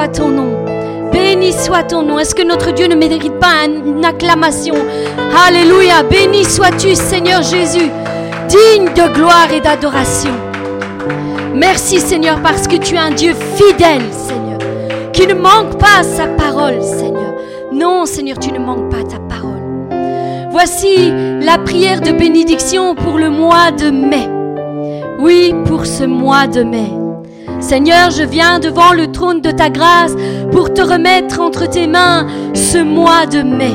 soit ton nom. Béni soit ton nom. Est-ce que notre Dieu ne mérite pas une acclamation? Alléluia. Béni sois-tu, Seigneur Jésus, digne de gloire et d'adoration. Merci, Seigneur, parce que tu es un Dieu fidèle, Seigneur, qui ne manque pas sa parole, Seigneur. Non, Seigneur, tu ne manques pas ta parole. Voici la prière de bénédiction pour le mois de mai. Oui, pour ce mois de mai. Seigneur, je viens devant le trône de ta grâce pour te remettre entre tes mains ce mois de mai.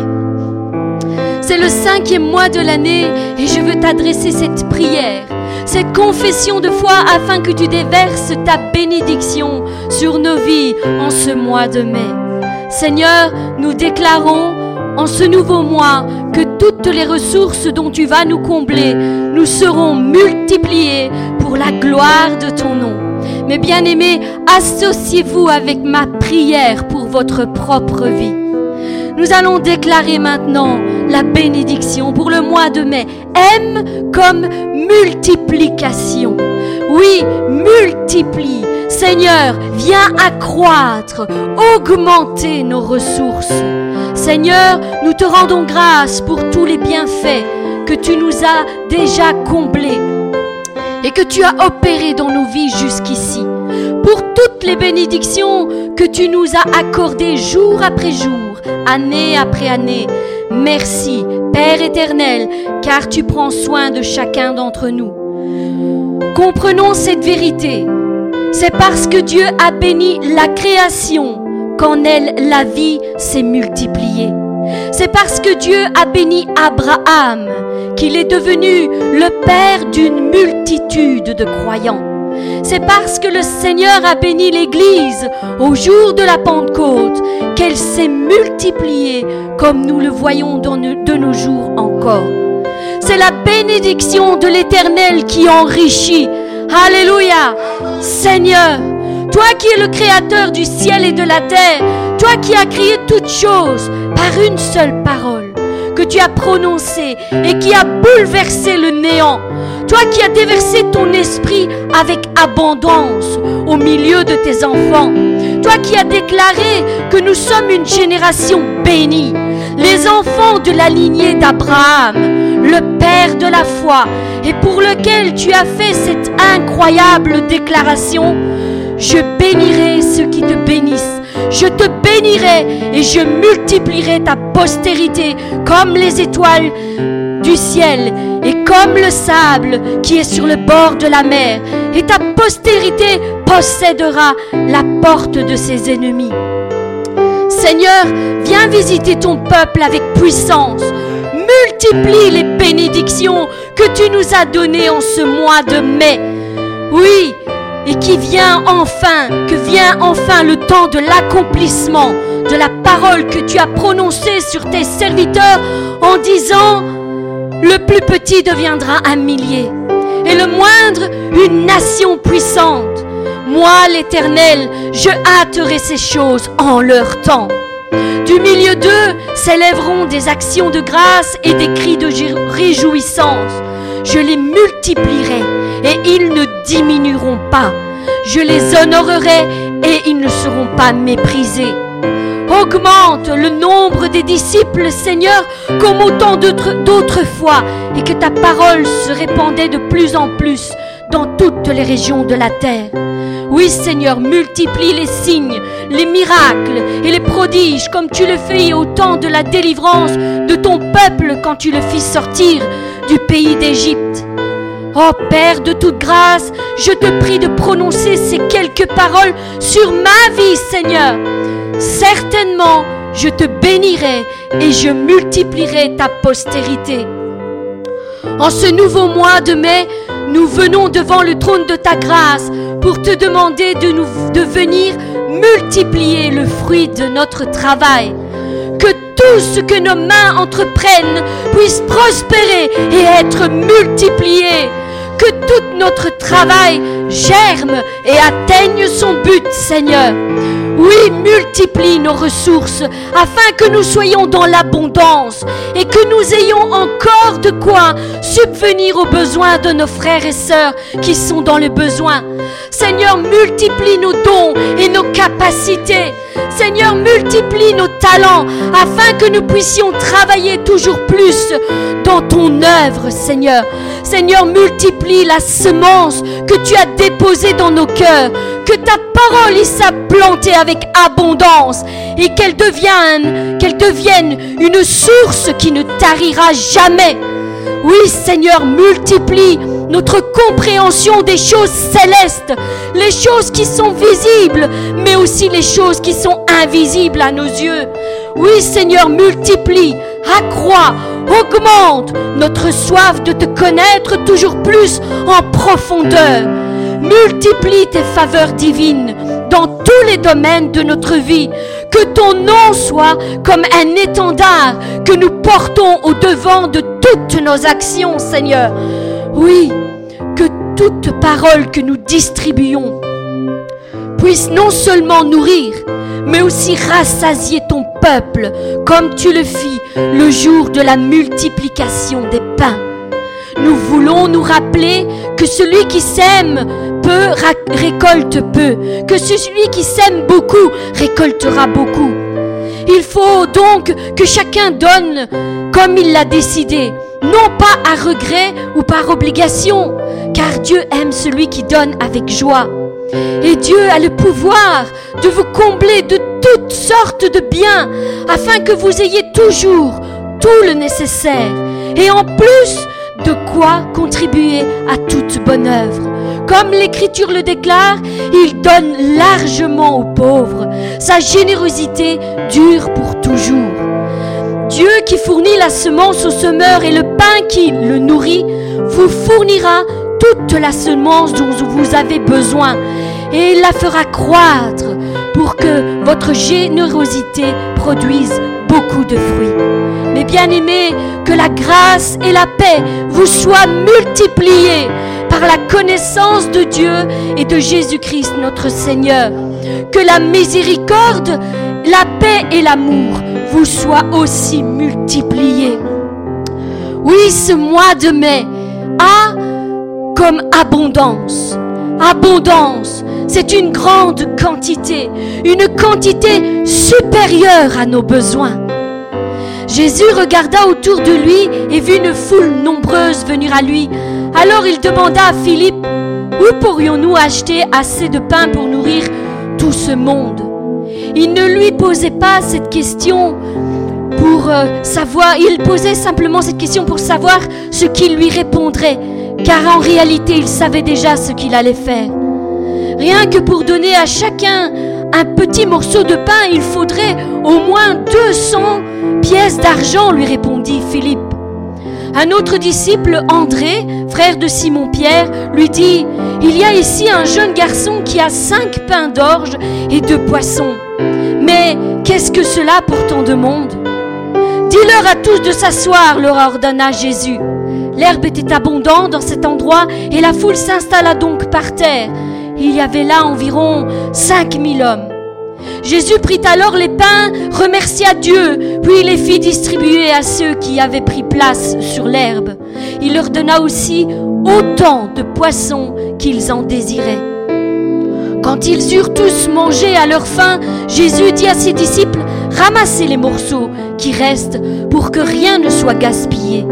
C'est le cinquième mois de l'année et je veux t'adresser cette prière, cette confession de foi afin que tu déverses ta bénédiction sur nos vies en ce mois de mai. Seigneur, nous déclarons en ce nouveau mois que toutes les ressources dont tu vas nous combler nous seront multipliées pour la gloire de ton nom. Mais bien-aimés, associez-vous avec ma prière pour votre propre vie. Nous allons déclarer maintenant la bénédiction pour le mois de mai. M comme multiplication. Oui, multiplie. Seigneur, viens accroître, augmenter nos ressources. Seigneur, nous te rendons grâce pour tous les bienfaits que tu nous as déjà comblés et que tu as opéré dans nos vies jusqu'ici. Pour toutes les bénédictions que tu nous as accordées jour après jour, année après année. Merci, Père éternel, car tu prends soin de chacun d'entre nous. Comprenons cette vérité. C'est parce que Dieu a béni la création qu'en elle la vie s'est multipliée. C'est parce que Dieu a béni Abraham qu'il est devenu le père d'une multitude de croyants. C'est parce que le Seigneur a béni l'Église au jour de la Pentecôte qu'elle s'est multipliée comme nous le voyons de nos jours encore. C'est la bénédiction de l'Éternel qui enrichit. Alléluia. Seigneur, toi qui es le créateur du ciel et de la terre, toi qui as créé toutes choses par une seule parole que tu as prononcée et qui a bouleversé le néant. Toi qui as déversé ton esprit avec abondance au milieu de tes enfants. Toi qui as déclaré que nous sommes une génération bénie, les enfants de la lignée d'Abraham, le Père de la foi, et pour lequel tu as fait cette incroyable déclaration. Je bénirai ceux qui te bénissent je te bénirai et je multiplierai ta postérité comme les étoiles du ciel et comme le sable qui est sur le bord de la mer. Et ta postérité possédera la porte de ses ennemis. Seigneur, viens visiter ton peuple avec puissance. Multiplie les bénédictions que tu nous as données en ce mois de mai. Oui, et qui vient enfin, que vient enfin le temps de l'accomplissement de la parole que tu as prononcée sur tes serviteurs en disant, le plus petit deviendra un millier et le moindre une nation puissante. Moi, l'Éternel, je hâterai ces choses en leur temps. Du milieu d'eux s'élèveront des actions de grâce et des cris de réjouissance. Je les multiplierai et ils ne diminueront pas. Je les honorerai et ils ne seront pas méprisés. Augmente le nombre des disciples, Seigneur, comme autant d'autres fois, et que ta parole se répandait de plus en plus dans toutes les régions de la terre. Oui, Seigneur, multiplie les signes, les miracles et les prodiges comme tu le fais au temps de la délivrance de ton peuple quand tu le fis sortir du pays d'Égypte. Oh Père de toute grâce, je te prie de prononcer ces quelques paroles sur ma vie, Seigneur. Certainement, je te bénirai et je multiplierai ta postérité. En ce nouveau mois de mai, nous venons devant le trône de ta grâce pour te demander de, venir multiplier le fruit de notre travail. Que tout ce que nos mains entreprennent puisse prospérer et être multiplié que tout notre travail germe et atteigne son but, Seigneur. Oui, multiplie nos ressources afin que nous soyons dans l'abondance et que nous ayons encore de quoi subvenir aux besoins de nos frères et sœurs qui sont dans le besoin. Seigneur, multiplie nos dons et nos capacités. Seigneur, multiplie nos talents afin que nous puissions travailler toujours plus dans ton œuvre, Seigneur. Seigneur, multiplie la semence que tu as déposée dans nos cœurs, que ta parole y s'est plantée avec abondance et qu'elle devienne, qu'elle devienne une source qui ne tarira jamais. Oui, Seigneur, multiplie notre compréhension des choses célestes, les choses qui sont visibles, mais aussi les choses qui sont invisibles à nos yeux. Oui, Seigneur, multiplie, accroît, augmente notre soif de te connaître toujours plus en profondeur. Multiplie tes faveurs divines dans tous les domaines de notre vie. Que ton nom soit comme un étendard que nous portons au devant de toutes nos actions, Seigneur. Oui, que toute parole que nous distribuons puisse non seulement nourrir, mais aussi rassasier ton peuple, comme tu le fis le jour de la multiplication des pains. Nous voulons nous rappeler que celui qui sème peu récolte peu, que celui qui sème beaucoup récoltera beaucoup. Il faut donc que chacun donne comme il l'a décidé, non pas à regret ou par obligation, car Dieu aime celui qui donne avec joie. Et Dieu a le pouvoir de vous combler de toutes sortes de biens, afin que vous ayez toujours tout le nécessaire, et en plus de quoi contribuer à toute bonne œuvre. Comme l'Écriture le déclare, il donne largement aux pauvres. Sa générosité dure pour toujours. Dieu qui fournit la semence au semeur et le pain qui le nourrit, vous fournira toute la semence dont vous avez besoin et la fera croître pour que votre générosité produise beaucoup de fruits. Mais bien aimés, que la grâce et la paix vous soient multipliées par la connaissance de Dieu et de Jésus-Christ notre Seigneur. Que la miséricorde, la paix et l'amour vous soient aussi multipliés. Oui, ce mois de mai a comme abondance, abondance, c'est une grande quantité, une quantité supérieure à nos besoins. Jésus regarda autour de lui et vit une foule nombreuse venir à lui. Alors il demanda à Philippe, où pourrions-nous acheter assez de pain pour nourrir tout ce monde? Il ne lui posait pas cette question pour euh, savoir, il posait simplement cette question pour savoir ce qu'il lui répondrait, car en réalité il savait déjà ce qu'il allait faire. Rien que pour donner à chacun un petit morceau de pain, il faudrait au moins 200 pièces d'argent, lui répondit Philippe. Un autre disciple, André, frère de Simon-Pierre, lui dit, Il y a ici un jeune garçon qui a cinq pains d'orge et deux poissons. Mais qu'est-ce que cela pour tant de monde? Dis-leur à tous de s'asseoir, leur ordonna Jésus. L'herbe était abondante dans cet endroit et la foule s'installa donc par terre. Il y avait là environ cinq mille hommes. Jésus prit alors les pains, remercia Dieu, puis les fit distribuer à ceux qui avaient pris place sur l'herbe. Il leur donna aussi autant de poissons qu'ils en désiraient. Quand ils eurent tous mangé à leur faim, Jésus dit à ses disciples, Ramassez les morceaux qui restent pour que rien ne soit gaspillé.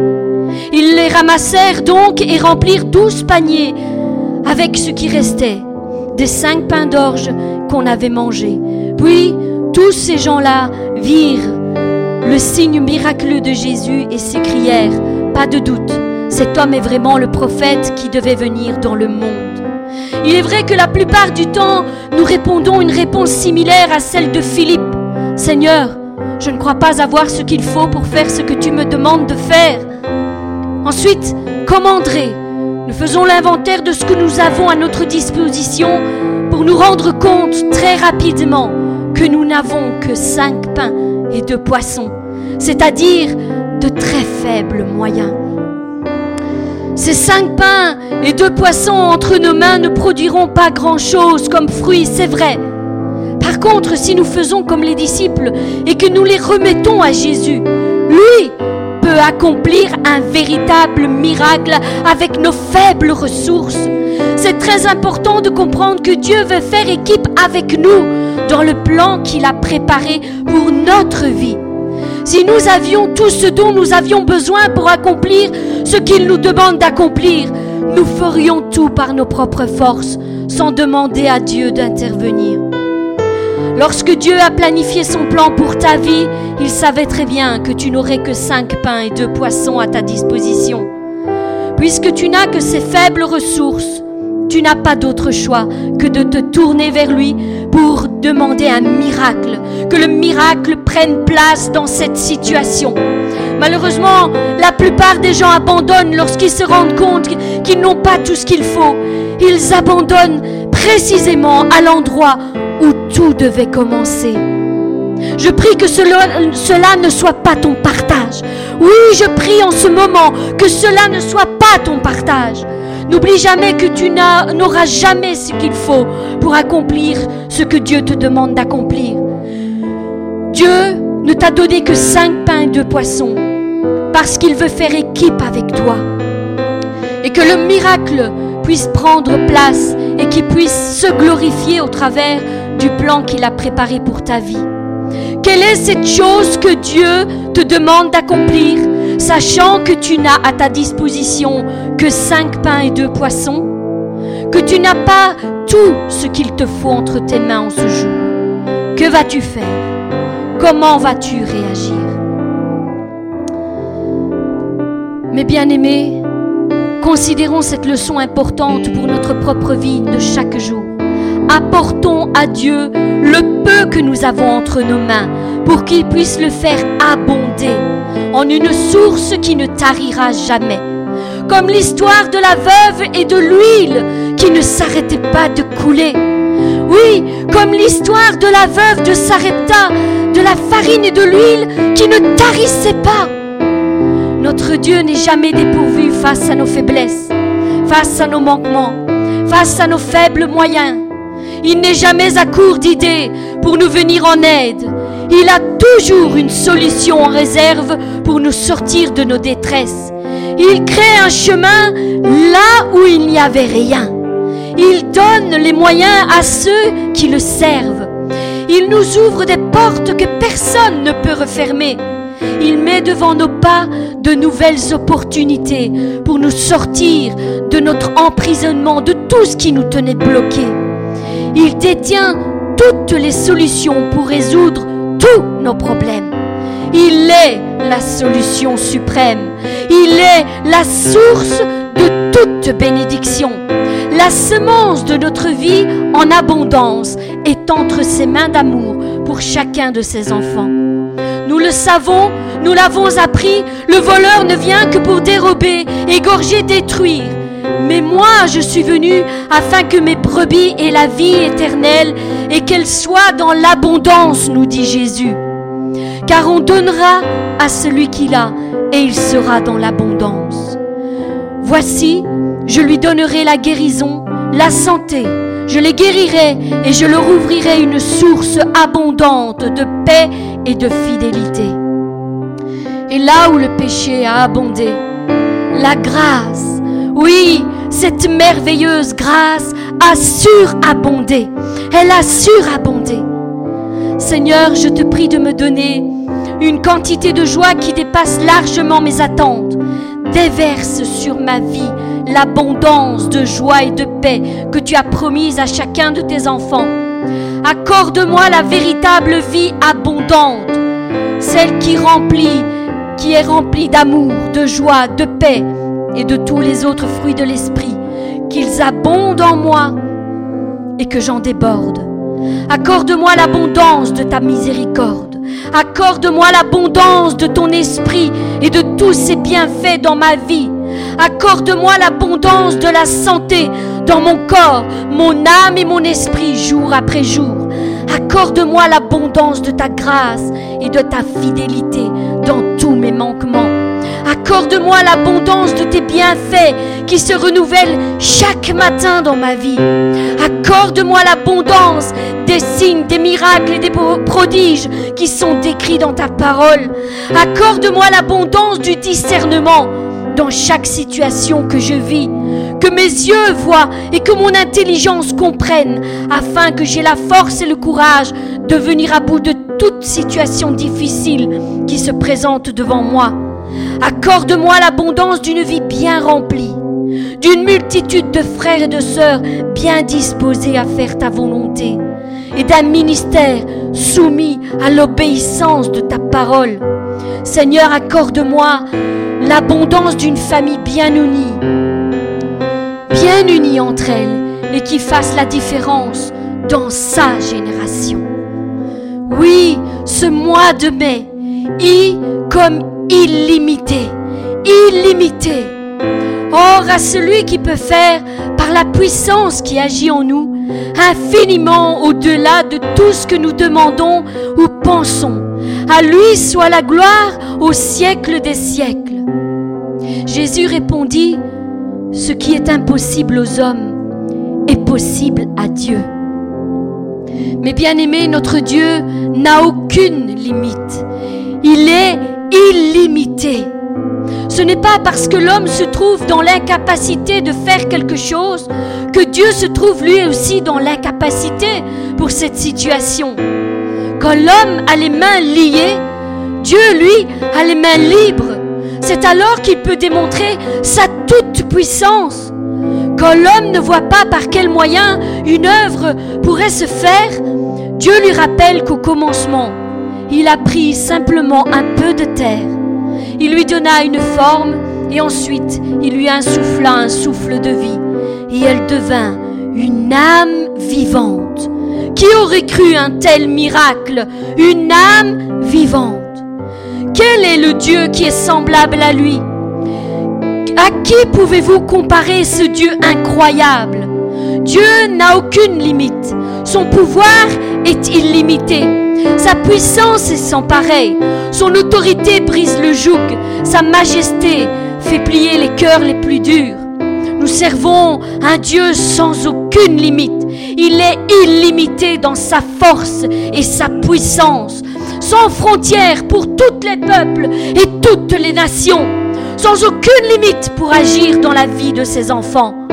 Ils les ramassèrent donc et remplirent douze paniers avec ce qui restait des cinq pains d'orge qu'on avait mangés. Puis tous ces gens-là virent le signe miraculeux de Jésus et s'écrièrent, pas de doute, cet homme est vraiment le prophète qui devait venir dans le monde. Il est vrai que la plupart du temps, nous répondons une réponse similaire à celle de Philippe. Seigneur, je ne crois pas avoir ce qu'il faut pour faire ce que tu me demandes de faire. Ensuite, comme André, nous faisons l'inventaire de ce que nous avons à notre disposition pour nous rendre compte très rapidement que nous n'avons que cinq pains et deux poissons, c'est-à-dire de très faibles moyens. Ces cinq pains et deux poissons entre nos mains ne produiront pas grand-chose comme fruits, c'est vrai. Par contre, si nous faisons comme les disciples et que nous les remettons à Jésus, lui accomplir un véritable miracle avec nos faibles ressources. C'est très important de comprendre que Dieu veut faire équipe avec nous dans le plan qu'il a préparé pour notre vie. Si nous avions tout ce dont nous avions besoin pour accomplir ce qu'il nous demande d'accomplir, nous ferions tout par nos propres forces sans demander à Dieu d'intervenir. Lorsque Dieu a planifié son plan pour ta vie, il savait très bien que tu n'aurais que cinq pains et deux poissons à ta disposition. Puisque tu n'as que ces faibles ressources, tu n'as pas d'autre choix que de te tourner vers lui pour demander un miracle, que le miracle prenne place dans cette situation. Malheureusement, la plupart des gens abandonnent lorsqu'ils se rendent compte qu'ils n'ont pas tout ce qu'il faut. Ils abandonnent précisément à l'endroit où tout devait commencer. Je prie que cela, ne soit pas ton partage. Oui, je prie en ce moment que cela ne soit pas ton partage. N'oublie jamais que tu n'auras jamais ce qu'il faut pour accomplir ce que Dieu te demande d'accomplir. Dieu ne t'a donné que cinq pains et deux poissons parce qu'il veut faire équipe avec toi. Et que le miracle puisse prendre place et qu'il puisse se glorifier au travers du plan qu'il a préparé pour ta vie. Quelle est cette chose que Dieu te demande d'accomplir, sachant que tu n'as à ta disposition que cinq pains et deux poissons, que tu n'as pas tout ce qu'il te faut entre tes mains en ce jour? Que vas-tu faire? Comment vas-tu réagir? Mes bien-aimés, considérons cette leçon importante pour notre propre vie de chaque jour apportons à Dieu le peu que nous avons entre nos mains pour qu'il puisse le faire abonder en une source qui ne tarira jamais. Comme l'histoire de la veuve et de l'huile qui ne s'arrêtait pas de couler. Oui, comme l'histoire de la veuve de Sarepta, de la farine et de l'huile qui ne tarissaient pas. Notre Dieu n'est jamais dépourvu face à nos faiblesses, face à nos manquements, face à nos faibles moyens. Il n'est jamais à court d'idées pour nous venir en aide. Il a toujours une solution en réserve pour nous sortir de nos détresses. Il crée un chemin là où il n'y avait rien. Il donne les moyens à ceux qui le servent. Il nous ouvre des portes que personne ne peut refermer. Il met devant nos pas de nouvelles opportunités pour nous sortir de notre emprisonnement, de tout ce qui nous tenait bloqués. Il détient toutes les solutions pour résoudre tous nos problèmes. Il est la solution suprême. Il est la source de toute bénédiction. La semence de notre vie en abondance est entre ses mains d'amour pour chacun de ses enfants. Nous le savons, nous l'avons appris, le voleur ne vient que pour dérober, égorger, détruire. Mais moi, je suis venu afin que mes brebis aient la vie éternelle et qu'elles soient dans l'abondance, nous dit Jésus. Car on donnera à celui qui a et il sera dans l'abondance. Voici, je lui donnerai la guérison, la santé, je les guérirai et je leur ouvrirai une source abondante de paix et de fidélité. Et là où le péché a abondé, la grâce, oui, cette merveilleuse grâce a surabondé. Elle a surabondé. Seigneur, je te prie de me donner une quantité de joie qui dépasse largement mes attentes. Déverse sur ma vie l'abondance de joie et de paix que tu as promise à chacun de tes enfants. Accorde-moi la véritable vie abondante, celle qui remplit, qui est remplie d'amour, de joie, de paix et de tous les autres fruits de l'Esprit, qu'ils abondent en moi et que j'en déborde. Accorde-moi l'abondance de ta miséricorde. Accorde-moi l'abondance de ton esprit et de tous ses bienfaits dans ma vie. Accorde-moi l'abondance de la santé dans mon corps, mon âme et mon esprit jour après jour. Accorde-moi l'abondance de ta grâce et de ta fidélité dans tous mes manquements. Accorde-moi l'abondance de tes bienfaits qui se renouvellent chaque matin dans ma vie. Accorde-moi l'abondance des signes, des miracles et des prodiges qui sont décrits dans ta parole. Accorde-moi l'abondance du discernement dans chaque situation que je vis. Que mes yeux voient et que mon intelligence comprenne afin que j'ai la force et le courage de venir à bout de toute situation difficile qui se présente devant moi. Accorde-moi l'abondance d'une vie bien remplie, d'une multitude de frères et de sœurs bien disposés à faire ta volonté, et d'un ministère soumis à l'obéissance de ta parole. Seigneur, accorde-moi l'abondance d'une famille bien unie, bien unie entre elles, et qui fasse la différence dans sa génération. Oui, ce mois de mai, I comme illimité, illimité. Or à celui qui peut faire, par la puissance qui agit en nous, infiniment au-delà de tout ce que nous demandons ou pensons. À lui soit la gloire au siècle des siècles. Jésus répondit, ce qui est impossible aux hommes est possible à Dieu. Mais bien aimé, notre Dieu n'a aucune limite. Il est illimité. Ce n'est pas parce que l'homme se trouve dans l'incapacité de faire quelque chose que Dieu se trouve lui aussi dans l'incapacité pour cette situation. Quand l'homme a les mains liées, Dieu, lui, a les mains libres. C'est alors qu'il peut démontrer sa Quand l'homme ne voit pas par quel moyen une œuvre pourrait se faire, Dieu lui rappelle qu'au commencement, il a pris simplement un peu de terre. Il lui donna une forme et ensuite il lui insuffla un souffle de vie. Et elle devint une âme vivante. Qui aurait cru un tel miracle? Une âme vivante. Quel est le Dieu qui est semblable à lui? À qui pouvez-vous comparer ce Dieu incroyable? Dieu n'a aucune limite. Son pouvoir est illimité. Sa puissance est sans pareil. Son autorité brise le joug. Sa majesté fait plier les cœurs les plus durs. Nous servons un Dieu sans aucune limite. Il est illimité dans sa force et sa puissance, sans frontières pour tous les peuples et toutes les nations, sans aucune limite pour agir dans la vie de ses enfants.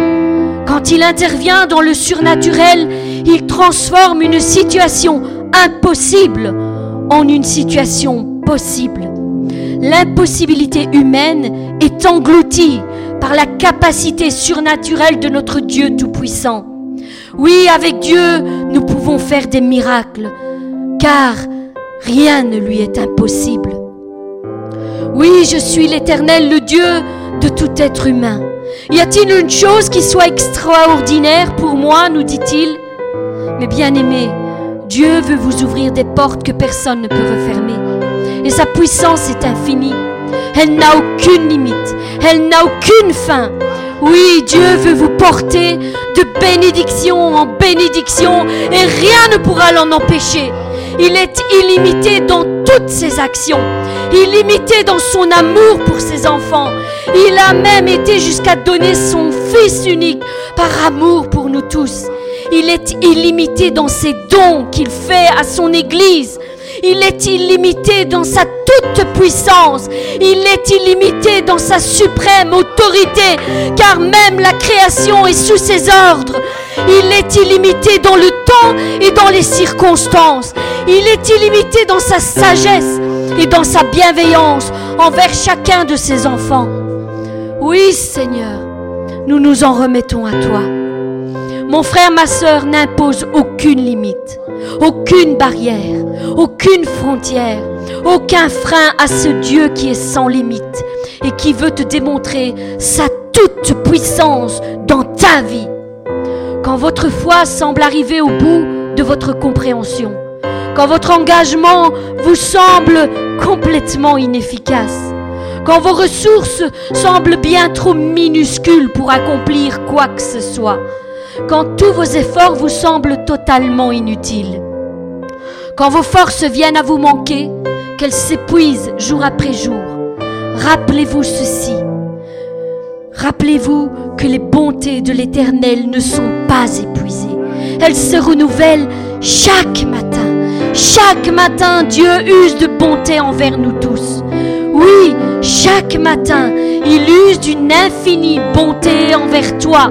Quand il intervient dans le surnaturel, il transforme une situation impossible en une situation possible. L'impossibilité humaine est engloutie par la capacité surnaturelle de notre Dieu Tout-Puissant. Oui, avec Dieu, nous pouvons faire des miracles, car rien ne lui est impossible. Oui, je suis l'Éternel, le Dieu de tout être humain. Y a-t-il une chose qui soit extraordinaire pour moi, nous dit-il? Mais bien aimé, Dieu veut vous ouvrir des portes que personne ne peut refermer. Et sa puissance est infinie. Elle n'a aucune limite. Elle n'a aucune fin. Oui, Dieu veut vous porter de bénédiction en bénédiction et rien ne pourra l'en empêcher. Il est illimité dans toutes ses actions, illimité dans son amour pour ses enfants. Il a même été jusqu'à donner son Fils unique par amour pour nous tous. Il est illimité dans ses dons qu'il fait à son Église. Il est illimité dans sa toute puissance. Il est illimité dans sa suprême autorité, car même la création est sous ses ordres. Il est illimité dans le temps et dans les circonstances. Il est illimité dans sa sagesse et dans sa bienveillance envers chacun de ses enfants. Oui, Seigneur, nous nous en remettons à toi. Mon frère, ma soeur n'impose aucune limite, aucune barrière, aucune frontière, aucun frein à ce Dieu qui est sans limite et qui veut te démontrer sa toute puissance dans ta vie. Quand votre foi semble arriver au bout de votre compréhension, quand votre engagement vous semble complètement inefficace, quand vos ressources semblent bien trop minuscules pour accomplir quoi que ce soit, quand tous vos efforts vous semblent totalement inutiles, quand vos forces viennent à vous manquer, qu'elles s'épuisent jour après jour, Rappelez-vous ceci. Rappelez-vous que les bontés de l'Éternel ne sont pas épuisées. Elles se renouvellent chaque matin. Chaque matin, Dieu use de bonté envers nous tous. Oui, chaque matin, il use d'une infinie bonté envers toi.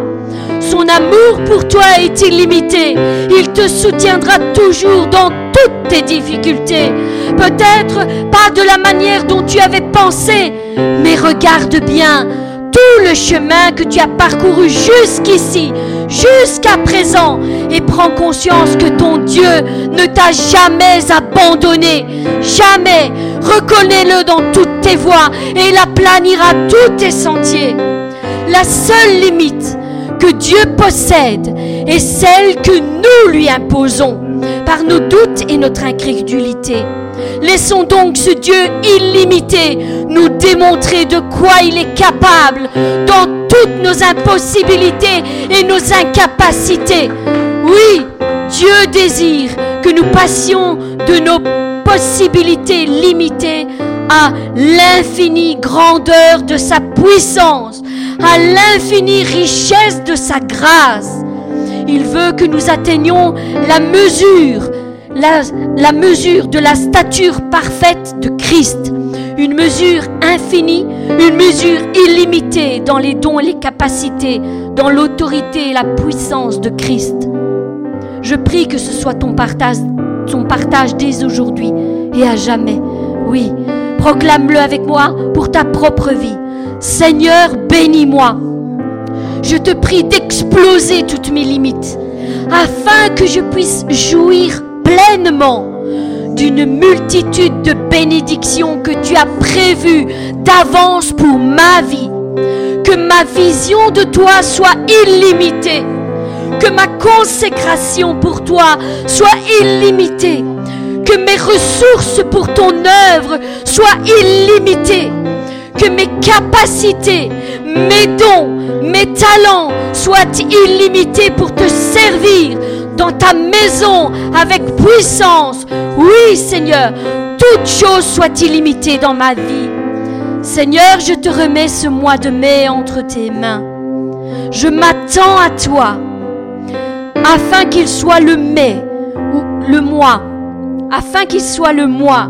Son amour pour toi est illimité. Il te soutiendra toujours dans toutes tes difficultés. Peut-être pas de la manière dont tu avais pensé, mais regarde bien tout le chemin que tu as parcouru jusqu'ici, jusqu'à présent, et prends conscience que ton Dieu ne t'a jamais abandonné. Jamais. Reconnais-le dans toutes tes voies et il aplanira tous tes sentiers. La seule limite que Dieu possède est celle que nous lui imposons par nos doutes et notre incrédulité. Laissons donc ce Dieu illimité nous démontrer de quoi il est capable dans toutes nos impossibilités et nos incapacités. Oui, Dieu désire que nous passions de nos possibilités limitées à l'infinie grandeur de sa puissance, à l'infinie richesse de sa grâce. Il veut que nous atteignions la mesure, la, mesure de la stature parfaite de Christ. Une mesure infinie, une mesure illimitée dans les dons et les capacités, dans l'autorité et la puissance de Christ. Je prie que ce soit ton partage dès aujourd'hui et à jamais. Oui, proclame-le avec moi pour ta propre vie. Seigneur, bénis-moi. Je te prie d'exploser toutes mes limites afin que je puisse jouir pleinement d'une multitude de bénédictions que tu as prévues d'avance pour ma vie. Que ma vision de toi soit illimitée. Que ma consécration pour toi soit illimitée. Que mes ressources pour ton œuvre soient illimitées. Que mes capacités, mes dons, mes talents soient illimités pour te servir dans ta maison avec puissance. Oui, Seigneur, toutes choses soient illimitées dans ma vie. Seigneur, je te remets ce mois de mai entre tes mains. Je m'attends à toi afin qu'il soit le mai ou le mois, afin qu'il soit le mois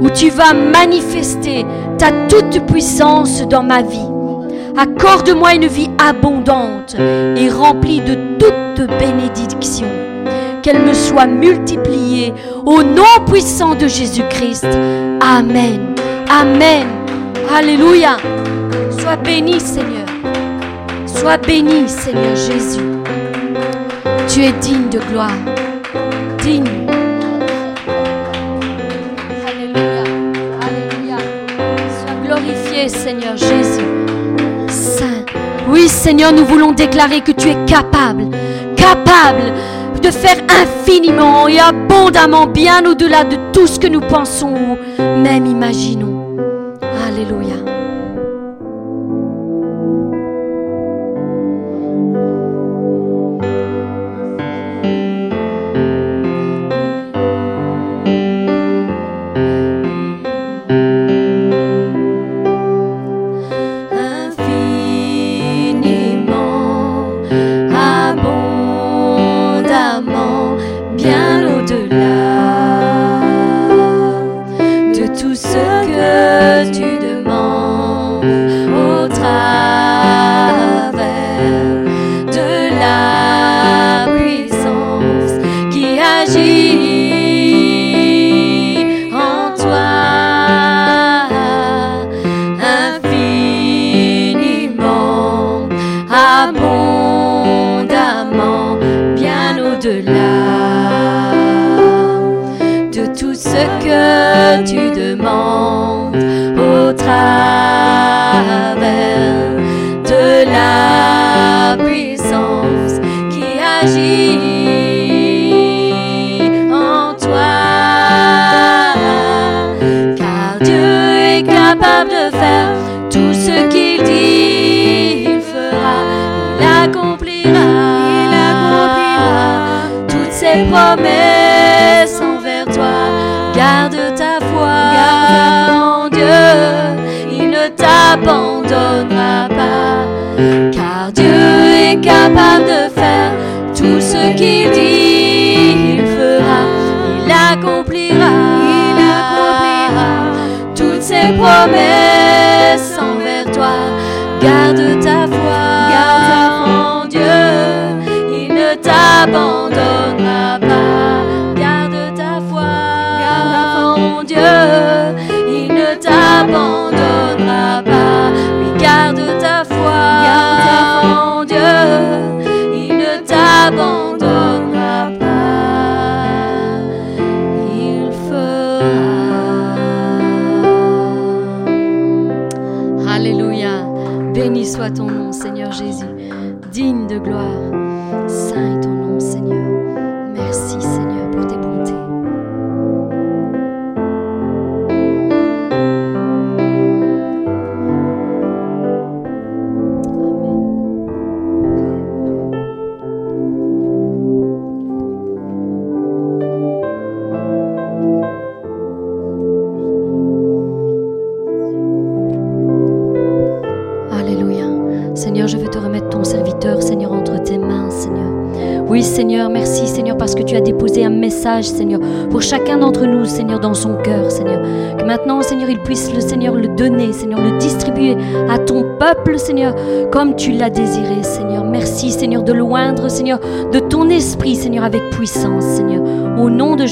où tu vas manifester ta toute puissance dans ma vie. Accorde-moi une vie abondante et remplie de toute bénédiction. Qu'elle me soit multipliée au nom puissant de Jésus-Christ. Amen. Amen. Alléluia. Sois béni, Seigneur. Sois béni, Seigneur Jésus. Tu es digne de gloire. Digne. Seigneur Jésus. Oui, Seigneur, nous voulons déclarer que tu es capable, capable de faire infiniment et abondamment, bien au-delà de tout ce que nous pensons ou même imaginons.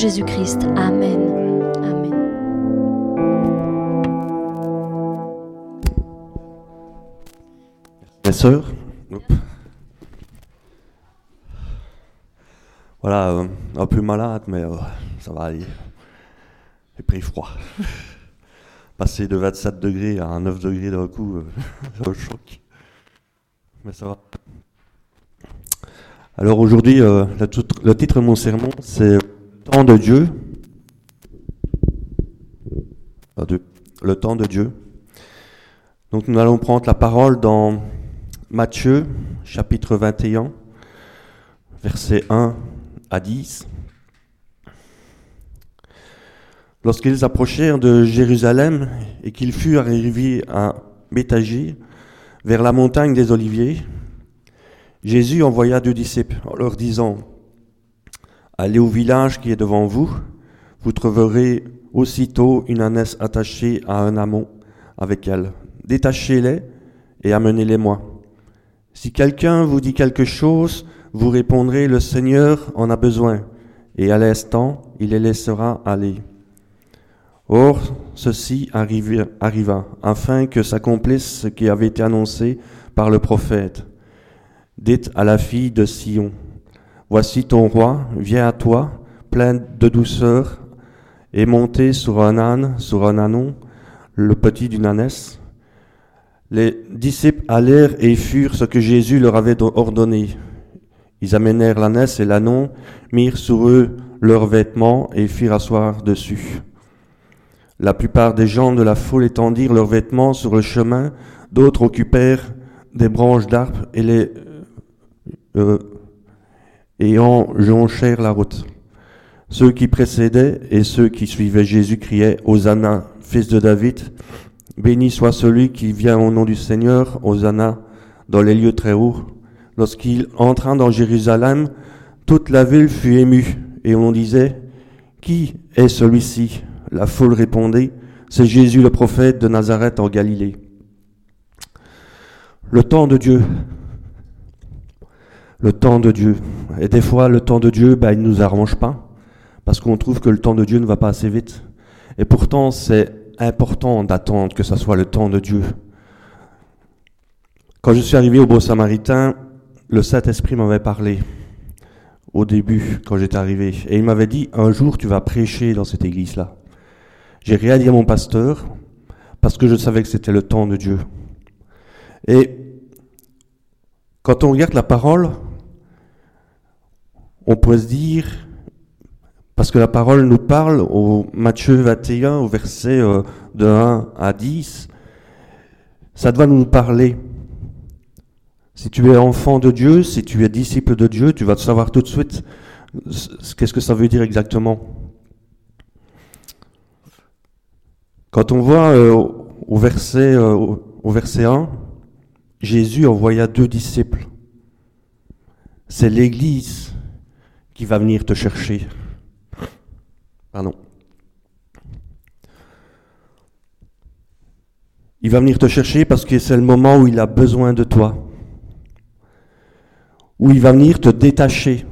Jésus-Christ. Amen. Amen. Mes sœurs. Hop. Voilà, euh, un peu malade, mais euh, ça va aller. J'ai pris froid. Passer de 27 degrés à 9 degrés d'un coup, euh, c'est un choc. Mais ça va. Alors aujourd'hui, euh, le, le titre de mon sermon, c'est temps de Dieu. Le temps de Dieu. Donc nous allons prendre la parole dans Matthieu, chapitre 21, versets 1 à 10. Lorsqu'ils approchèrent de Jérusalem et qu'ils furent arrivés à Béthagie, vers la montagne des Oliviers, Jésus envoya deux disciples en leur disant, Allez au village qui est devant vous, vous trouverez aussitôt une ânesse attachée à un amont avec elle. Détachez-les et amenez-les-moi. Si quelqu'un vous dit quelque chose, vous répondrez, le Seigneur en a besoin, et à l'instant, il les laissera aller. Or, ceci arriva, arriva, afin que s'accomplisse ce qui avait été annoncé par le prophète. Dites à la fille de Sion, Voici ton roi, viens à toi, plein de douceur, et monté sur un âne, sur un ânon, le petit d'une ânesse. Les disciples allèrent et furent ce que Jésus leur avait ordonné. Ils amenèrent l'ânesse et l'ânon, mirent sur eux leurs vêtements et firent asseoir dessus. La plupart des gens de la foule étendirent leurs vêtements sur le chemin, d'autres occupèrent des branches d'arbres et les euh, et en jonchèrent la route. Ceux qui précédaient et ceux qui suivaient Jésus criaient Hosanna, fils de David, béni soit celui qui vient au nom du Seigneur, Hosanna, dans les lieux très hauts. Lorsqu'il entra dans Jérusalem, toute la ville fut émue, et on disait, Qui est celui-ci? La foule répondait, C'est Jésus le prophète de Nazareth en Galilée. Le temps de Dieu. Le temps de Dieu. Et des fois, le temps de Dieu, ben, il ne nous arrange pas, parce qu'on trouve que le temps de Dieu ne va pas assez vite. Et pourtant, c'est important d'attendre que ce soit le temps de Dieu. Quand je suis arrivé au Beau Samaritain, le Saint-Esprit m'avait parlé au début, quand j'étais arrivé. Et il m'avait dit, un jour, tu vas prêcher dans cette église-là. J'ai rien dit à mon pasteur, parce que je savais que c'était le temps de Dieu. Et quand on regarde la parole, on peut se dire, parce que la parole nous parle au Matthieu 21, au verset euh, de 1 à 10, ça doit nous parler. Si tu es enfant de Dieu, si tu es disciple de Dieu, tu vas savoir tout de suite qu'est-ce que ça veut dire exactement. Quand on voit euh, au verset, euh, au verset 1, Jésus envoya deux disciples. C'est l'Église qui va venir te chercher. Pardon. Il va venir te chercher parce que c'est le moment où il a besoin de toi. Où il va venir te détacher,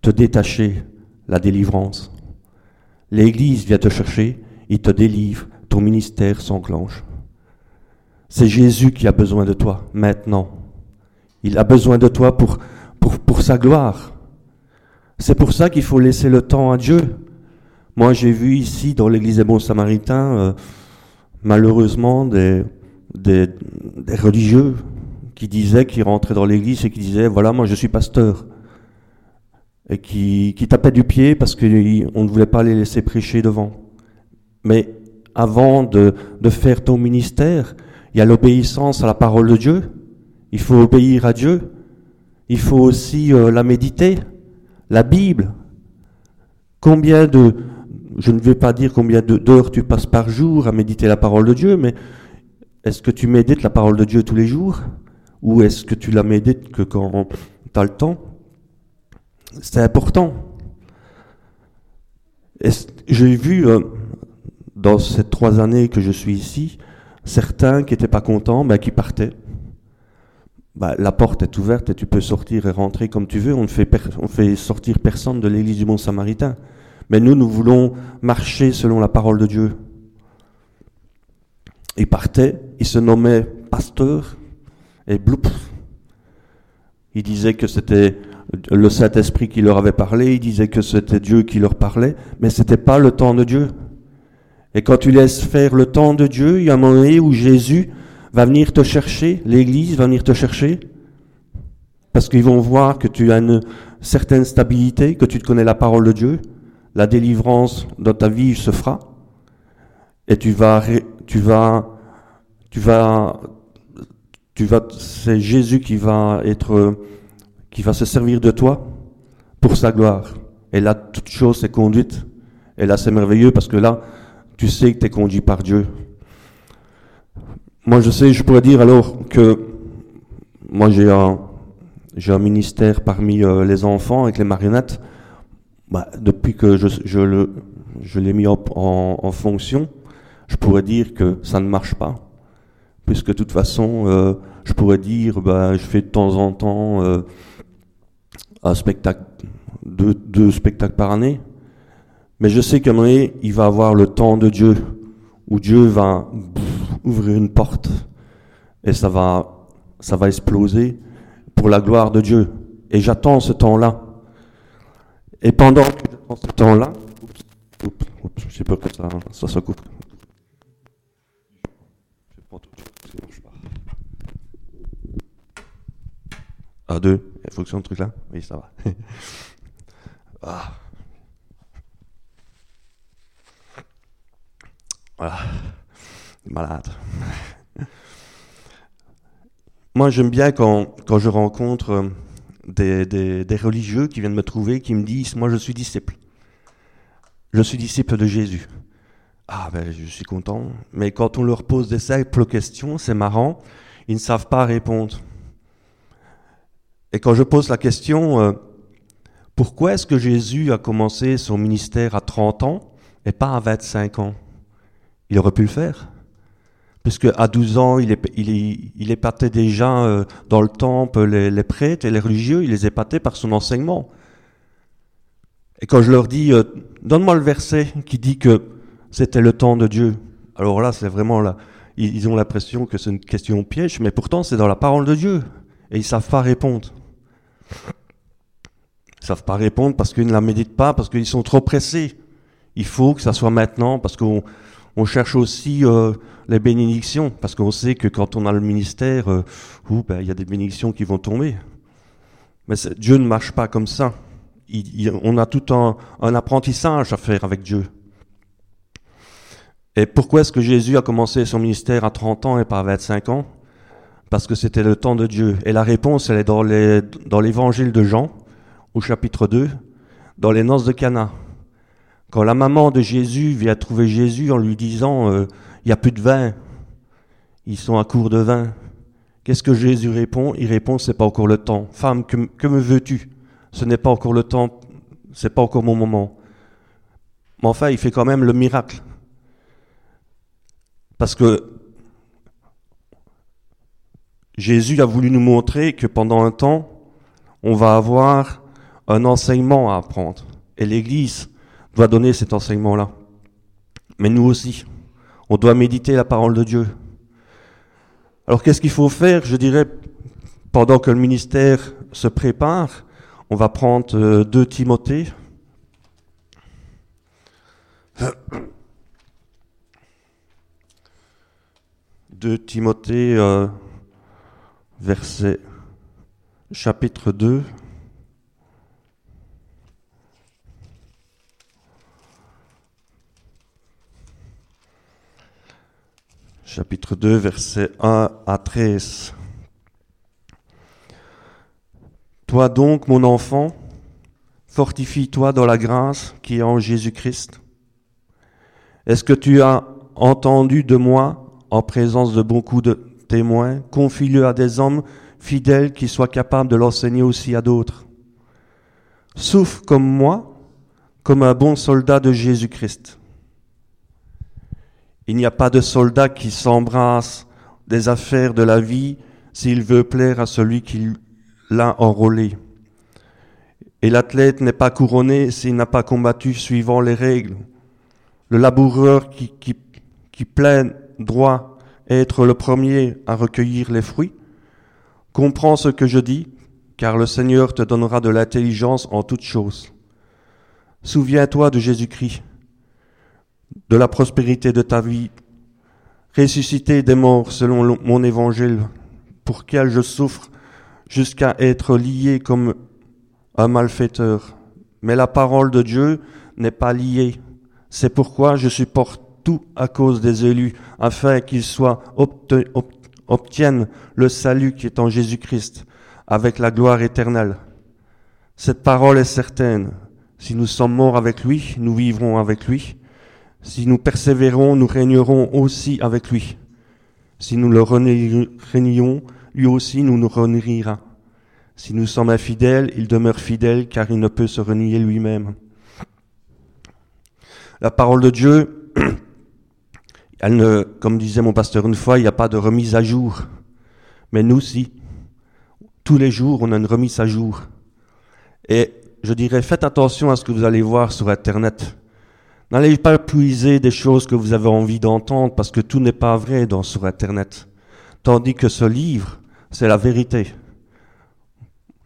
te détacher la délivrance. L'Église vient te chercher, il te délivre, ton ministère s'enclenche. C'est Jésus qui a besoin de toi maintenant. Il a besoin de toi pour, pour, pour sa gloire. C'est pour ça qu'il faut laisser le temps à Dieu. Moi, j'ai vu ici, dans l'église des bons samaritains, euh, malheureusement, des, religieux qui disaient, qui rentraient dans l'église et qui disaient, voilà, moi je suis pasteur. Et qui, tapaient du pied parce qu'on ne voulait pas les laisser prêcher devant. Mais avant de, de faire ton ministère, il y a l'obéissance à la parole de Dieu. Il faut obéir à Dieu. Il faut aussi euh, la méditer. La Bible. Combien de, je ne vais pas dire combien d'heures tu passes par jour à méditer la parole de Dieu, mais est-ce que tu médites la parole de Dieu tous les jours? Ou est-ce que tu la médites que quand tu as le temps? C'est important. J'ai vu euh, dans ces trois années que je suis ici, certains qui n'étaient pas contents, ben, qui partaient. Ben, la porte est ouverte et tu peux sortir et rentrer comme tu veux. On ne fait, on fait sortir personne de l'église du Bon Samaritain. Mais nous, nous voulons marcher selon la parole de Dieu. Il partait, il se nommait pasteur, et bloup. Il disait que c'était le Saint-Esprit qui leur avait parlé, il disait que c'était Dieu qui leur parlait, mais ce n'était pas le temps de Dieu. Et quand tu laisses faire le temps de Dieu, il y a un moment où Jésus va venir te chercher, l'Église va venir te chercher, parce qu'ils vont voir que tu as une certaine stabilité, que tu connais la parole de Dieu, la délivrance dans ta vie se fera, et tu vas, tu vas, tu vas, tu vas, c'est Jésus qui va être, qui va se servir de toi pour sa gloire. Et là, toute chose est conduite. Et là, c'est merveilleux parce que là, tu sais que tu es conduit par Dieu. Moi, je sais, je pourrais dire alors que moi, j'ai un, ministère parmi euh, les enfants avec les marionnettes. Bah, depuis que je, l'ai mis en, fonction, je pourrais dire que ça ne marche pas. Puisque de toute façon, euh, je pourrais dire, bah, je fais de temps en temps euh, un spectacle, deux, spectacles par année. Mais je sais qu'à un moment va avoir le temps de Dieu, où Dieu va ouvrir une porte et ça va, ça va exploser pour la gloire de Dieu. Et j'attends ce temps-là. Et pendant que j'attends ce temps-là, j'ai peur que ça, ça se coupe. Ah, deux. Il fonctionne le truc là Oui, ça va. ah. Voilà. Malade. Moi, j'aime bien quand, je rencontre euh, des, religieux qui viennent me trouver, qui me disent, moi je suis disciple. Je suis disciple de Jésus. Ah ben, je suis content. Mais quand on leur pose des simples questions, c'est marrant, ils ne savent pas répondre. Et quand je pose la question, euh, pourquoi est-ce que Jésus a commencé son ministère à 30 ans et pas à 25 ans? Il aurait pu le faire. Puisque à 12 ans, il, épatait déjà euh, dans le temple les, prêtres et les religieux, il les épatait par son enseignement. Et quand je leur dis, euh, donne-moi le verset qui dit que c'était le temps de Dieu, alors là, c'est vraiment là, ils, ont l'impression que c'est une question piège, mais pourtant c'est dans la parole de Dieu. Et ils savent pas répondre. Ils savent pas répondre parce qu'ils ne la méditent pas, parce qu'ils sont trop pressés. Il faut que ça soit maintenant, parce qu'on on cherche aussi euh, les bénédictions, parce qu'on sait que quand on a le ministère, euh, ben, il y a des bénédictions qui vont tomber. Mais Dieu ne marche pas comme ça. On a tout un, apprentissage à faire avec Dieu. Et pourquoi est-ce que Jésus a commencé son ministère à 30 ans et pas à 25 ans? Parce que c'était le temps de Dieu. Et la réponse, elle est dans l'évangile de Jean, au chapitre 2, dans les noces de Cana. Quand la maman de Jésus vient trouver Jésus en lui disant il euh, n'y a plus de vin, ils sont à court de vin. Qu'est-ce que Jésus répond? Il répond, c'est pas encore le temps. Femme, que, que me veux-tu? Ce n'est pas encore le temps, c'est pas encore mon moment. Mais enfin, il fait quand même le miracle. Parce que Jésus a voulu nous montrer que pendant un temps, on va avoir un enseignement à apprendre. Et l'Église doit donner cet enseignement-là. Mais nous aussi, on doit méditer la parole de Dieu. Alors qu'est-ce qu'il faut faire Je dirais, pendant que le ministère se prépare, on va prendre euh, deux Timothée. Deux Timothée, euh, verset chapitre 2. Chapitre 2, versets 1 à 13. Toi donc, mon enfant, fortifie-toi dans la grâce qui est en Jésus-Christ. Est-ce que tu as entendu de moi en présence de beaucoup de témoins Confie-le à des hommes fidèles qui soient capables de l'enseigner aussi à d'autres? Souffre comme moi, comme un bon soldat de Jésus-Christ. Il n'y a pas de soldat qui s'embrasse des affaires de la vie s'il veut plaire à celui qui l'a enrôlé. Et l'athlète n'est pas couronné s'il n'a pas combattu suivant les règles. Le laboureur qui, qui, droit être le premier à recueillir les fruits comprends ce que je dis, car le Seigneur te donnera de l'intelligence en toutes choses. Souviens-toi de Jésus-Christ de la prospérité de ta vie, ressuscité des morts selon mon évangile, pour quel je souffre jusqu'à être lié comme un malfaiteur. Mais la parole de Dieu n'est pas liée. C'est pourquoi je supporte tout à cause des élus, afin qu'ils soient obtiennent le salut qui est en Jésus-Christ, avec la gloire éternelle. Cette parole est certaine. Si nous sommes morts avec lui, nous vivrons avec lui. Si nous persévérons, nous régnerons aussi avec lui. Si nous le renions, lui aussi nous nous. Si nous sommes infidèles, il demeure fidèle car il ne peut se renier lui-même. La parole de Dieu, elle ne, comme disait mon pasteur une fois, il n'y a pas de remise à jour. Mais nous, si. Tous les jours, on a une remise à jour. Et je dirais, faites attention à ce que vous allez voir sur Internet. N'allez pas puiser des choses que vous avez envie d'entendre parce que tout n'est pas vrai sur Internet. Tandis que ce livre, c'est la vérité.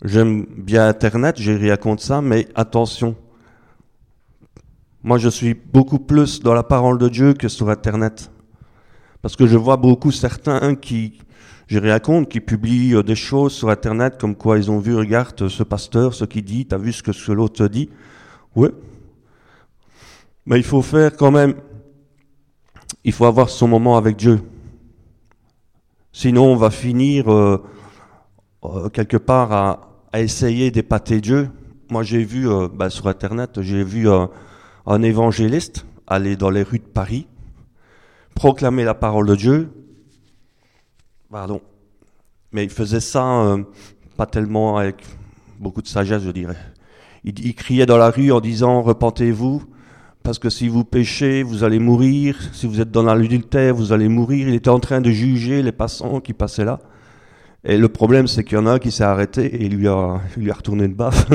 J'aime bien Internet, j'ai rien contre ça, mais attention. Moi, je suis beaucoup plus dans la parole de Dieu que sur Internet. Parce que je vois beaucoup certains qui, j'ai rien contre, qui publient des choses sur Internet comme quoi ils ont vu, regarde ce pasteur, ce qu'il dit, t'as vu ce que, ce l'autre dit. Oui, mais il faut faire quand même, il faut avoir son moment avec Dieu. Sinon, on va finir euh, euh, quelque part à, essayer d'épater Dieu. Moi, j'ai vu euh, bah, sur Internet, j'ai vu un évangéliste aller dans les rues de Paris, proclamer la parole de Dieu. Pardon. Mais il faisait ça pas tellement avec beaucoup de sagesse, je dirais. il criait dans la rue en disant Repentez-vous, parce que si vous péchez, vous allez mourir. Si vous êtes dans l'adultère, vous allez mourir. Il était en train de juger les passants qui passaient là. Et le problème, c'est qu'il y en a un qui s'est arrêté et il lui a, lui a retourné une baffe.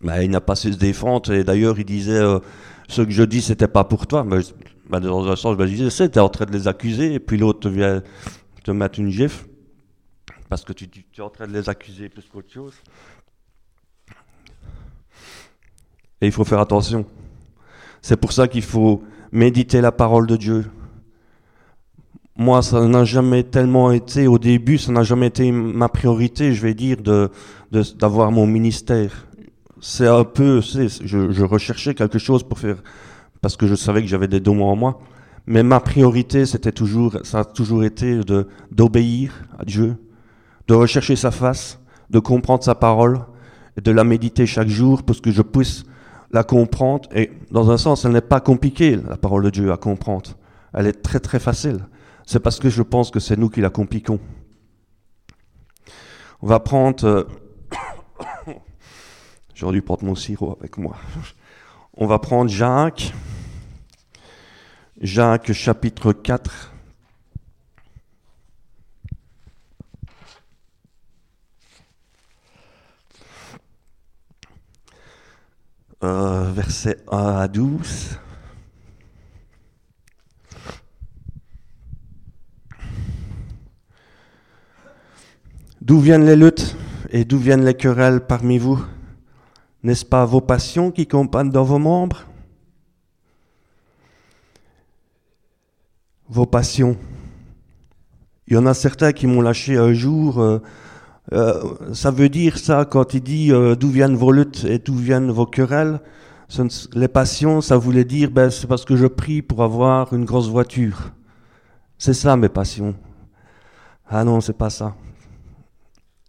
Mais il n'a pas su se défendre. Et d'ailleurs, il disait euh, Ce que je dis, c'était pas pour toi. Mais, bah, dans un sens, je disais es en train de les accuser. Et puis l'autre vient te mettre une gifle. Parce que tu es en train de les accuser plus qu'autre chose. Et il faut faire attention. C'est pour ça qu'il faut méditer la parole de Dieu. Moi, ça n'a jamais tellement été, au début, ça n'a jamais été ma priorité, je vais dire, d'avoir mon ministère. C'est un peu, je, recherchais quelque chose pour faire, parce que je savais que j'avais des dons en moi. Mais ma priorité, c'était toujours, ça a toujours été d'obéir à Dieu, de rechercher sa face, de comprendre sa parole, de la méditer chaque jour pour que je puisse la comprendre. Et dans un sens, elle n'est pas compliquée, la parole de Dieu, à comprendre. Elle est très très facile. C'est parce que je pense que c'est nous qui la compliquons. On va prendre... Euh, J'aurais dû prendre mon sirop avec moi. On va prendre Jacques. Jacques chapitre 4. Euh, verset 1 à 12. D'où viennent les luttes et d'où viennent les querelles parmi vous? N'est-ce pas vos passions qui compagnent dans vos membres? Vos passions. Il y en a certains qui m'ont lâché un jour. Euh, euh, ça veut dire ça quand il dit euh, d'où viennent vos luttes et d'où viennent vos querelles? les passions, ça voulait dire ben, c'est parce que je prie pour avoir une grosse voiture. C'est ça mes passions. Ah non, c'est pas ça.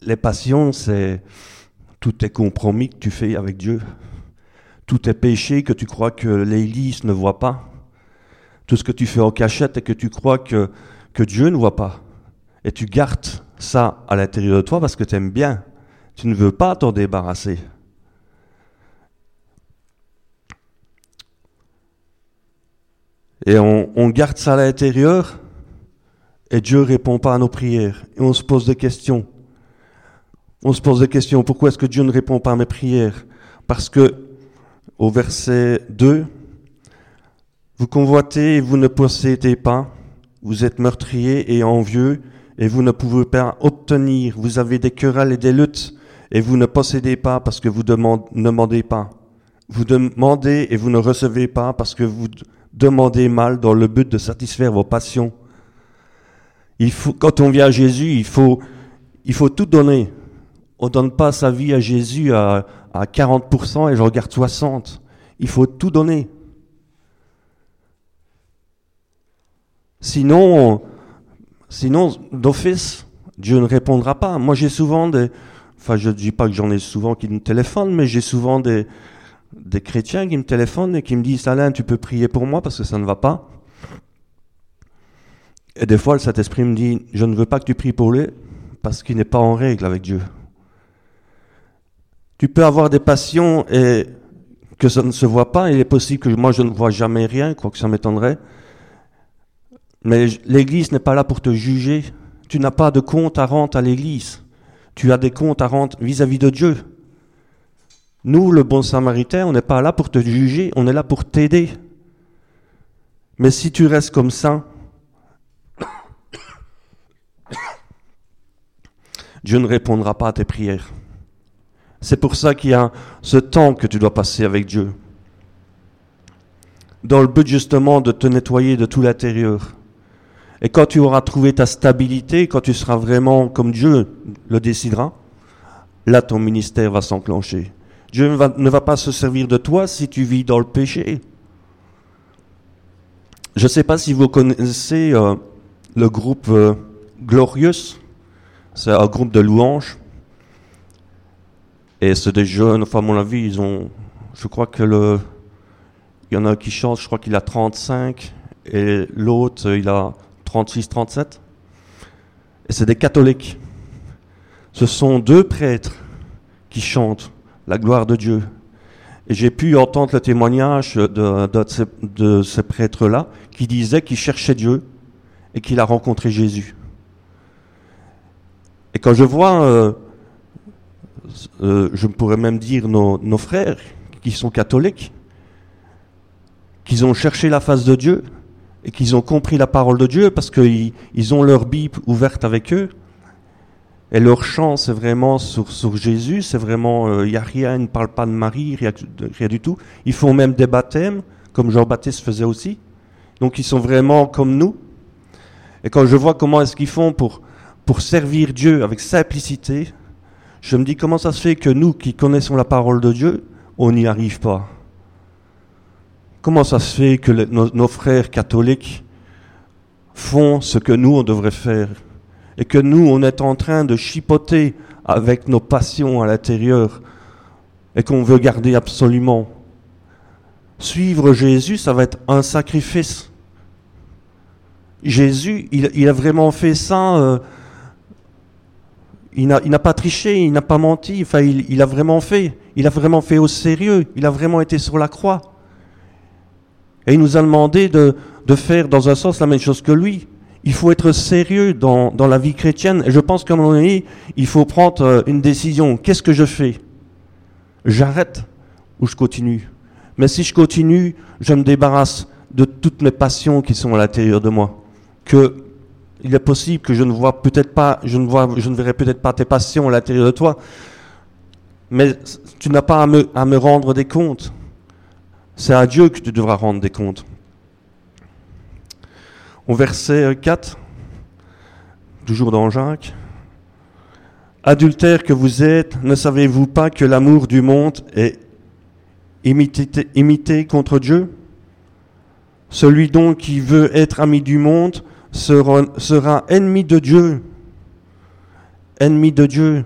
Les passions, c'est tous tes compromis que tu fais avec Dieu, tous tes péchés que tu crois que l'Église ne voit pas, tout ce que tu fais en cachette et que tu crois que, que Dieu ne voit pas. Et tu gardes ça à l'intérieur de toi parce que tu aimes bien. Tu ne veux pas t'en débarrasser. Et on, garde ça à l'intérieur et Dieu répond pas à nos prières. Et on se pose des questions. On se pose des questions. Pourquoi est-ce que Dieu ne répond pas à mes prières? Parce que au verset 2, vous convoitez et vous ne possédez pas, vous êtes meurtrier et envieux et vous ne pouvez pas obtenir, vous avez des querelles et des luttes et vous ne possédez pas parce que vous ne demandez pas. Vous demandez et vous ne recevez pas parce que vous demandez mal dans le but de satisfaire vos passions. Il faut, quand on vient à Jésus, il faut, il faut tout donner. On ne donne pas sa vie à Jésus à, 40% et je regarde 60%. Il faut tout donner. Sinon, sinon d'office, Dieu ne répondra pas. Moi, j'ai souvent des... Enfin, je ne dis pas que j'en ai souvent qui me téléphonent, mais j'ai souvent des, des chrétiens qui me téléphonent et qui me disent Alain, tu peux prier pour moi parce que ça ne va pas. Et des fois, le Saint-Esprit me dit Je ne veux pas que tu pries pour lui parce qu'il n'est pas en règle avec Dieu. Tu peux avoir des passions et que ça ne se voit pas. Il est possible que moi je ne vois jamais rien, quoi que ça m'étonnerait. Mais l'Église n'est pas là pour te juger. Tu n'as pas de compte à rendre à l'Église. Tu as des comptes à rendre vis-à-vis de Dieu. Nous, le bon samaritain, on n'est pas là pour te juger, on est là pour t'aider. Mais si tu restes comme ça, Dieu ne répondra pas à tes prières. C'est pour ça qu'il y a ce temps que tu dois passer avec Dieu. Dans le but justement de te nettoyer de tout l'intérieur. Et quand tu auras trouvé ta stabilité, quand tu seras vraiment comme Dieu le décidera, là ton ministère va s'enclencher. Dieu ne va, pas se servir de toi si tu vis dans le péché. Je ne sais pas si vous connaissez euh, le groupe euh, Glorious. C'est un groupe de louanges. Et c'est des jeunes, enfin à mon avis, ils ont, je crois que le, il y en a qui chantent, je crois qu'il a 35 et l'autre il a 36, 37. Et c'est des catholiques. Ce sont deux prêtres qui chantent la gloire de Dieu. Et j'ai pu entendre le témoignage de, de ces, prêtres-là qui disaient qu'ils cherchaient Dieu et qu'il a rencontré Jésus. Et quand je vois euh, euh, je pourrais même dire nos, frères qui sont catholiques, qu'ils ont cherché la face de Dieu et qu'ils ont compris la parole de Dieu parce qu'ils ils ont leur Bible ouverte avec eux. Et leur chant, c'est vraiment sur, Jésus, c'est vraiment, il euh, n'y a rien, ils ne parlent pas de Marie, rien, rien, du tout. Ils font même des baptêmes, comme Jean-Baptiste faisait aussi. Donc ils sont vraiment comme nous. Et quand je vois comment est-ce qu'ils font pour servir Dieu avec simplicité, je me dis comment ça se fait que nous qui connaissons la parole de Dieu, on n'y arrive pas? Comment ça se fait que nos, frères catholiques font ce que nous, on devrait faire Et que nous, on est en train de chipoter avec nos passions à l'intérieur et qu'on veut garder absolument? Suivre Jésus, ça va être un sacrifice. Jésus, il, a vraiment fait ça. Euh, il n'a pas triché, il n'a pas menti. Enfin, il, a vraiment fait. Il a vraiment fait au sérieux. Il a vraiment été sur la croix. Et il nous a demandé de, faire dans un sens la même chose que lui. Il faut être sérieux dans, la vie chrétienne. Et je pense qu'à un moment donné, il faut prendre euh, une décision. Qu'est-ce que je fais? J'arrête ou je continue? Mais si je continue, je me débarrasse de toutes mes passions qui sont à l'intérieur de moi que il est possible que je ne vois peut-être pas, je ne vois, je ne verrai peut-être pas tes passions à l'intérieur de toi, mais tu n'as pas à me, à me rendre des comptes. C'est à Dieu que tu devras rendre des comptes. Au verset 4, toujours dans Jacques, Adultère que vous êtes, ne savez-vous pas que l'amour du monde est imité, contre Dieu? Celui donc qui veut être ami du monde sera, ennemi de Dieu. Ennemi de Dieu.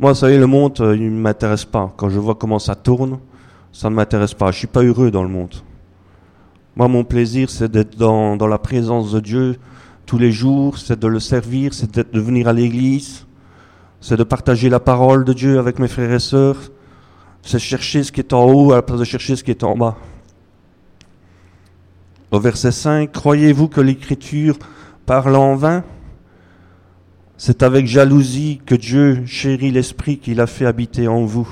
Moi, vous savez, le monde, euh, il ne m'intéresse pas. Quand je vois comment ça tourne, ça ne m'intéresse pas. Je ne suis pas heureux dans le monde. Moi, mon plaisir, c'est d'être dans, dans, la présence de Dieu tous les jours, c'est de le servir, c'est de venir à l'église, c'est de partager la parole de Dieu avec mes frères et sœurs, c'est chercher ce qui est en haut à la place de chercher ce qui est en bas. Au verset 5, croyez-vous que l'Écriture parle en vain? C'est avec jalousie que Dieu chérit l'Esprit qu'il a fait habiter en vous.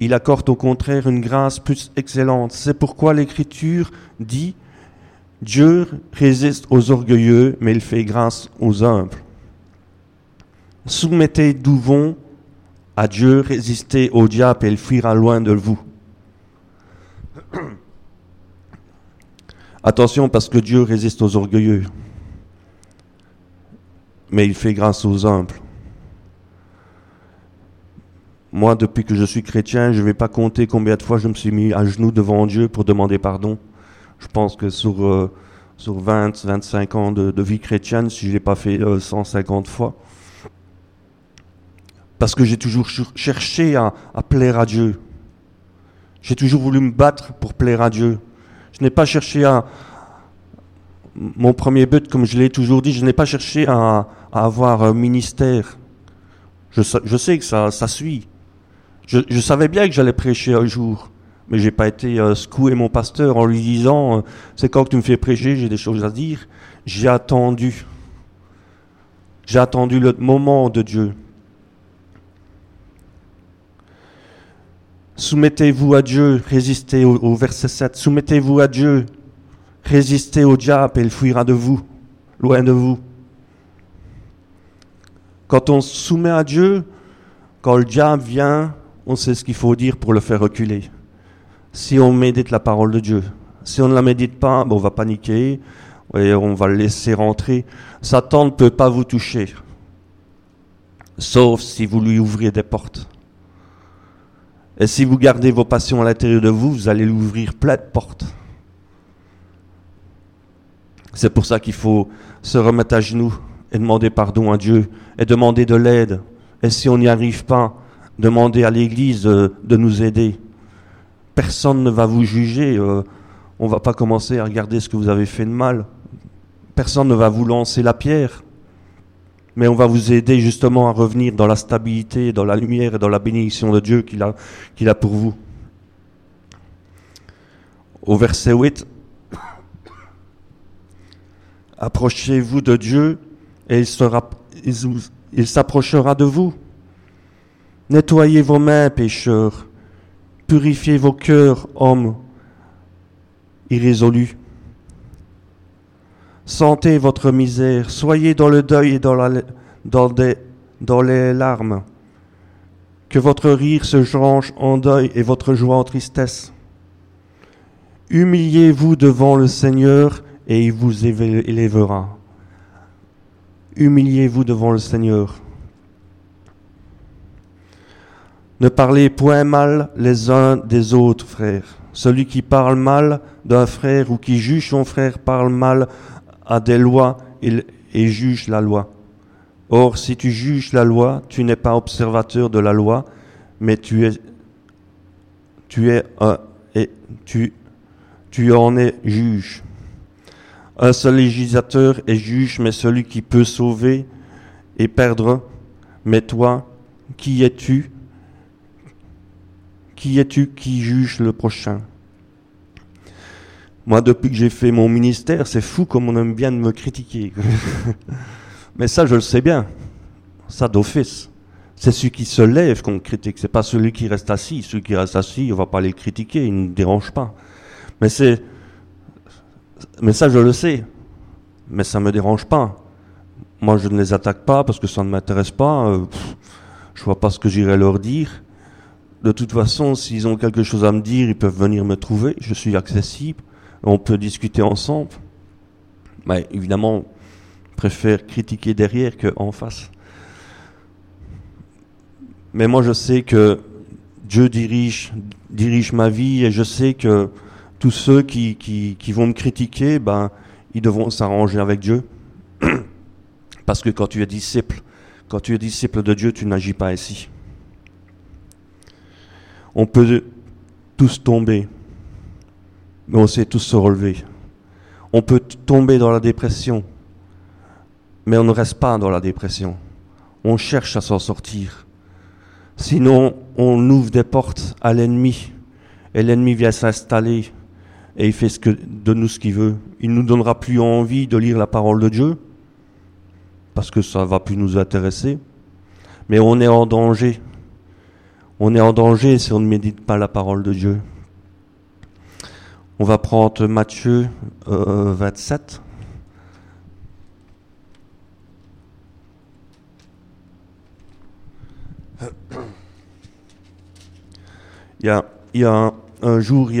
Il accorde au contraire une grâce plus excellente. C'est pourquoi l'Écriture dit, Dieu résiste aux orgueilleux, mais il fait grâce aux humbles. Soumettez d'où à Dieu, résistez au diable et il fuira loin de vous. Attention parce que Dieu résiste aux orgueilleux, mais il fait grâce aux humbles. Moi, depuis que je suis chrétien, je ne vais pas compter combien de fois je me suis mis à genoux devant Dieu pour demander pardon. Je pense que sur, euh, sur 20, 25 ans de, vie chrétienne, si je ne l'ai pas fait 150 euh, fois, parce que j'ai toujours cherché à plaire à Dieu. J'ai toujours voulu me battre pour plaire à Dieu. Je n'ai pas cherché à... Mon premier but, comme je l'ai toujours dit, je n'ai pas cherché à, avoir un ministère. Je, sais que ça, ça suit. Je, savais bien que j'allais prêcher un jour, mais j'ai pas été euh, secoué mon pasteur en lui disant euh, c'est quand tu me fais prêcher, j'ai des choses à dire. J'ai attendu. J'ai attendu le moment de Dieu. Soumettez-vous à Dieu, résistez au, verset 7. Soumettez-vous à Dieu, résistez au diable et il fuira de vous, loin de vous. Quand on se soumet à Dieu, quand le diable vient, on sait ce qu'il faut dire pour le faire reculer. Si on médite la parole de Dieu, si on ne la médite pas, on va paniquer et on va le laisser rentrer. Satan ne peut pas vous toucher, sauf si vous lui ouvrez des portes. Et si vous gardez vos passions à l'intérieur de vous, vous allez l'ouvrir plein de portes. C'est pour ça qu'il faut se remettre à genoux et demander pardon à Dieu et demander de l'aide. Et si on n'y arrive pas, demander à l'Église de, nous aider. Personne ne va vous juger. Euh, on ne va pas commencer à regarder ce que vous avez fait de mal. Personne ne va vous lancer la pierre mais on va vous aider justement à revenir dans la stabilité, dans la lumière et dans la bénédiction de Dieu qu'il a, pour vous. Au verset 8, approchez-vous de Dieu et il s'approchera de vous. Nettoyez vos mains, pécheurs, purifiez vos cœurs, hommes irrésolus. Sentez votre misère, soyez dans le deuil et dans, les larmes. Que votre rire se change en deuil et votre joie en tristesse. Humiliez-vous devant le Seigneur et il vous élèvera. Humiliez-vous devant le Seigneur. Ne parlez point mal les uns des autres, frères. Celui qui parle mal d'un frère ou qui juge son frère parle mal a des lois et juge la loi. Or, si tu juges la loi, tu n'es pas observateur de la loi, mais tu es, tu es un, et tu, tu en es juge. Un seul législateur est juge, mais celui qui peut sauver et perdre. Mais toi, qui es-tu Qui es-tu? Qui juge le prochain? Moi, depuis que j'ai fait mon ministère, c'est fou comme on aime bien de me critiquer. mais ça, je le sais bien. Ça d'office. C'est celui qui se lève qu'on critique, c'est pas celui qui reste assis. Celui qui reste assis, on va pas les critiquer, il ne dérange pas. Mais ça je le sais. Mais ça me dérange pas. Moi je ne les attaque pas parce que ça ne m'intéresse pas. Je euh, je vois pas ce que j'irai leur dire. De toute façon, s'ils ont quelque chose à me dire, ils peuvent venir me trouver. Je suis accessible. On peut discuter ensemble. Mais évidemment, je préfère critiquer derrière qu'en face. Mais moi, je sais que Dieu dirige, dirige ma vie et je sais que tous ceux qui, vont me critiquer, ben, ils devront s'arranger avec Dieu. Parce que quand tu es disciple, quand tu es disciple de Dieu, tu n'agis pas ainsi. On peut tous tomber, mais on sait tous se relever. On peut tomber dans la dépression, mais on ne reste pas dans la dépression. On cherche à s'en sortir. Sinon, on ouvre des portes à l'ennemi et l'ennemi vient s'installer et il fait ce que, de nous ce qu'il veut. Il ne nous donnera plus envie de lire la parole de Dieu parce que ça va plus nous intéresser. Mais on est en danger. On est en danger si on ne médite pas la parole de Dieu. On va prendre Matthieu 27. Euh, Il y a, un, jour, il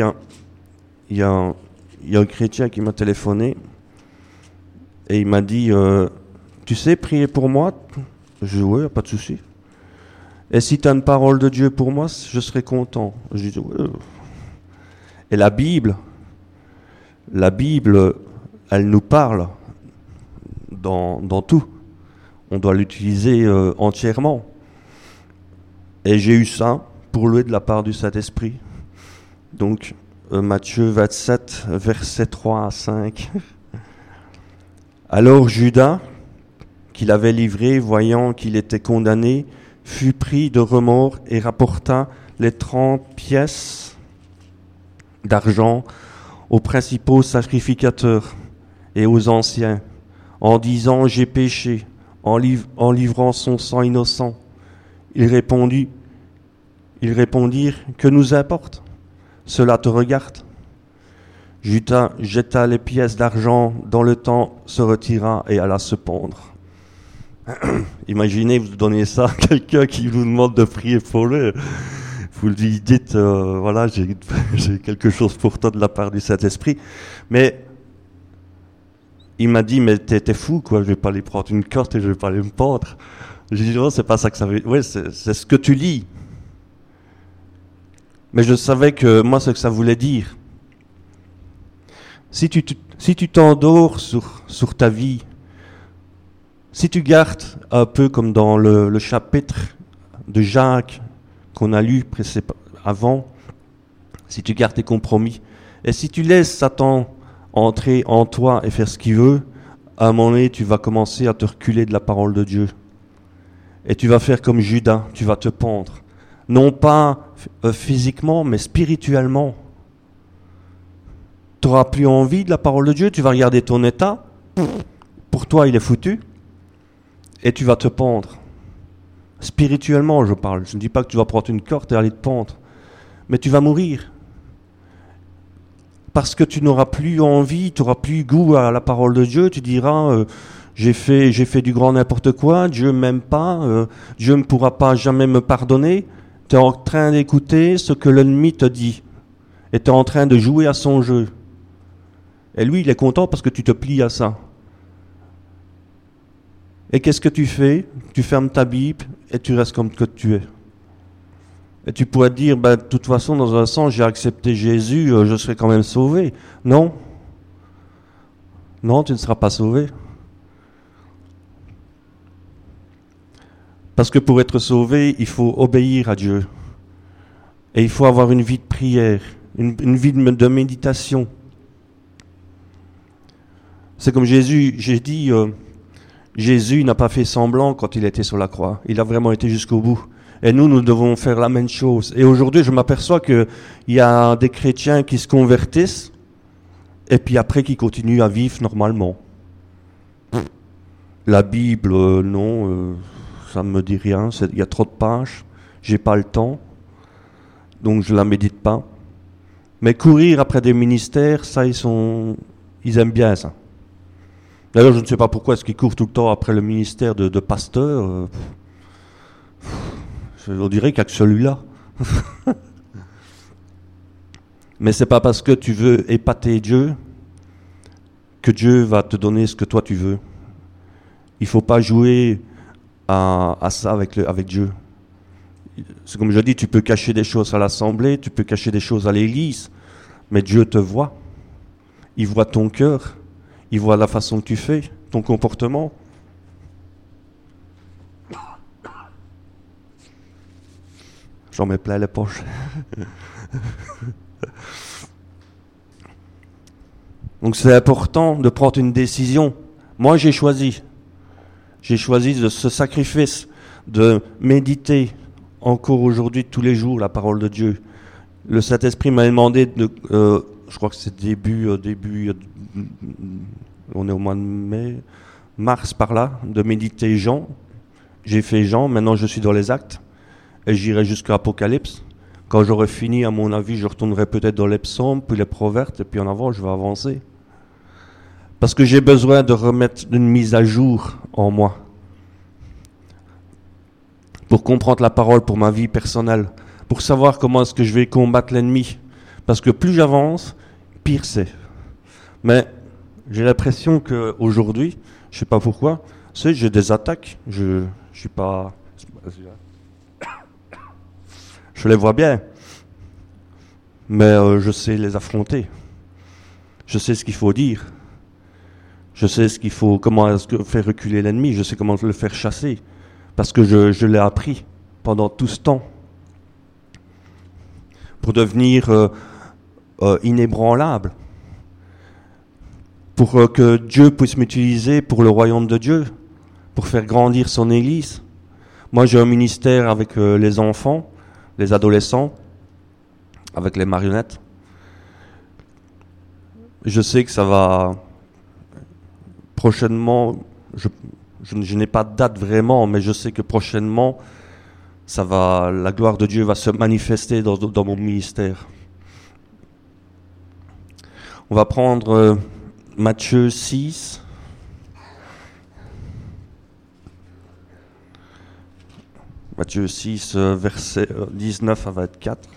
y a un chrétien qui m'a téléphoné et il m'a dit euh, Tu sais prier pour moi? Je dis Oui, pas de souci. Et si tu as une parole de Dieu pour moi, je serai content. Je. Et la Bible, la Bible, elle nous parle dans, tout. On doit l'utiliser euh, entièrement. Et j'ai eu ça pour louer de la part du Saint-Esprit. Donc, euh, Matthieu 27, versets 3 à 5. Alors Judas, qui l'avait livré, voyant qu'il était condamné, fut pris de remords et rapporta les trente pièces d'argent aux principaux sacrificateurs et aux anciens, en disant J'ai péché, en, livrant son sang innocent. Il répondit ils répondirent Que nous importe? Cela te regarde. Judas jeta les pièces d'argent dans le temps, se retira et alla se pendre. Imaginez, vous donnez ça à quelqu'un qui vous demande de prier pour lui. Vous lui dites, euh, voilà, j'ai quelque chose pour toi de la part du Saint-Esprit. Mais il m'a dit, mais t'es fou, quoi, je vais pas aller prendre une carte et je vais pas aller me pendre. J'ai dit, non, c'est pas ça que ça veut dire. Oui, c'est ce que tu lis. Mais je savais que moi, ce que ça voulait dire. Si tu si t'endors sur, sur ta vie, si tu gardes un peu comme dans le, chapitre de Jacques qu'on a lu avant, si tu gardes tes compromis, et si tu laisses Satan entrer en toi et faire ce qu'il veut, à un moment donné, tu vas commencer à te reculer de la parole de Dieu. Et tu vas faire comme Judas, tu vas te pendre non pas euh, physiquement, mais spirituellement. Tu n'auras plus envie de la parole de Dieu, tu vas regarder ton état, pour toi il est foutu, et tu vas te pendre. Spirituellement, je parle. Je ne dis pas que tu vas prendre une corde et aller te pendre, mais tu vas mourir. Parce que tu n'auras plus envie, tu n'auras plus goût à la parole de Dieu, tu diras, euh, j'ai fait, fait du grand n'importe quoi, Dieu m'aime pas, euh, Dieu ne pourra pas jamais me pardonner. Tu es en train d'écouter ce que l'ennemi te dit. Et tu es en train de jouer à son jeu. Et lui, il est content parce que tu te plies à ça. Et qu'est-ce que tu fais? Tu fermes ta Bible et tu restes comme tu es. Et tu pourrais dire, ben, de toute façon, dans un sens, j'ai accepté Jésus, euh, je serai quand même sauvé. Non. Non, tu ne seras pas sauvé. Parce que pour être sauvé, il faut obéir à Dieu. Et il faut avoir une vie de prière, une, vie de, méditation. C'est comme Jésus, j'ai dit, euh, Jésus n'a pas fait semblant quand il était sur la croix. Il a vraiment été jusqu'au bout. Et nous, nous devons faire la même chose. Et aujourd'hui, je m'aperçois qu'il y a des chrétiens qui se convertissent et puis après qui continuent à vivre normalement. La Bible, euh, non, euh, ça ne me dit rien. Il y a trop de pages. J'ai pas le temps. Donc je la médite pas. Mais courir après des ministères, ça, ils sont, ils aiment bien ça. D'ailleurs, je ne sais pas pourquoi est-ce qu'ils courent tout le temps après le ministère de, pasteur. Euh, on dirait qu'il n'y a que celui-là. Mais c'est pas parce que tu veux épater Dieu que Dieu va te donner ce que toi tu veux. Il faut pas jouer à, ça avec, avec Dieu. C'est comme je dis, tu peux cacher des choses à l'assemblée, tu peux cacher des choses à l'église, mais Dieu te voit. Il voit ton cœur, il voit la façon que tu fais, ton comportement. J'en mets plein les poches. Donc c'est important de prendre une décision. Moi j'ai choisi. J'ai choisi de ce sacrifice, de méditer encore aujourd'hui, tous les jours, la parole de Dieu. Le Saint-Esprit m'a demandé, de, euh, je crois que c'est début, euh, début, euh, on est au mois de mai, mars par là, de méditer Jean. J'ai fait Jean, maintenant je suis dans les actes et j'irai jusqu'à Apocalypse. Quand j'aurai fini, à mon avis, je retournerai peut-être dans les psaumes, puis les proverbes, et puis en avant, je vais avancer. Parce que j'ai besoin de remettre une mise à jour en moi. Pour comprendre la parole pour ma vie personnelle. Pour savoir comment est-ce que je vais combattre l'ennemi. Parce que plus j'avance, pire c'est. Mais j'ai l'impression qu'aujourd'hui, je ne sais pas pourquoi, j'ai des attaques. Je ne suis pas je les vois bien, mais euh, je sais les affronter. Je sais ce qu'il faut dire. Je sais ce qu'il faut, comment faire reculer l'ennemi. Je sais comment le faire chasser, parce que je, l'ai appris pendant tout ce temps pour devenir euh, euh, inébranlable, pour que Dieu puisse m'utiliser pour le royaume de Dieu, pour faire grandir son Église. Moi, j'ai un ministère avec les enfants les adolescents avec les marionnettes. Je sais que ça va prochainement, je, n'ai pas de date vraiment, mais je sais que prochainement, ça va, la gloire de Dieu va se manifester dans, dans mon ministère. On va prendre euh, Matthieu 6. Matthieu 6, euh, verset 19 euh, à 24.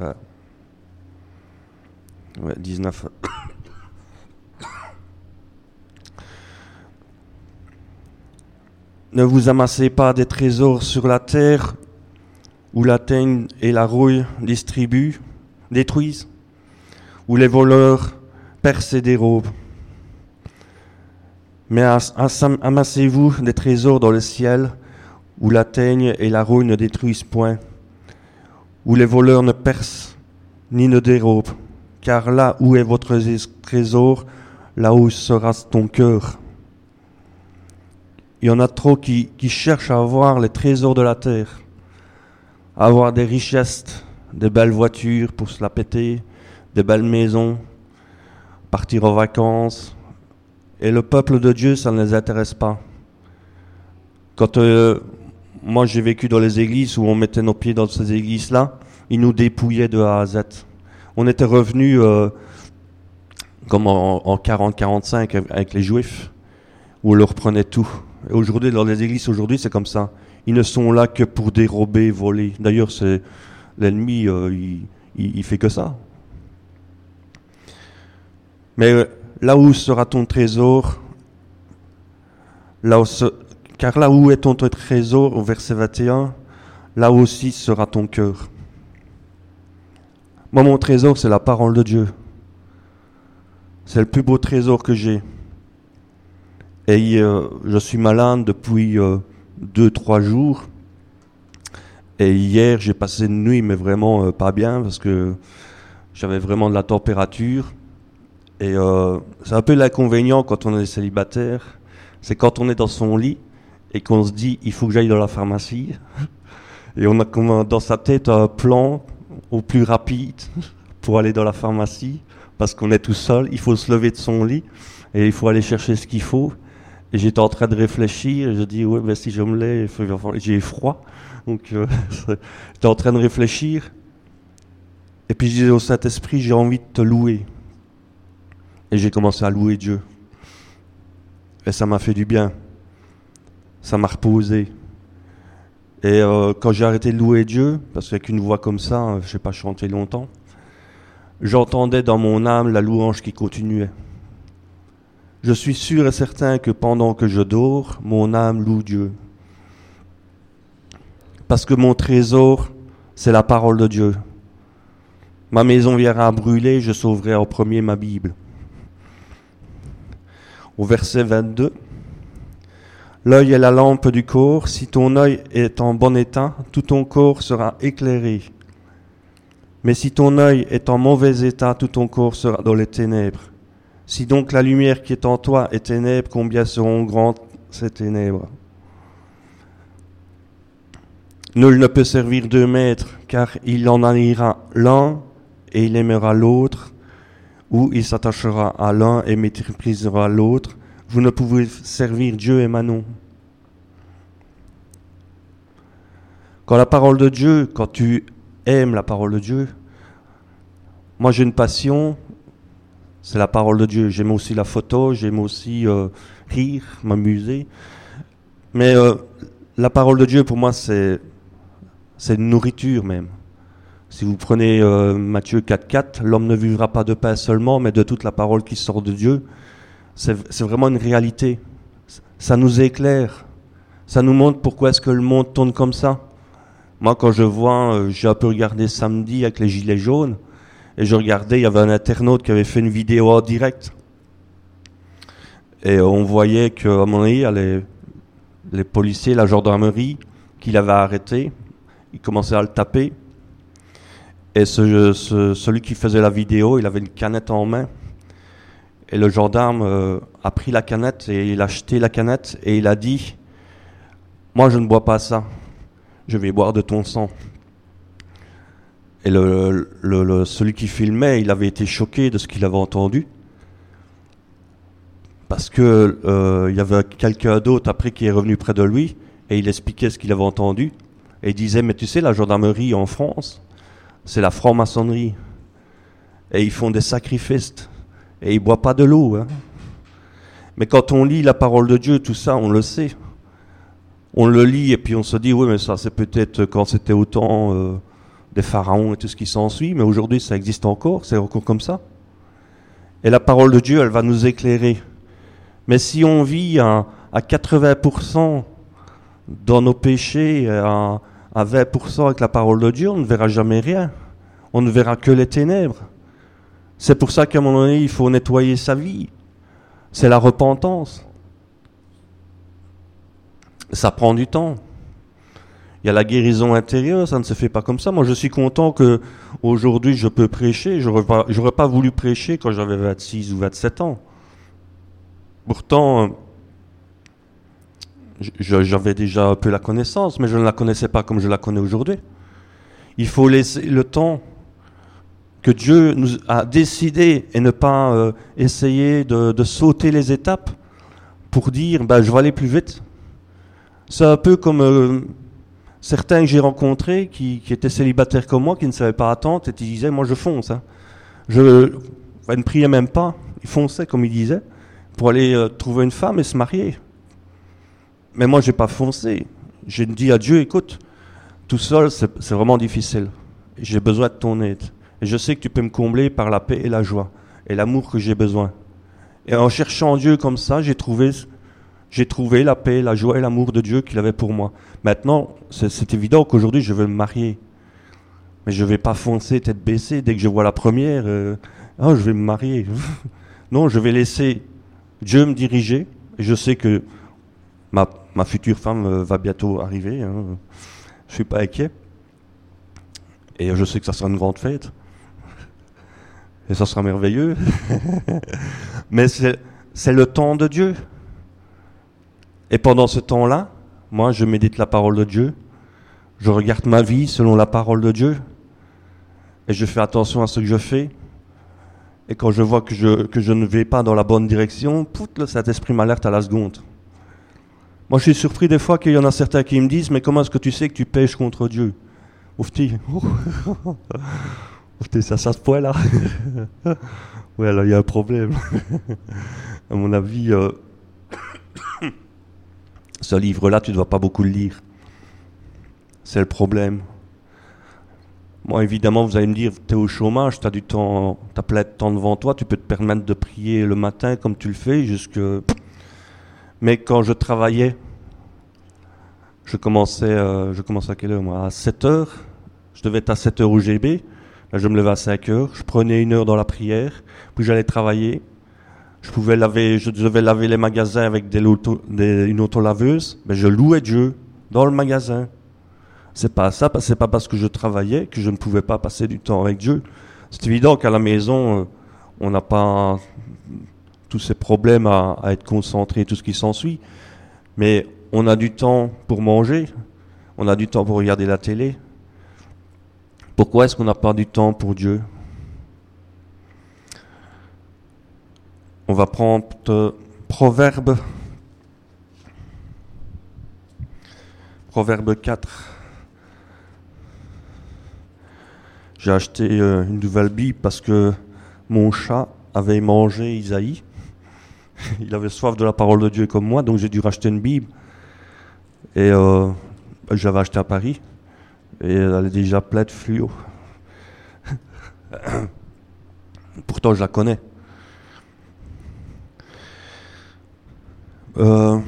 Ouais. Ouais, 19. Ne vous amassez pas des trésors sur la terre où la teigne et la rouille distribuent, détruisent où les voleurs percent et dérobent. Mais amassez-vous des trésors dans le ciel, où la teigne et la rouille ne détruisent point, où les voleurs ne percent ni ne dérobent, car là où est votre trésor, là où sera ton cœur. Il y en a trop qui, qui cherchent à avoir les trésors de la terre, à avoir des richesses, des belles voitures pour se la péter, des belles maisons, partir en vacances. Et le peuple de Dieu, ça ne les intéresse pas. Quand euh, moi j'ai vécu dans les églises où on mettait nos pieds dans ces églises-là, ils nous dépouillaient de A à Z. On était revenus euh, comme en, en 40-45 avec les Juifs, où on leur prenait tout. Aujourd'hui, dans les églises, aujourd'hui, c'est comme ça. Ils ne sont là que pour dérober, voler. D'ailleurs, c'est l'ennemi, euh, il, il, fait que ça. Mais euh, là où sera ton trésor, là car là où est ton trésor, au verset 21, là aussi sera ton cœur. Moi, mon trésor, c'est la parole de Dieu. C'est le plus beau trésor que j'ai. Et euh, je suis malade depuis euh, deux, trois jours. Et hier, j'ai passé une nuit, mais vraiment euh, pas bien, parce que j'avais vraiment de la température. Et euh, c'est un peu l'inconvénient quand on est célibataire, c'est quand on est dans son lit et qu'on se dit il faut que j'aille dans la pharmacie. Et on a dans sa tête un plan au plus rapide pour aller dans la pharmacie, parce qu'on est tout seul, il faut se lever de son lit et il faut aller chercher ce qu'il faut. Et j'étais en train de réfléchir, je dis ouais, ben si je me lève, j'ai froid. Donc euh, j'étais en train de réfléchir. Et puis je disais au Saint-Esprit, j'ai envie de te louer. Et j'ai commencé à louer Dieu. Et ça m'a fait du bien. Ça m'a reposé. Et euh, quand j'ai arrêté de louer Dieu, parce qu'avec une voix comme ça, je n'ai pas chanté longtemps, j'entendais dans mon âme la louange qui continuait. Je suis sûr et certain que pendant que je dors, mon âme loue Dieu. Parce que mon trésor, c'est la parole de Dieu. Ma maison viendra brûler, je sauverai en premier ma Bible. Au verset 22, L'œil est la lampe du corps. Si ton œil est en bon état, tout ton corps sera éclairé. Mais si ton œil est en mauvais état, tout ton corps sera dans les ténèbres. Si donc la lumière qui est en toi est ténèbres, combien seront grandes ces ténèbres? Nul ne peut servir deux maîtres, car il en haïra l'un et il aimera l'autre, ou il s'attachera à l'un et méprisera l'autre. Vous ne pouvez servir Dieu et Manon. Quand la parole de Dieu, quand tu aimes la parole de Dieu, moi j'ai une passion, c'est la parole de Dieu. J'aime aussi la photo, j'aime aussi euh, rire, m'amuser. Mais euh, la parole de Dieu pour moi c'est une nourriture même. Si vous prenez euh, Matthieu 4.4, l'homme ne vivra pas de pain seulement, mais de toute la parole qui sort de Dieu. C'est vraiment une réalité. Ça nous éclaire. Ça nous montre pourquoi est-ce que le monde tourne comme ça. Moi, quand je vois, j'ai un peu regardé samedi avec les gilets jaunes, et je regardais, il y avait un internaute qui avait fait une vidéo en direct. Et on voyait qu'à un moment donné, il y les, policiers, la gendarmerie, qui l'avaient arrêté. Ils commençaient à le taper. Et ce, ce, celui qui faisait la vidéo, il avait une canette en main. Et le gendarme euh, a pris la canette et il a jeté la canette et il a dit Moi, je ne bois pas ça. Je vais boire de ton sang. Et celui qui filmait, il avait été choqué de ce qu'il avait entendu. Parce que euh, il y avait quelqu'un d'autre après qui est revenu près de lui et il expliquait ce qu'il avait entendu. Et il disait Mais tu sais, la gendarmerie en France, c'est la franc-maçonnerie. Et ils font des sacrifices. Et ils boivent pas de l'eau. Hein. Mais quand on lit la parole de Dieu, tout ça, on le sait. On le lit et puis on se dit, oui, mais ça, c'est peut-être quand c'était au temps euh, des pharaons et tout ce qui s'ensuit, mais aujourd'hui, ça existe encore, c'est encore comme ça. Et la parole de Dieu, elle va nous éclairer. Mais si on vit à, à 80% dans nos péchés, à, à 20% avec la parole de Dieu, on ne verra jamais rien. On ne verra que les ténèbres. C'est pour ça qu'à un moment donné, il faut nettoyer sa vie. C'est la repentance. Ça prend du temps. Il y a la guérison intérieure, ça ne se fait pas comme ça. Moi, je suis content que aujourd'hui je peux prêcher. J'aurais pas, pas voulu prêcher quand j'avais 26 ou 27 ans. Pourtant, j'avais déjà un peu la connaissance, mais je ne la connaissais pas comme je la connais aujourd'hui. Il faut laisser le temps que Dieu nous a décidé et ne pas euh, essayer de, de, sauter les étapes pour dire ben, je vais aller plus vite. C'est un peu comme euh, certains que j'ai rencontrés qui, étaient célibataires comme moi, qui ne savaient pas attendre et qui disaient moi je fonce. Hein. Je ne priais même pas, ils fonçaient comme ils disaient pour aller euh, trouver une femme et se marier. Mais moi j'ai pas foncé. J'ai dit à Dieu écoute, tout seul c'est vraiment difficile. J'ai besoin de ton aide. Et je sais que tu peux me combler par la paix et la joie et l'amour que j'ai besoin. Et en cherchant Dieu comme ça, j'ai trouvé, j'ai trouvé la paix, la joie et l'amour de Dieu qu'il avait pour moi. Maintenant, c'est évident qu'aujourd'hui je veux me marier. Mais je ne vais pas foncer tête baissée dès que je vois la première. Euh, oh, je vais me marier. non, je vais laisser Dieu me diriger je sais que ma, ma future femme euh, va bientôt arriver. Hein. Je suis pas inquiet. Et je sais que ça sera une grande fête. Et ça sera merveilleux. Mais c'est le temps de Dieu. Et pendant ce temps-là, moi, je médite la parole de Dieu. Je regarde ma vie selon la parole de Dieu. Et je fais attention à ce que je fais. Et quand je vois que je, que je ne vais pas dans la bonne direction, pout, le Saint-Esprit m'alerte à la seconde. Moi, je suis surpris des fois qu'il y en a certains qui me disent Mais comment est-ce que tu sais que tu pêches contre Dieu? Oufti. Oufti, ça, ça se point là. ouais, alors il y a un problème. à mon avis, euh, ce livre-là, tu ne dois pas beaucoup le lire. C'est le problème. Moi, évidemment, vous allez me dire, tu es au chômage, tu as du temps, as plein de temps devant toi, tu peux te permettre de prier le matin comme tu le fais. Mais quand je travaillais, je commençais, euh, je commençais à quelle heure moi? À 7 heures. Je devais être à 7 heures au GB. Là, je me levais à 5 heures. Je prenais une heure dans la prière. Puis j'allais travailler. Je pouvais laver, je devais laver les magasins avec des, des une autolaveuse. Mais je louais Dieu dans le magasin. C'est pas ça, c'est pas parce que je travaillais que je ne pouvais pas passer du temps avec Dieu. C'est évident qu'à la maison, euh, on n'a pas tous ces problèmes à, être concentré, tout ce qui s'ensuit. Mais on a du temps pour manger, on a du temps pour regarder la télé. Pourquoi est-ce qu'on n'a pas du temps pour Dieu? On va prendre euh, Proverbe, Proverbe 4. J'ai acheté euh, une nouvelle Bible parce que mon chat avait mangé Isaïe. Il avait soif de la parole de Dieu comme moi, donc j'ai dû racheter une Bible. Et euh, j'avais acheté à Paris. Et elle est déjà pleine de fluo. Pourtant, je la connais. Euh,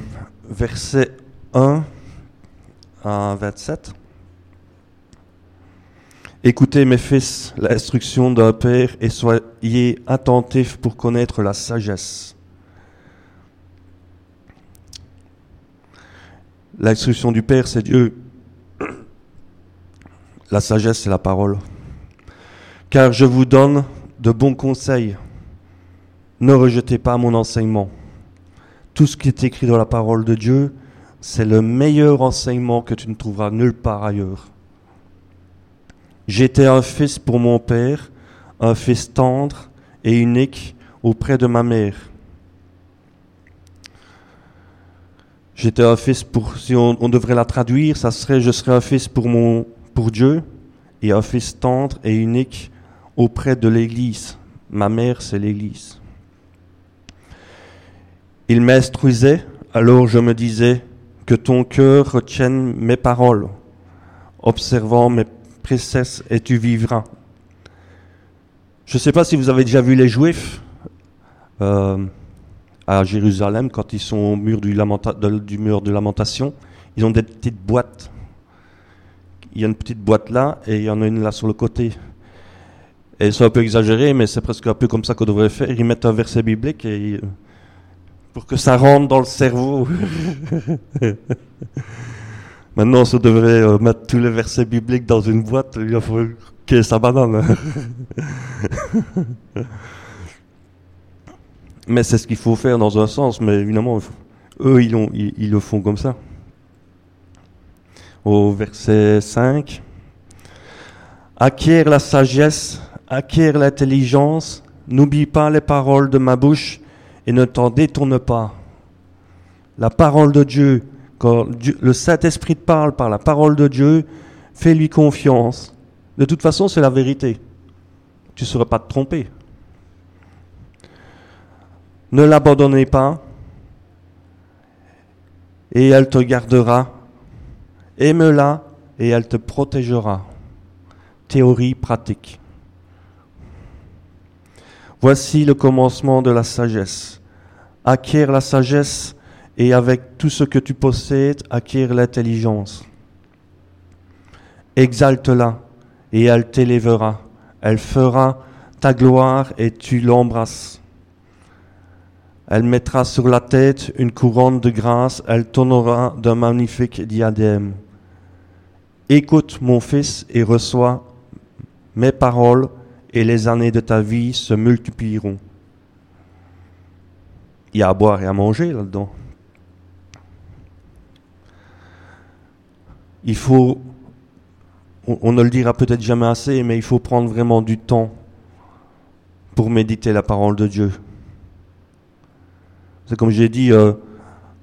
verset 1 à 27. Écoutez mes fils l'instruction d'un père et soyez attentifs pour connaître la sagesse. L'instruction du Père, c'est Dieu. La sagesse, c'est la parole. Car je vous donne de bons conseils. Ne rejetez pas mon enseignement. Tout ce qui est écrit dans la parole de Dieu, c'est le meilleur enseignement que tu ne trouveras nulle part ailleurs. J'étais un fils pour mon père, un fils tendre et unique auprès de ma mère. J'étais un fils pour, si on, devrait la traduire, ça serait je serais un fils pour mon, pour Dieu et un fils tendre et unique auprès de l'Église. Ma mère, c'est l'Église. Il m'instruisait, alors je me disais que ton cœur retienne mes paroles, observant mes princesse, et tu vivras. Je ne sais pas si vous avez déjà vu les Juifs euh, à Jérusalem quand ils sont au mur du, du, mur de lamentation. Ils ont des petites boîtes. Il y a une petite boîte là et il y en a une là sur le côté. Et c'est un peu exagéré, mais c'est presque un peu comme ça qu'on devrait faire. Ils mettent un verset biblique et, pour que ça rentre dans le cerveau. Maintenant, on devrait euh, mettre tous les versets bibliques dans une boîte, il faut que ça banane. mais c'est ce qu'il faut faire dans un sens, mais évidemment, eux, ils, ils, le font comme ça. Au verset 5, acquiert la sagesse, acquiert l'intelligence, n'oublie pas les paroles de ma bouche et ne t'en détourne pas. La parole de Dieu quand le Saint-Esprit te parle par la parole de Dieu, fais-lui confiance. De toute façon, c'est la vérité. Tu ne seras pas te tromper. Ne l'abandonnez pas et elle te gardera. Aime-la et elle te protégera. Théorie pratique. Voici le commencement de la sagesse. Acquiert la sagesse et avec tout ce que tu possèdes, acquiert l'intelligence. Exalte-la, et elle t'élèvera. Elle fera ta gloire, et tu l'embrasses. Elle mettra sur la tête une couronne de grâce, elle tournera d'un magnifique diadème. Écoute, mon fils, et reçois mes paroles, et les années de ta vie se multiplieront. Il y a à boire et à manger là-dedans. Il faut, on, ne le dira peut-être jamais assez, mais il faut prendre vraiment du temps pour méditer la parole de Dieu. C'est comme j'ai dit, euh,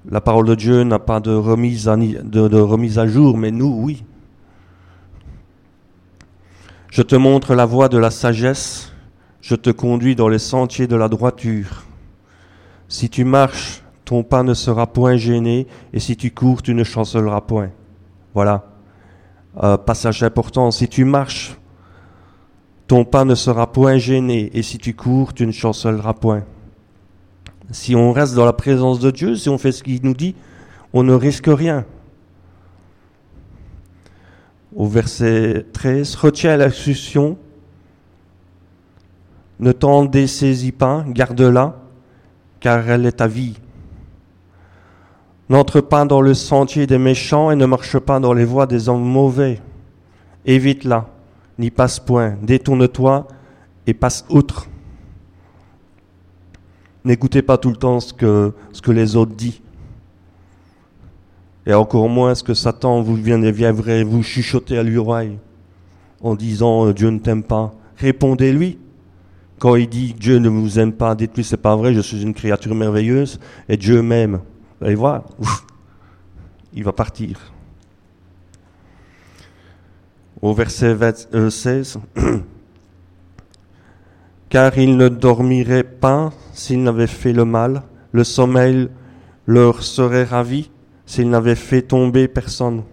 la parole de Dieu n'a pas de remise, à, de remise à jour, mais nous, oui. Je te montre la voie de la sagesse, je te conduis dans les sentiers de la droiture. Si tu marches, ton pas ne sera point gêné, et si tu cours, tu ne chancelleras point. Voilà. Euh, passage important. Si tu marches, ton pas ne sera point gêné, et si tu cours, tu ne chancelleras point. Si on reste dans la présence de Dieu, si on fait ce qu'il nous dit, on ne risque rien. Au verset 13, retiens la succion, ne t'en dessaisis pas, garde-la, car elle est ta vie. N'entre pas dans le sentier des méchants et ne marche pas dans les voies des hommes mauvais. Évite-la, n'y passe point, détourne-toi et passe outre. N'écoutez pas tout le temps ce que, ce que les autres disent. Et encore moins ce que Satan vous viendrait vous chuchoter à l'oreille en disant euh, Dieu ne t'aime pas. Répondez-lui. Quand il dit Dieu ne vous aime pas, dites-lui c'est pas vrai, je suis une créature merveilleuse et Dieu m'aime. Vous allez voir, il va partir. Au verset 16, car ils ne dormiraient pas s'ils n'avaient fait le mal, le sommeil leur serait ravi s'ils n'avaient fait tomber personne.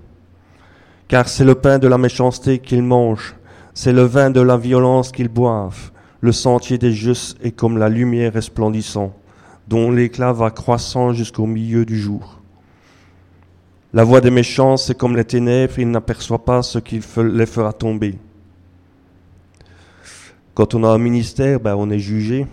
Car c'est le pain de la méchanceté qu'ils mangent, c'est le vin de la violence qu'ils boivent. Le sentier des justes est comme la lumière resplendissante dont l'éclat va croissant jusqu'au milieu du jour. La voix des méchants, c'est comme les ténèbres, ils n'aperçoivent pas ce qui les fera tomber. Quand on a un ministère, ben, on est jugé.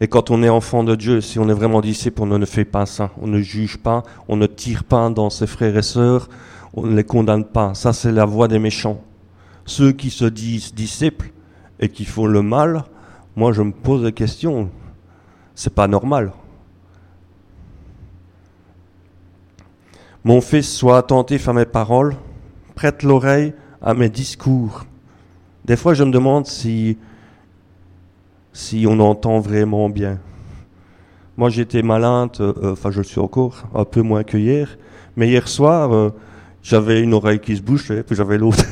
Et quand on est enfant de Dieu, si on est vraiment disciple, on ne fait pas ça. On ne juge pas, on ne tire pas dans ses frères et sœurs, on ne les condamne pas. Ça, c'est la voix des méchants. Ceux qui se disent disciples et qui font le mal, moi, je me pose la question c'est pas normal. Mon fils, sois attentif à mes paroles, prête l'oreille à mes discours. Des fois, je me demande si, si on entend vraiment bien. Moi, j'étais malade, euh, enfin, je le suis encore, un peu moins que hier. Mais hier soir, euh, j'avais une oreille qui se bouchait, puis j'avais l'autre.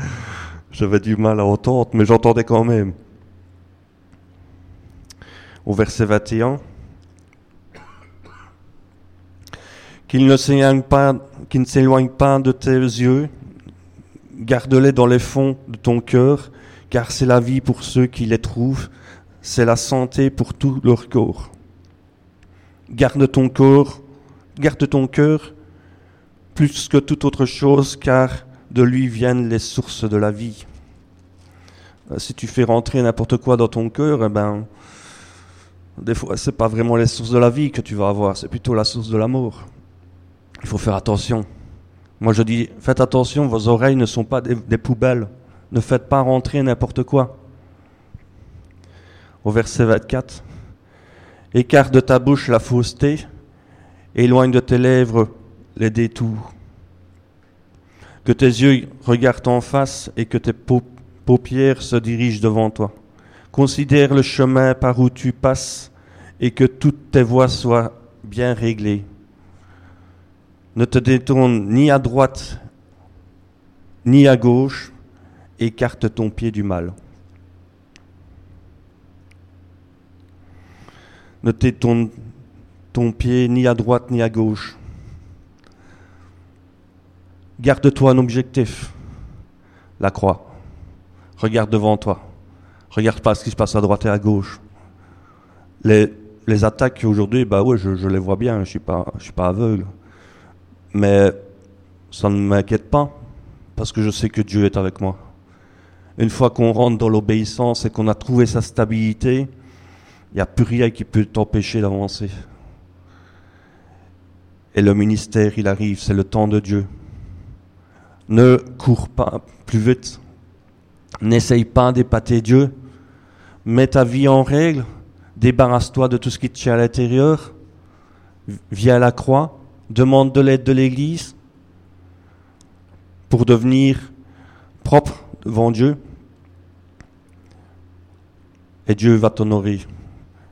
j'avais du mal à entendre, mais j'entendais quand même au verset 21. Qu'il ne s'éloigne pas, qu'il ne s'éloigne pas de tes yeux, garde-les dans les fonds de ton cœur, car c'est la vie pour ceux qui les trouvent, c'est la santé pour tout leur corps. Garde ton corps, garde ton cœur plus que toute autre chose, car de lui viennent les sources de la vie. Si tu fais rentrer n'importe quoi dans ton cœur, eh ben, des fois, c'est pas vraiment les sources de la vie que tu vas avoir, c'est plutôt la source de l'amour. Il faut faire attention. Moi, je dis, faites attention, vos oreilles ne sont pas des poubelles. Ne faites pas rentrer n'importe quoi. Au verset 24, écarte de ta bouche la fausseté, éloigne de tes lèvres les détours. Que tes yeux regardent en face et que tes paupières se dirigent devant toi. Considère le chemin par où tu passes et que toutes tes voies soient bien réglées. Ne te détourne ni à droite ni à gauche, écarte ton pied du mal. Ne détourne ton pied ni à droite ni à gauche. Garde-toi un objectif, la croix. Regarde devant toi. Regarde pas ce qui se passe à droite et à gauche. Les, attaques aujourd'hui, bah ouais, je, les vois bien, je suis suis pas aveugle. Mais ça ne m'inquiète pas, parce que je sais que Dieu est avec moi. Une fois qu'on rentre dans l'obéissance et qu'on a trouvé sa stabilité, Il n'y a plus rien qui peut t'empêcher d'avancer. Et le ministère, il arrive, c'est le temps de Dieu. Ne cours pas plus vite. N'essaye pas d'épater Dieu. Mets ta vie en règle. Débarrasse-toi de tout ce qui te tient à l'intérieur. Viens à la croix. Demande de l'aide de l'Église pour devenir propre devant Dieu. Et Dieu va t'honorer.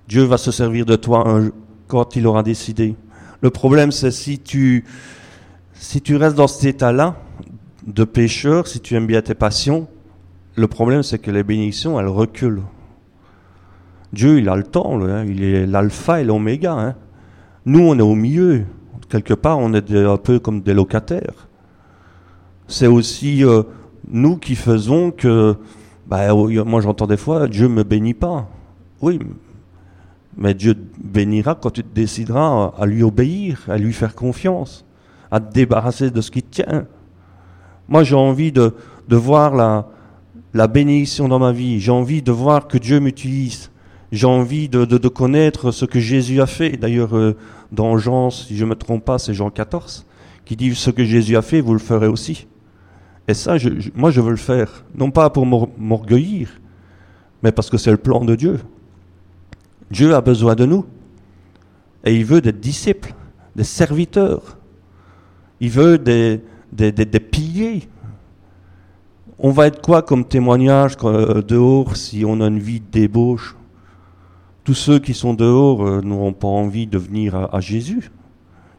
Dieu va se servir de toi quand il aura décidé. Le problème, c'est si tu, si tu restes dans cet état-là de pécheur, si tu aimes bien tes passions, le problème, c'est que les bénédictions, elles reculent. Dieu, il a le temps, hein. il est l'alpha et l'oméga. Hein. Nous, on est au milieu. Quelque part, on est un peu comme des locataires. C'est aussi euh, nous qui faisons que, bah, moi j'entends des fois, Dieu ne me bénit pas. Oui, mais Dieu bénira quand tu te décideras à lui obéir, à lui faire confiance, à te débarrasser de ce qui te tient. Moi, j'ai envie de, de voir la, la bénédiction dans ma vie. J'ai envie de voir que Dieu m'utilise. J'ai envie de, de, connaître ce que Jésus a fait. D'ailleurs, euh, dans Jean, si je ne me trompe pas, c'est Jean 14, qui dit ce que Jésus a fait, vous le ferez aussi. Et ça, moi, je veux le faire. Non pas pour m'orgueillir, mais parce que c'est le plan de Dieu. Dieu a besoin de nous. Et il veut des disciples, des serviteurs. Il veut des, des, des, piliers. On va être quoi comme témoignage euh, dehors si on a une vie débauche? Tous ceux qui sont dehors euh, n'auront pas envie de venir à, Jésus.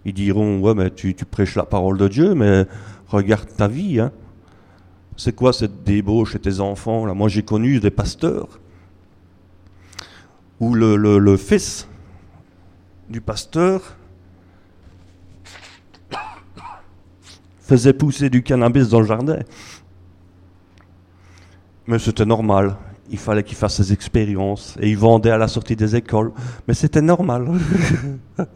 Ils diront, ouais, mais tu, prêches la parole de Dieu, mais regarde ta vie. Hein. C'est quoi cette débauche chez tes enfants là? Moi j'ai connu des pasteurs où le, fils du pasteur faisait pousser du cannabis dans le jardin. Mais c'était normal. Il fallait qu'il fasse ses expériences. Et il vendait à la sortie des écoles. Mais c'était normal.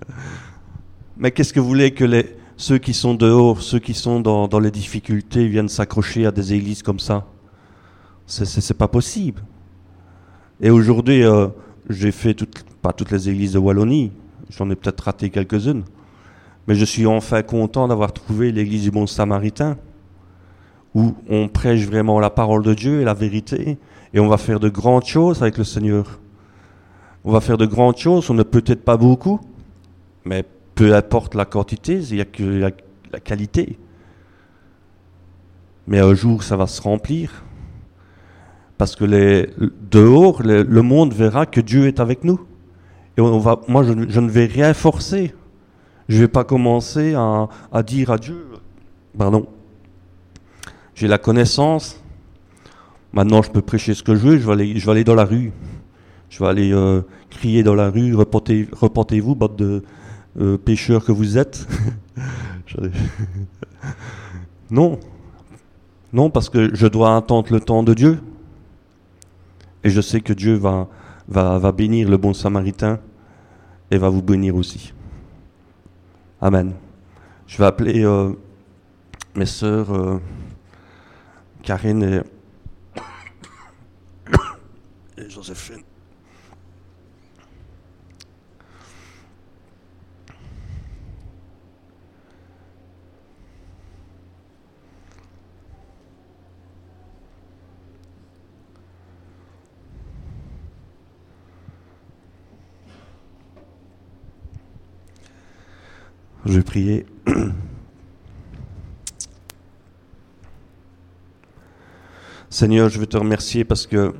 Mais qu'est-ce que vous voulez que ceux qui sont dehors, ceux qui sont dans, dans les difficultés viennent s'accrocher à des églises comme ça? C'est pas possible. Et aujourd'hui, euh, j'ai fait pas toutes les églises de Wallonie, j'en ai peut-être raté quelques-unes, mais je suis enfin content d'avoir trouvé l'église du Bon Samaritain, où on prêche vraiment la parole de Dieu et la vérité, et on va faire de grandes choses avec le Seigneur. On va faire de grandes choses, on ne peut-être pas beaucoup, mais peu importe la quantité, il n'y a que la qualité. Mais un jour, ça va se remplir. Parce que dehors, le monde verra que Dieu est avec nous. Et on va, moi, je, ne vais rien forcer. Je ne vais pas commencer à, dire à Dieu, pardon, j'ai la connaissance, maintenant je peux prêcher ce que je veux, je vais aller, dans la rue. Je vais aller euh, crier dans la rue, repentez-vous, bande de euh, que vous êtes. non, non, parce que je dois attendre le temps de Dieu. Et je sais que Dieu va, bénir le bon samaritain et va vous bénir aussi. Amen. Je vais appeler euh, mes sœurs euh, Karine et, Joséphine. Je vais prier. Seigneur, je veux te remercier parce que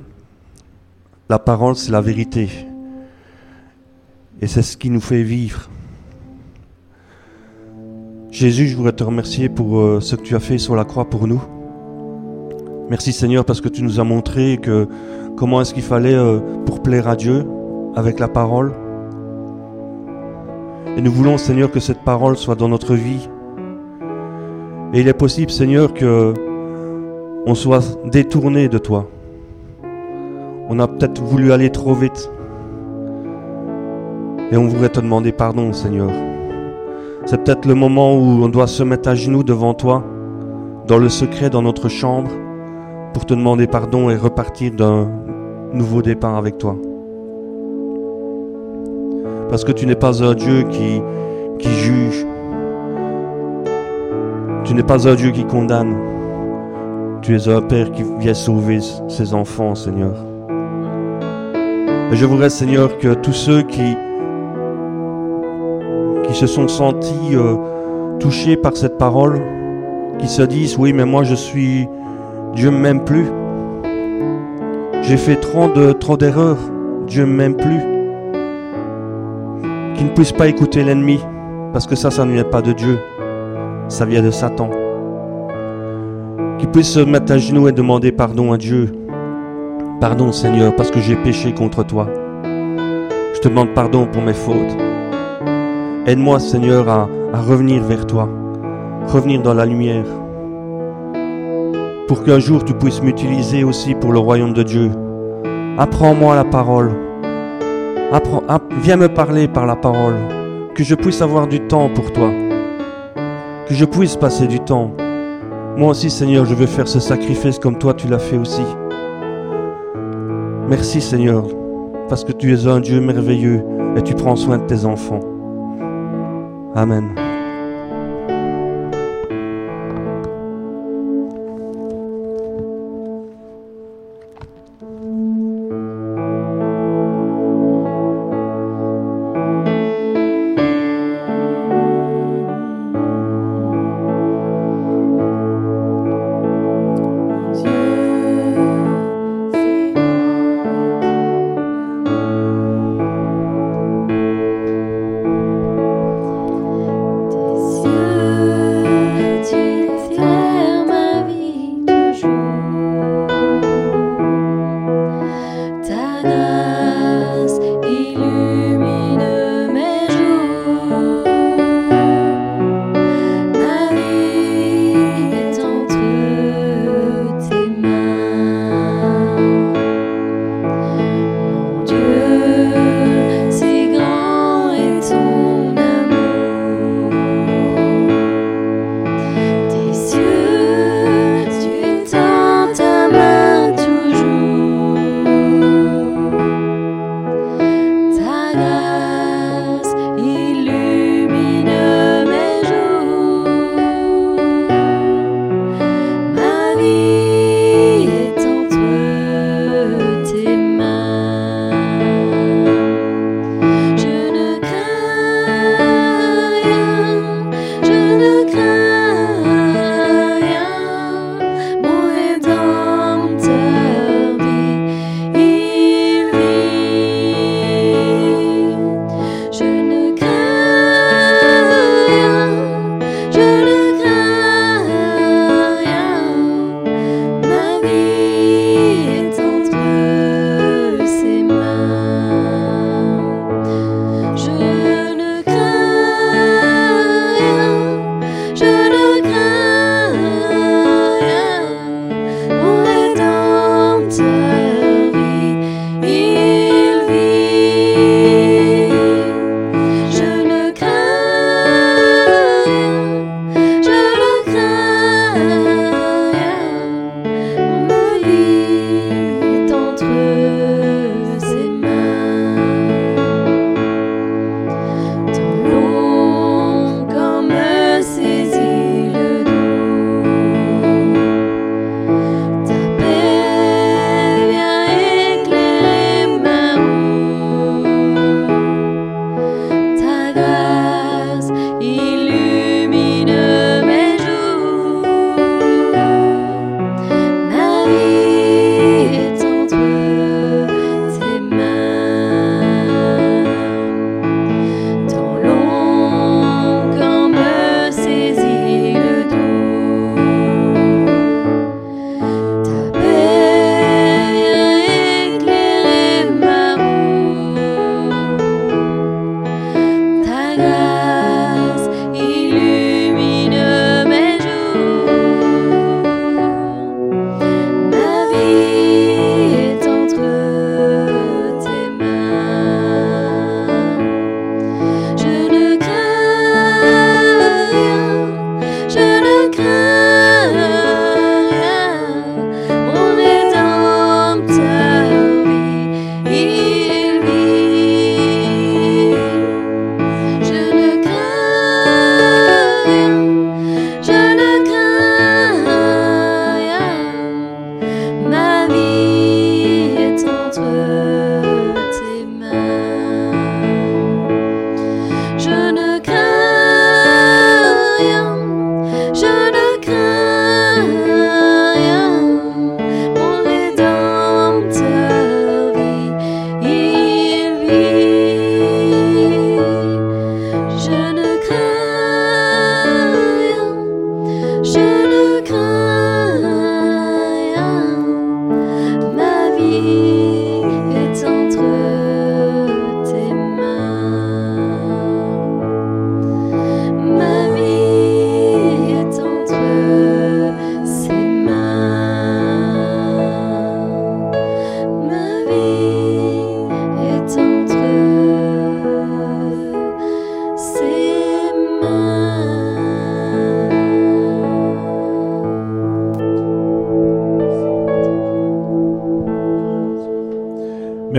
la parole, c'est la vérité. Et c'est ce qui nous fait vivre. Jésus, je voudrais te remercier pour euh, ce que tu as fait sur la croix pour nous. Merci Seigneur parce que tu nous as montré que comment est-ce qu'il fallait euh, pour plaire à Dieu avec la parole. Et nous voulons, Seigneur, que cette parole soit dans notre vie. Et il est possible, Seigneur, que on soit détourné de toi. On a peut-être voulu aller trop vite. Et on voudrait te demander pardon, Seigneur. C'est peut-être le moment où on doit se mettre à genoux devant toi, dans le secret, dans notre chambre, pour te demander pardon et repartir d'un nouveau départ avec toi. Parce que tu n'es pas un Dieu qui, juge. Tu n'es pas un Dieu qui condamne. Tu es un Père qui vient sauver ses enfants, Seigneur. Et je voudrais, Seigneur, que tous ceux qui, qui se sont sentis euh, touchés par cette parole, qui se disent, oui, mais moi je suis, Dieu ne m'aime plus. J'ai fait trop de trop d'erreurs, Dieu ne m'aime plus. Qui ne puissent pas écouter l'ennemi, parce que ça, ça ne vient pas de Dieu, ça vient de Satan. Qui puissent se mettre à genoux et demander pardon à Dieu. Pardon Seigneur, parce que j'ai péché contre toi. Je te demande pardon pour mes fautes. Aide-moi Seigneur à, à revenir vers toi, revenir dans la lumière, pour qu'un jour tu puisses m'utiliser aussi pour le royaume de Dieu. Apprends-moi la parole. Viens me parler par la parole. Que je puisse avoir du temps pour toi. Que je puisse passer du temps. Moi aussi, Seigneur, je veux faire ce sacrifice comme toi tu l'as fait aussi. Merci, Seigneur, parce que tu es un Dieu merveilleux et tu prends soin de tes enfants. Amen.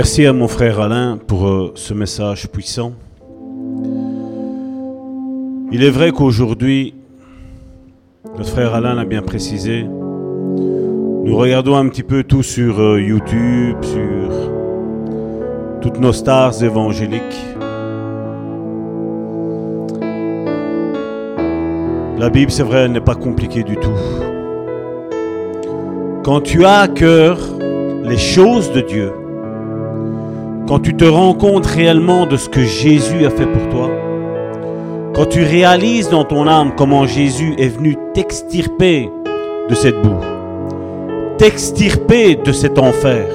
Merci à mon frère Alain pour euh, ce message puissant. Il est vrai qu'aujourd'hui, notre frère Alain l'a bien précisé, nous regardons un petit peu tout sur euh, YouTube, sur toutes nos stars évangéliques. La Bible, c'est vrai, elle n'est pas compliquée du tout. Quand tu as à cœur les choses de Dieu, quand tu te rends compte réellement de ce que Jésus a fait pour toi, quand tu réalises dans ton âme comment Jésus est venu t'extirper de cette boue, t'extirper de cet enfer,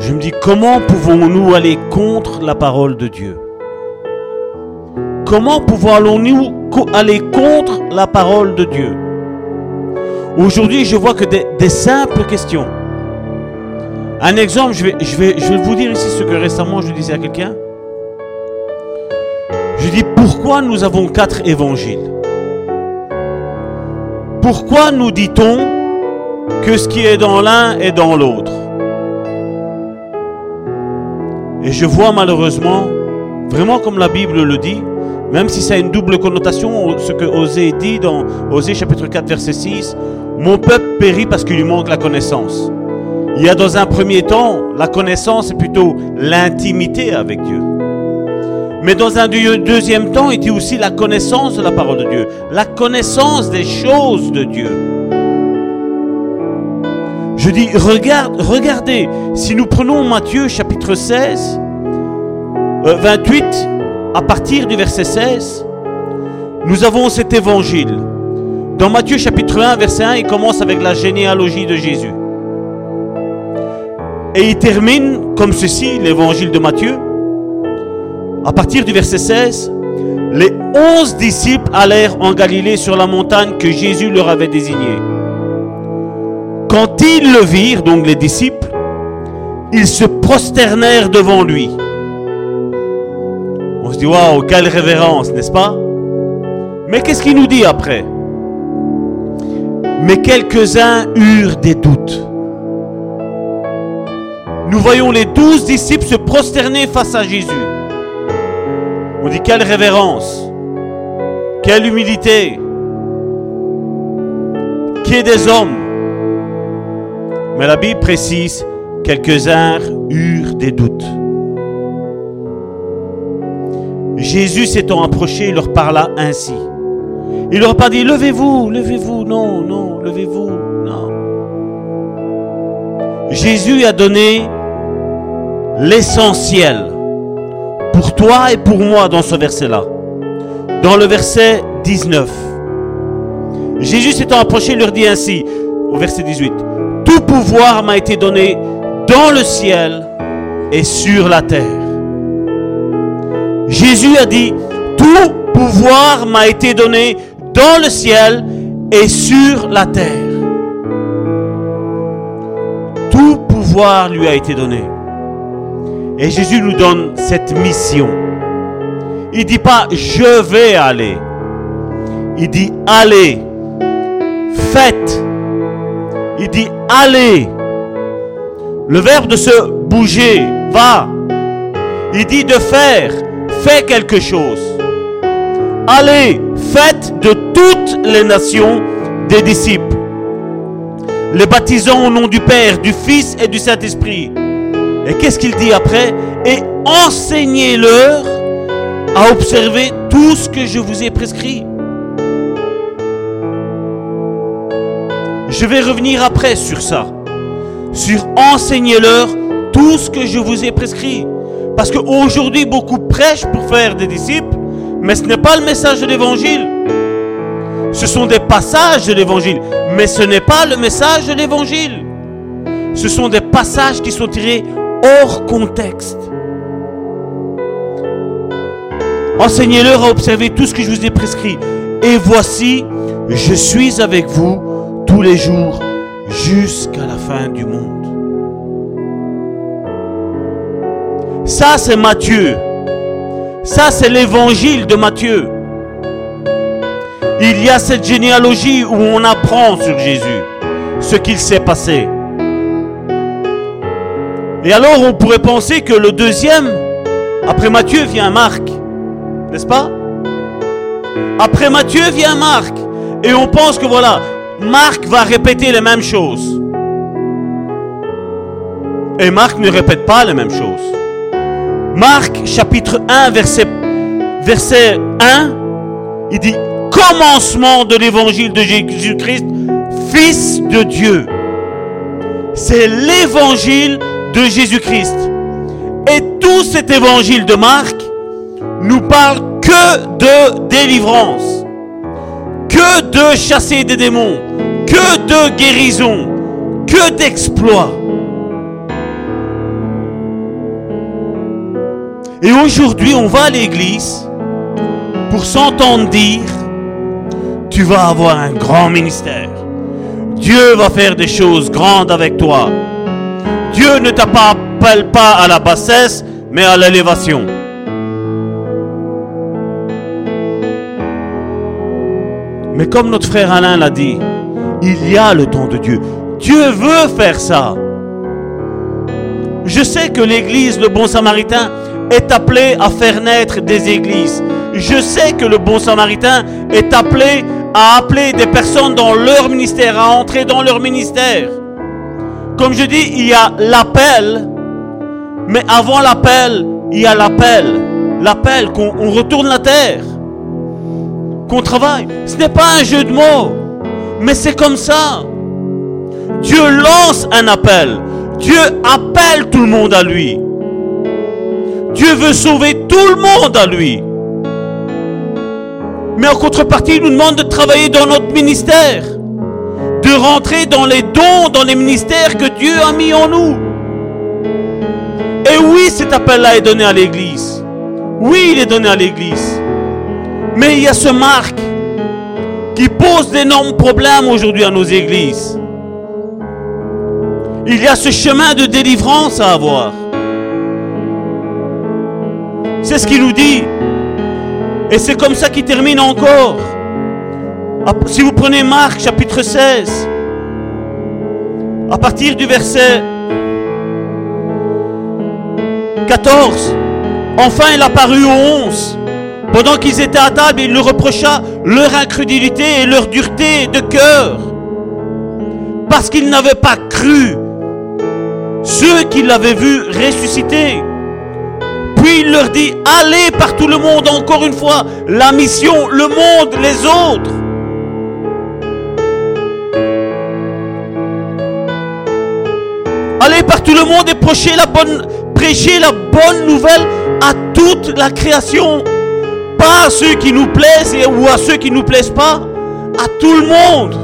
je me dis comment pouvons-nous aller contre la parole de Dieu? Comment pouvons-nous aller contre la parole de Dieu? Aujourd'hui, je vois que des, des simples questions un exemple, je vais, vous dire ici ce que récemment je disais à quelqu'un. Je dis pourquoi nous avons quatre évangiles? Pourquoi nous dit-on que ce qui est dans l'un est dans l'autre? Et je vois malheureusement, vraiment comme la Bible le dit, même si ça a une double connotation, ce que Osée dit dans Osée chapitre 4 verset 6, mon peuple périt parce qu'il lui manque la connaissance. Il y a dans un premier temps, la connaissance et plutôt l'intimité avec Dieu. Mais dans un deuxième temps, il y aussi la connaissance de la parole de Dieu, la connaissance des choses de Dieu. Je dis, regarde, regardez, si nous prenons Matthieu chapitre 16, 28, euh, à partir du verset 16, nous avons cet évangile. Dans Matthieu chapitre 1, verset 1, il commence avec la généalogie de Jésus. Et il termine comme ceci, l'évangile de Matthieu. À partir du verset 16, les onze disciples allèrent en Galilée sur la montagne que Jésus leur avait désignée. Quand ils le virent, donc les disciples, ils se prosternèrent devant lui. On se dit, waouh, quelle révérence, n'est-ce pas? Mais qu'est-ce qu'il nous dit après? Mais quelques-uns eurent des doutes nous voyons les douze disciples se prosterner face à Jésus. On dit quelle révérence, quelle humilité, qui est des hommes. Mais la Bible précise, quelques-uns eurent des doutes. Jésus s'étant approché, il leur parla ainsi. Il leur a dit, levez-vous, levez-vous, non, non, levez-vous, non. Jésus a donné l'essentiel pour toi et pour moi dans ce verset-là. Dans le verset 19. Jésus s'étant approché leur dit ainsi, au verset 18, Tout pouvoir m'a été donné dans le ciel et sur la terre. Jésus a dit, Tout pouvoir m'a été donné dans le ciel et sur la terre. Tout pouvoir lui a été donné. Et Jésus nous donne cette mission. Il dit pas je vais aller. Il dit allez. Faites. Il dit allez. Le verbe de se bouger, va. Il dit de faire, fais quelque chose. Allez, faites de toutes les nations des disciples. Les baptisant au nom du Père, du Fils et du Saint-Esprit et qu'est-ce qu'il dit après? Et enseignez-leur à observer tout ce que je vous ai prescrit. Je vais revenir après sur ça. Sur enseignez-leur tout ce que je vous ai prescrit. Parce qu'aujourd'hui, beaucoup prêchent pour faire des disciples, mais ce n'est pas le message de l'évangile. Ce sont des passages de l'évangile, mais ce n'est pas le message de l'évangile. Ce sont des passages qui sont tirés hors contexte. Enseignez-leur à observer tout ce que je vous ai prescrit. Et voici, je suis avec vous tous les jours jusqu'à la fin du monde. Ça, c'est Matthieu. Ça, c'est l'évangile de Matthieu. Il y a cette généalogie où on apprend sur Jésus, ce qu'il s'est passé. Et alors on pourrait penser que le deuxième, après Matthieu vient Marc, n'est-ce pas? Après Matthieu vient Marc. Et on pense que voilà, Marc va répéter les mêmes choses. Et Marc ne répète pas les mêmes choses. Marc chapitre 1 verset, verset 1, il dit commencement de l'évangile de Jésus-Christ, Fils de Dieu. C'est l'évangile de Jésus-Christ. Et tout cet évangile de Marc nous parle que de délivrance, que de chasser des démons, que de guérison, que d'exploits. Et aujourd'hui, on va à l'église pour s'entendre dire, tu vas avoir un grand ministère. Dieu va faire des choses grandes avec toi. Dieu ne t'appelle pas à la bassesse, mais à l'élévation. Mais comme notre frère Alain l'a dit, il y a le temps de Dieu. Dieu veut faire ça. Je sais que l'église, le bon samaritain, est appelé à faire naître des églises. Je sais que le bon samaritain est appelé à appeler des personnes dans leur ministère, à entrer dans leur ministère. Comme je dis, il y a l'appel, mais avant l'appel, il y a l'appel. L'appel qu'on retourne la terre, qu'on travaille. Ce n'est pas un jeu de mots, mais c'est comme ça. Dieu lance un appel. Dieu appelle tout le monde à lui. Dieu veut sauver tout le monde à lui. Mais en contrepartie, il nous demande de travailler dans notre ministère, de rentrer dans les dons, dans les ministères que Dieu a mis en nous. Et oui, cet appel-là est donné à l'Église. Oui, il est donné à l'Église. Mais il y a ce Marc qui pose d'énormes problèmes aujourd'hui à nos églises. Il y a ce chemin de délivrance à avoir. C'est ce qu'il nous dit. Et c'est comme ça qu'il termine encore. Si vous prenez Marc chapitre 16, à partir du verset 14, enfin il apparut aux 11. Pendant qu'ils étaient à table, il leur reprocha leur incrédulité et leur dureté de cœur. Parce qu'ils n'avaient pas cru ceux qui l'avaient vu ressusciter. Puis il leur dit, allez par tout le monde encore une fois. La mission, le monde, les autres. Par tout le monde et prêchez la bonne, prêchez la bonne nouvelle à toute la création. Pas à ceux qui nous plaisent ou à ceux qui ne nous plaisent pas. À tout le monde.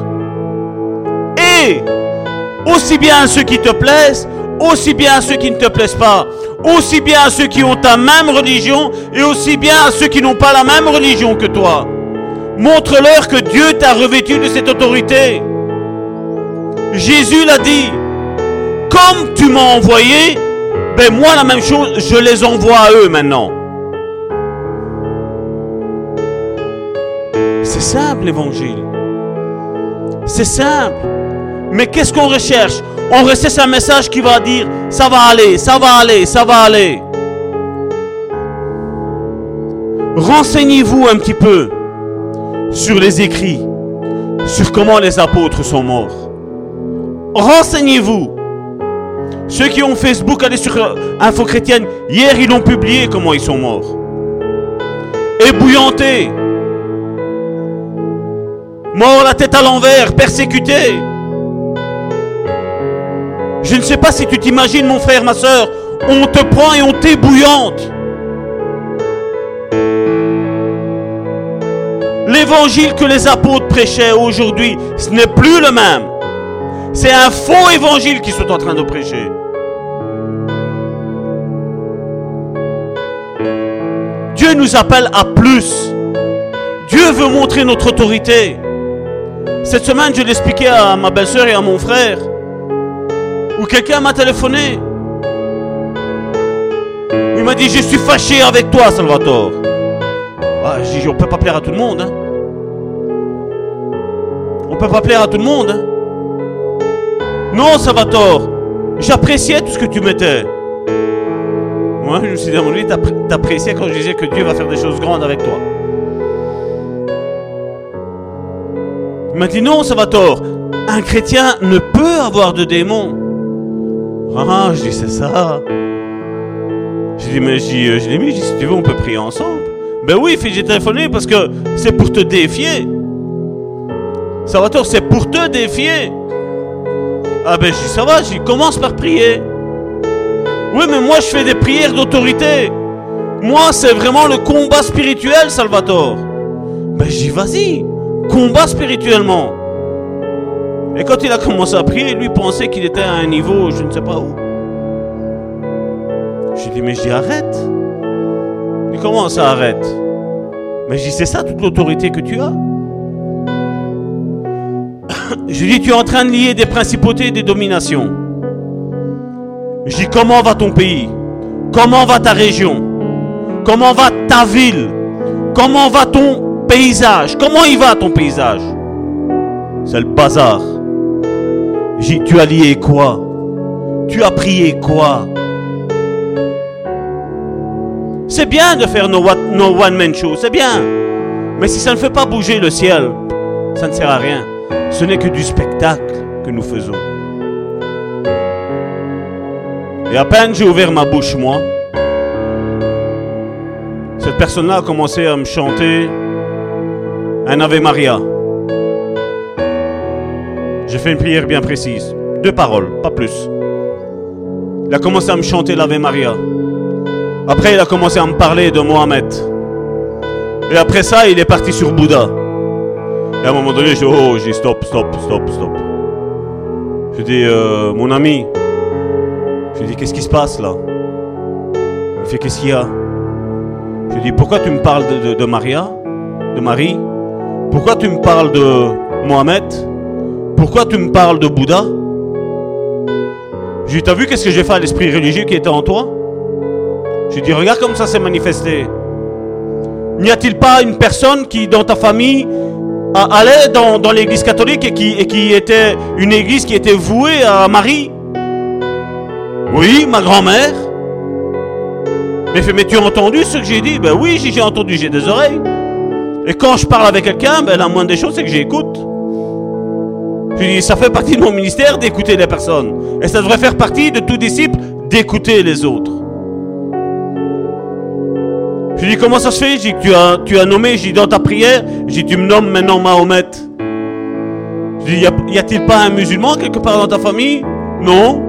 Et aussi bien à ceux qui te plaisent, aussi bien à ceux qui ne te plaisent pas aussi bien à ceux qui ont ta même religion et aussi bien à ceux qui n'ont pas la même religion que toi. Montre-leur que Dieu t'a revêtu de cette autorité. Jésus l'a dit, comme tu m'as envoyé, ben moi la même chose, je les envoie à eux maintenant. C'est simple l'évangile. C'est simple. Mais qu'est-ce qu'on recherche? On recherche un message qui va dire ça va aller, ça va aller, ça va aller. Renseignez-vous un petit peu sur les écrits, sur comment les apôtres sont morts. Renseignez-vous. Ceux qui ont Facebook, allez sur Info Chrétienne. Hier, ils ont publié comment ils sont morts. Ébouillantés. Morts la tête à l'envers, persécutés. Je ne sais pas si tu t'imagines, mon frère, ma soeur, on te prend et on t'ébouillante. L'évangile que les apôtres prêchaient aujourd'hui, ce n'est plus le même. C'est un faux évangile qu'ils sont en train de prêcher. Dieu nous appelle à plus. Dieu veut montrer notre autorité. Cette semaine, je l'expliquais à ma belle-sœur et à mon frère. Ou quelqu'un m'a téléphoné. Il m'a dit, je suis fâché avec toi, Salvatore. Ah, je dis, on ne peut pas plaire à tout le monde. Hein. On ne peut pas plaire à tout le monde. Hein. Non, Salvatore. J'appréciais tout ce que tu mettais. Moi, je me suis demandé, t'appréciais quand je disais que Dieu va faire des choses grandes avec toi. Il m'a dit non, ça va tort. Un chrétien ne peut avoir de démons. Ah, je dis c'est ça. Je dis mais dis, euh, mais si tu veux on peut prier ensemble. Ben oui, j'ai téléphoné parce que c'est pour te défier. Ça va tort, c'est pour te défier. Ah ben je dis ça va, je commence par prier. Oui, mais moi je fais des prières d'autorité. Moi, c'est vraiment le combat spirituel, Salvatore. Ben dis vas-y, combat spirituellement. Et quand il a commencé à prier, lui pensait qu'il était à un niveau, je ne sais pas où. Je dis mais je dis arrête. Il comment ça arrête? Mais je dis c'est ça toute l'autorité que tu as. je dis tu es en train de lier des principautés et des dominations. Je dis comment va ton pays? Comment va ta région? Comment va ta ville? Comment va ton paysage? Comment il va ton paysage? C'est le bazar. J'ai tu as lié quoi? Tu as prié quoi? C'est bien de faire nos, nos one-man shows, c'est bien. Mais si ça ne fait pas bouger le ciel, ça ne sert à rien. Ce n'est que du spectacle que nous faisons. Et à peine j'ai ouvert ma bouche, moi, cette personne-là a commencé à me chanter un Ave Maria. J'ai fait une prière bien précise. Deux paroles, pas plus. Il a commencé à me chanter l'Ave Maria. Après, il a commencé à me parler de Mohamed. Et après ça, il est parti sur Bouddha. Et à un moment donné, je dis, oh, j'ai stop, stop, stop, stop. Je dis, euh, mon ami, je dis, qu'est-ce qui se passe là? Il fait, qu'est-ce qu'il y a? Je dis, pourquoi tu me parles de, Maria De Marie? Pourquoi tu me parles de Mohamed? Pourquoi tu me parles de Bouddha? Je dis, t'as vu qu'est-ce que j'ai fait à l'esprit religieux qui était en toi? Je dis, regarde comme ça s'est manifesté. N'y a-t-il pas une personne qui, dans ta famille, allait dans, l'église catholique et qui, était une église qui était vouée à Marie oui, ma grand-mère. Mais, tu as entendu ce que j'ai dit? Ben oui, j'ai entendu, j'ai des oreilles. Et quand je parle avec quelqu'un, ben, la moindre des choses, c'est que j'écoute. Dis, ça fait partie de mon ministère d'écouter les personnes. Et ça devrait faire partie de tout disciple d'écouter les autres. Je dis, comment ça se fait tu as, tu as nommé, je dis, dans ta prière, dis, tu me nommes maintenant Mahomet. Je dis, y a-t-il pas un musulman quelque part dans ta famille? Non.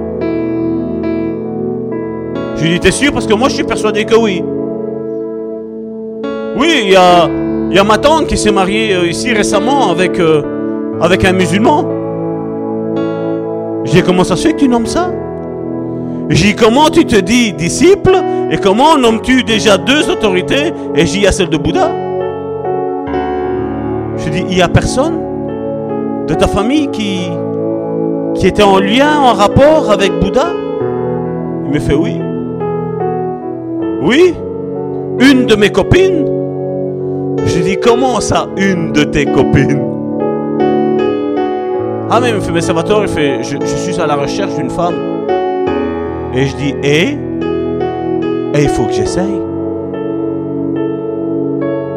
Je lui dis, t'es sûr? Parce que moi, je suis persuadé que oui. Oui, il y a, y a ma tante qui s'est mariée euh, ici récemment avec, euh, avec un musulman. J'ai dit, comment ça se fait que tu nommes ça? J'ai comment tu te dis disciple et comment nommes-tu déjà deux autorités Et j'ai dit, il y a celle de Bouddha? Je dis, il n'y a personne de ta famille qui, qui était en lien, en rapport avec Bouddha? Il me fait oui. Oui, une de mes copines. Je dis, comment ça, une de tes copines? Ah, mais il me fait, mais Salvatore, il fait, je, suis à la recherche d'une femme. Et je dis, et Et il faut que j'essaye.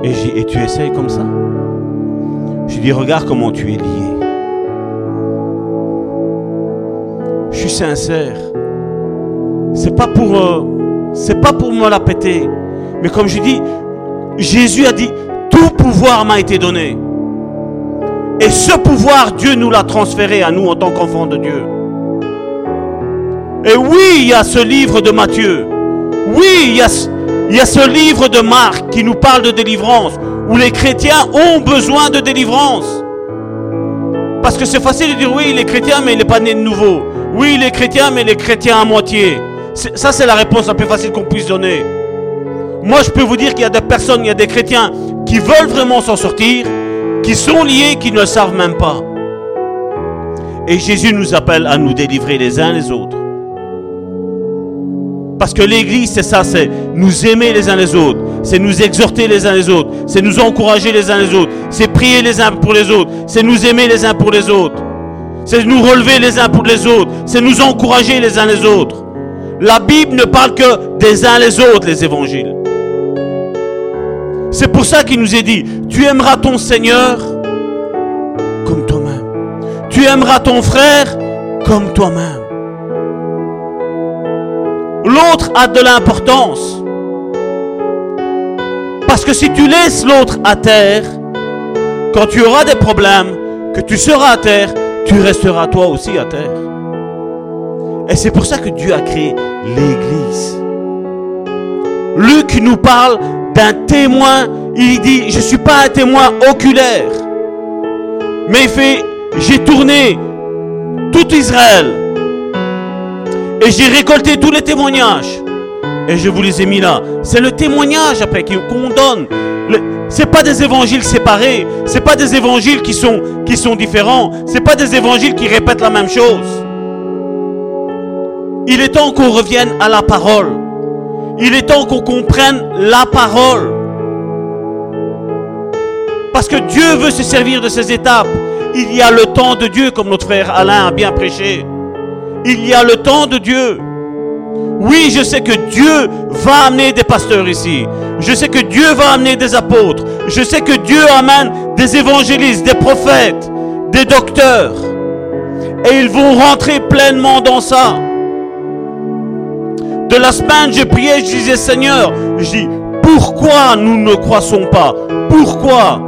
Et je dis, et tu essayes comme ça? Je dis, regarde comment tu es lié. Je suis sincère. C'est pas pour... Euh, pas pour me la péter. Mais comme je dis, Jésus a dit, tout pouvoir m'a été donné. Et ce pouvoir, Dieu nous l'a transféré à nous en tant qu'enfants de Dieu. Et oui, il y a ce livre de Matthieu. Oui, il y, a, ce livre de Marc qui nous parle de délivrance, où les chrétiens ont besoin de délivrance. Parce que c'est facile de dire oui, il est chrétien, mais il n'est pas né de nouveau. Oui, il est chrétien, mais il est chrétien à moitié. Ça, c'est la réponse la plus facile qu'on puisse donner. Moi, je peux vous dire qu'il y a des personnes, il y a des chrétiens qui veulent vraiment s'en sortir, qui sont liés, qui ne le savent même pas. Et Jésus nous appelle à nous délivrer les uns les autres. Parce que l'Église, c'est ça, c'est nous aimer les uns les autres, c'est nous exhorter les uns les autres, c'est nous encourager les uns les autres, c'est prier les uns pour les autres, c'est nous aimer les uns pour les autres. C'est nous relever les uns pour les autres. C'est nous encourager les uns les autres. La Bible ne parle que des uns les autres, les évangiles. C'est pour ça qu'il nous est dit, tu aimeras ton Seigneur comme toi-même. Tu aimeras ton frère comme toi-même. L'autre a de l'importance. Parce que si tu laisses l'autre à terre, quand tu auras des problèmes, que tu seras à terre, tu resteras toi aussi à terre. Et c'est pour ça que Dieu a créé l'Église. Luc nous parle d'un témoin. Il dit, je ne suis pas un témoin oculaire. Mais il fait, j'ai tourné tout Israël. Et j'ai récolté tous les témoignages. Et je vous les ai mis là. C'est le témoignage après qu'on donne. Ce n'est pas des évangiles séparés. Ce pas des évangiles qui sont, qui sont différents. Ce pas des évangiles qui répètent la même chose. Il est temps qu'on revienne à la parole. Il est temps qu'on comprenne la parole. Parce que Dieu veut se servir de ces étapes. Il y a le temps de Dieu, comme notre frère Alain a bien prêché. Il y a le temps de Dieu. Oui, je sais que Dieu va amener des pasteurs ici. Je sais que Dieu va amener des apôtres. Je sais que Dieu amène des évangélistes, des prophètes, des docteurs. Et ils vont rentrer pleinement dans ça. De la semaine, je priais, je disais Seigneur, je dis, pourquoi nous ne croissons pas? Pourquoi?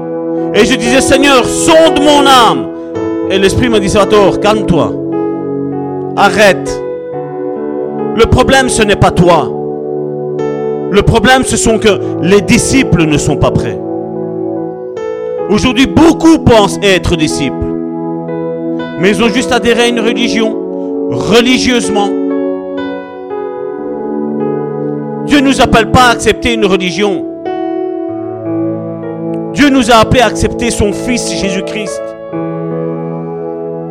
Et je disais Seigneur, sonde mon âme. Et l'Esprit m'a dit, Salvatore, calme-toi. Arrête. Le problème, ce n'est pas toi. Le problème, ce sont que les disciples ne sont pas prêts. Aujourd'hui, beaucoup pensent être disciples. Mais ils ont juste adhéré à une religion, religieusement. Dieu ne nous appelle pas à accepter une religion. Dieu nous a appelés à accepter son Fils Jésus-Christ.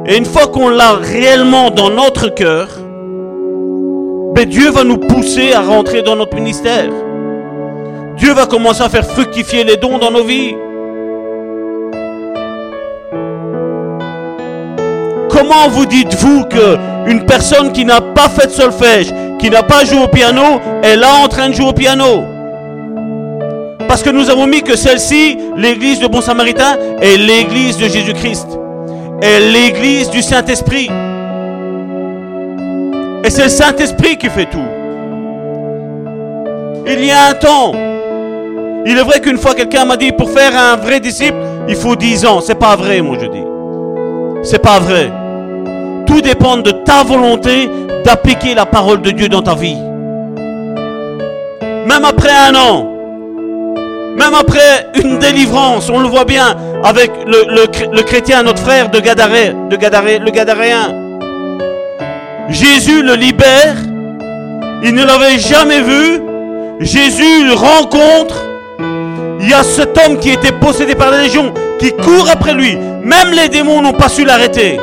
Et une fois qu'on l'a réellement dans notre cœur, mais Dieu va nous pousser à rentrer dans notre ministère. Dieu va commencer à faire fructifier les dons dans nos vies. Comment vous dites-vous que une personne qui n'a pas fait de solfège, qui n'a pas joué au piano, est là en train de jouer au piano? Parce que nous avons mis que celle-ci, l'église de Bon Samaritain, est l'église de Jésus-Christ, l'église du Saint-Esprit. Et c'est le Saint-Esprit qui fait tout. Il y a un temps. Il est vrai qu'une fois quelqu'un m'a dit pour faire un vrai disciple, il faut 10 ans. C'est pas vrai, moi je dis. C'est pas vrai. Tout dépend de ta volonté d'appliquer la parole de Dieu dans ta vie. Même après un an, même après une délivrance, on le voit bien avec le, chrétien, notre frère de Gadaré, de Gadaré, le Gadaréen. Jésus le libère. Il ne l'avait jamais vu. Jésus le rencontre. Il y a cet homme qui était possédé par la légion, qui court après lui. Même les démons n'ont pas su l'arrêter.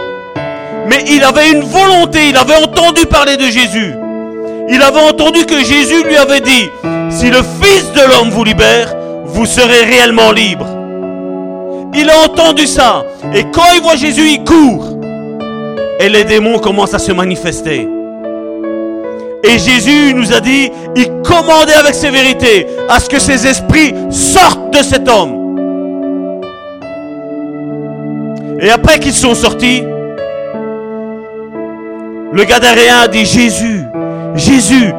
Mais il avait une volonté, il avait entendu parler de Jésus. Il avait entendu que Jésus lui avait dit, si le Fils de l'homme vous libère, vous serez réellement libre. Il a entendu ça. Et quand il voit Jésus, il court. Et les démons commencent à se manifester. Et Jésus nous a dit, il commandait avec sévérité à ce que ces esprits sortent de cet homme. Et après qu'ils sont sortis, le Gadaréen a dit, Jésus, Jésus,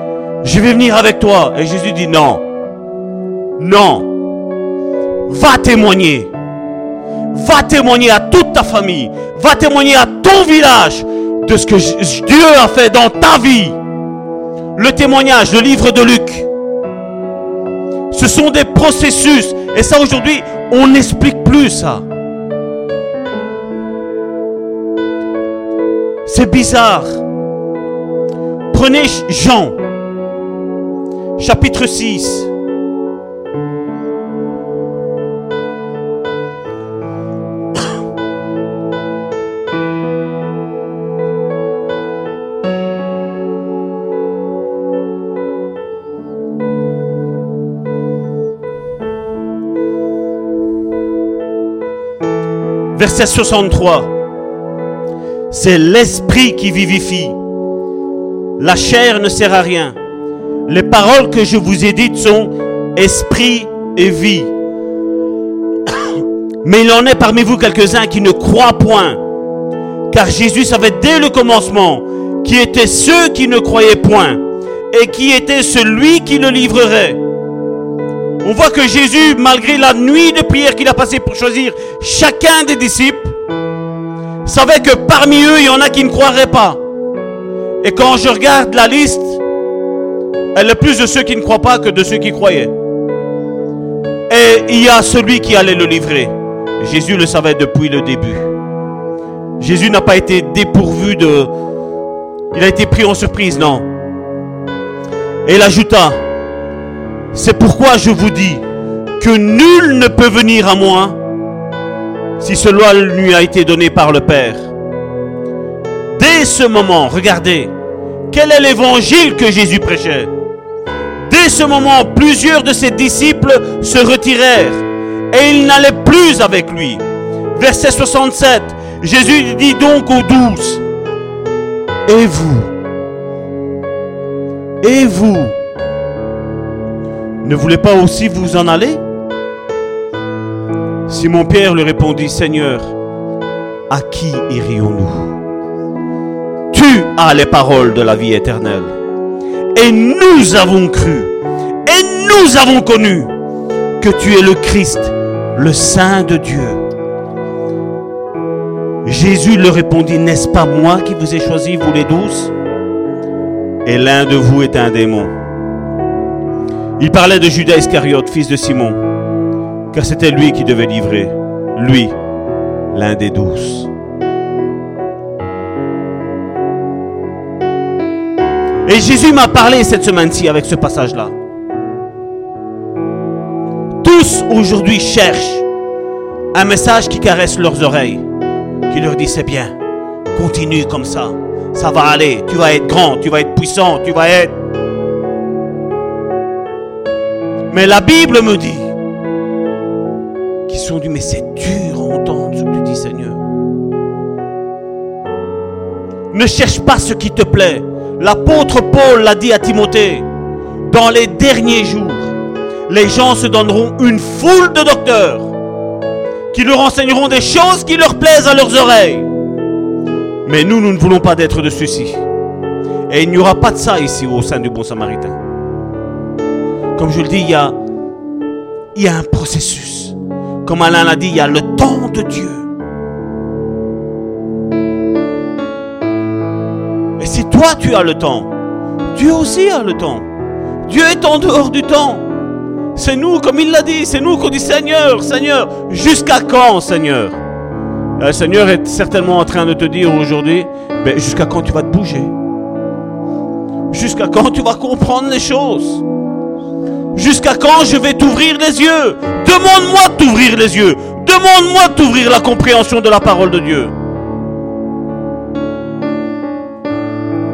je vais venir avec toi. Et Jésus dit, non, non, va témoigner. Va témoigner à toute ta famille. Va témoigner à ton village de ce que Dieu a fait dans ta vie. Le témoignage, le livre de Luc. Ce sont des processus. Et ça aujourd'hui, on n'explique plus ça. C'est bizarre. Prenez Jean, chapitre 6. Verset 63. C'est l'esprit qui vivifie. La chair ne sert à rien. Les paroles que je vous ai dites sont esprit et vie. Mais il en est parmi vous quelques-uns qui ne croient point. Car Jésus savait dès le commencement qui étaient ceux qui ne croyaient point et qui était celui qui le livrerait. On voit que Jésus, malgré la nuit de prière qu'il a passée pour choisir chacun des disciples, savait que parmi eux, il y en a qui ne croiraient pas. Et quand je regarde la liste, elle est plus de ceux qui ne croient pas que de ceux qui croyaient. Et il y a celui qui allait le livrer. Jésus le savait depuis le début. Jésus n'a pas été dépourvu de... Il a été pris en surprise, non. Et il ajouta, c'est pourquoi je vous dis que nul ne peut venir à moi si cela lui a été donné par le Père. Dès ce moment, regardez, quel est l'évangile que Jésus prêchait Dès ce moment, plusieurs de ses disciples se retirèrent et ils n'allaient plus avec lui. Verset 67, Jésus dit donc aux douze, et vous Et vous Ne voulez pas aussi vous en aller? Simon-Pierre lui répondit, Seigneur, à qui irions-nous? Tu as les paroles de la vie éternelle. Et nous avons cru, et nous avons connu que tu es le Christ, le Saint de Dieu. Jésus leur répondit, n'est-ce pas moi qui vous ai choisi, vous les douze? Et l'un de vous est un démon. Il parlait de Judas Iscariote, fils de Simon, car c'était lui qui devait livrer, lui, l'un des douze. Et Jésus m'a parlé cette semaine-ci avec ce passage-là. Tous aujourd'hui cherchent un message qui caresse leurs oreilles qui leur dit c'est bien, continue comme ça, ça va aller, tu vas être grand, tu vas être puissant, tu vas être... Mais la Bible me dit qu'ils sont dit, mais c'est dur à entendre ce que tu dis Seigneur. Ne cherche pas ce qui te plaît. L'apôtre Paul l'a dit à Timothée, dans les derniers jours, les gens se donneront une foule de docteurs qui leur enseigneront des choses qui leur plaisent à leurs oreilles. Mais nous, nous ne voulons pas d'être de ceci. Et il n'y aura pas de ça ici au sein du bon samaritain. Comme je le dis, il y a, un processus. Comme Alain l'a dit, il y a le temps de Dieu. Et si toi tu as le temps, Dieu aussi a le temps. Dieu est en dehors du temps. C'est nous, comme il l'a dit, c'est nous qu'on dit Seigneur, Seigneur, jusqu'à quand, Seigneur? Le Seigneur est certainement en train de te dire aujourd'hui, ben, jusqu'à quand tu vas te bouger? Jusqu'à quand tu vas comprendre les choses? Jusqu'à quand je vais t'ouvrir les yeux? Demande-moi de t'ouvrir les yeux. Demande-moi de t'ouvrir la compréhension de la parole de Dieu.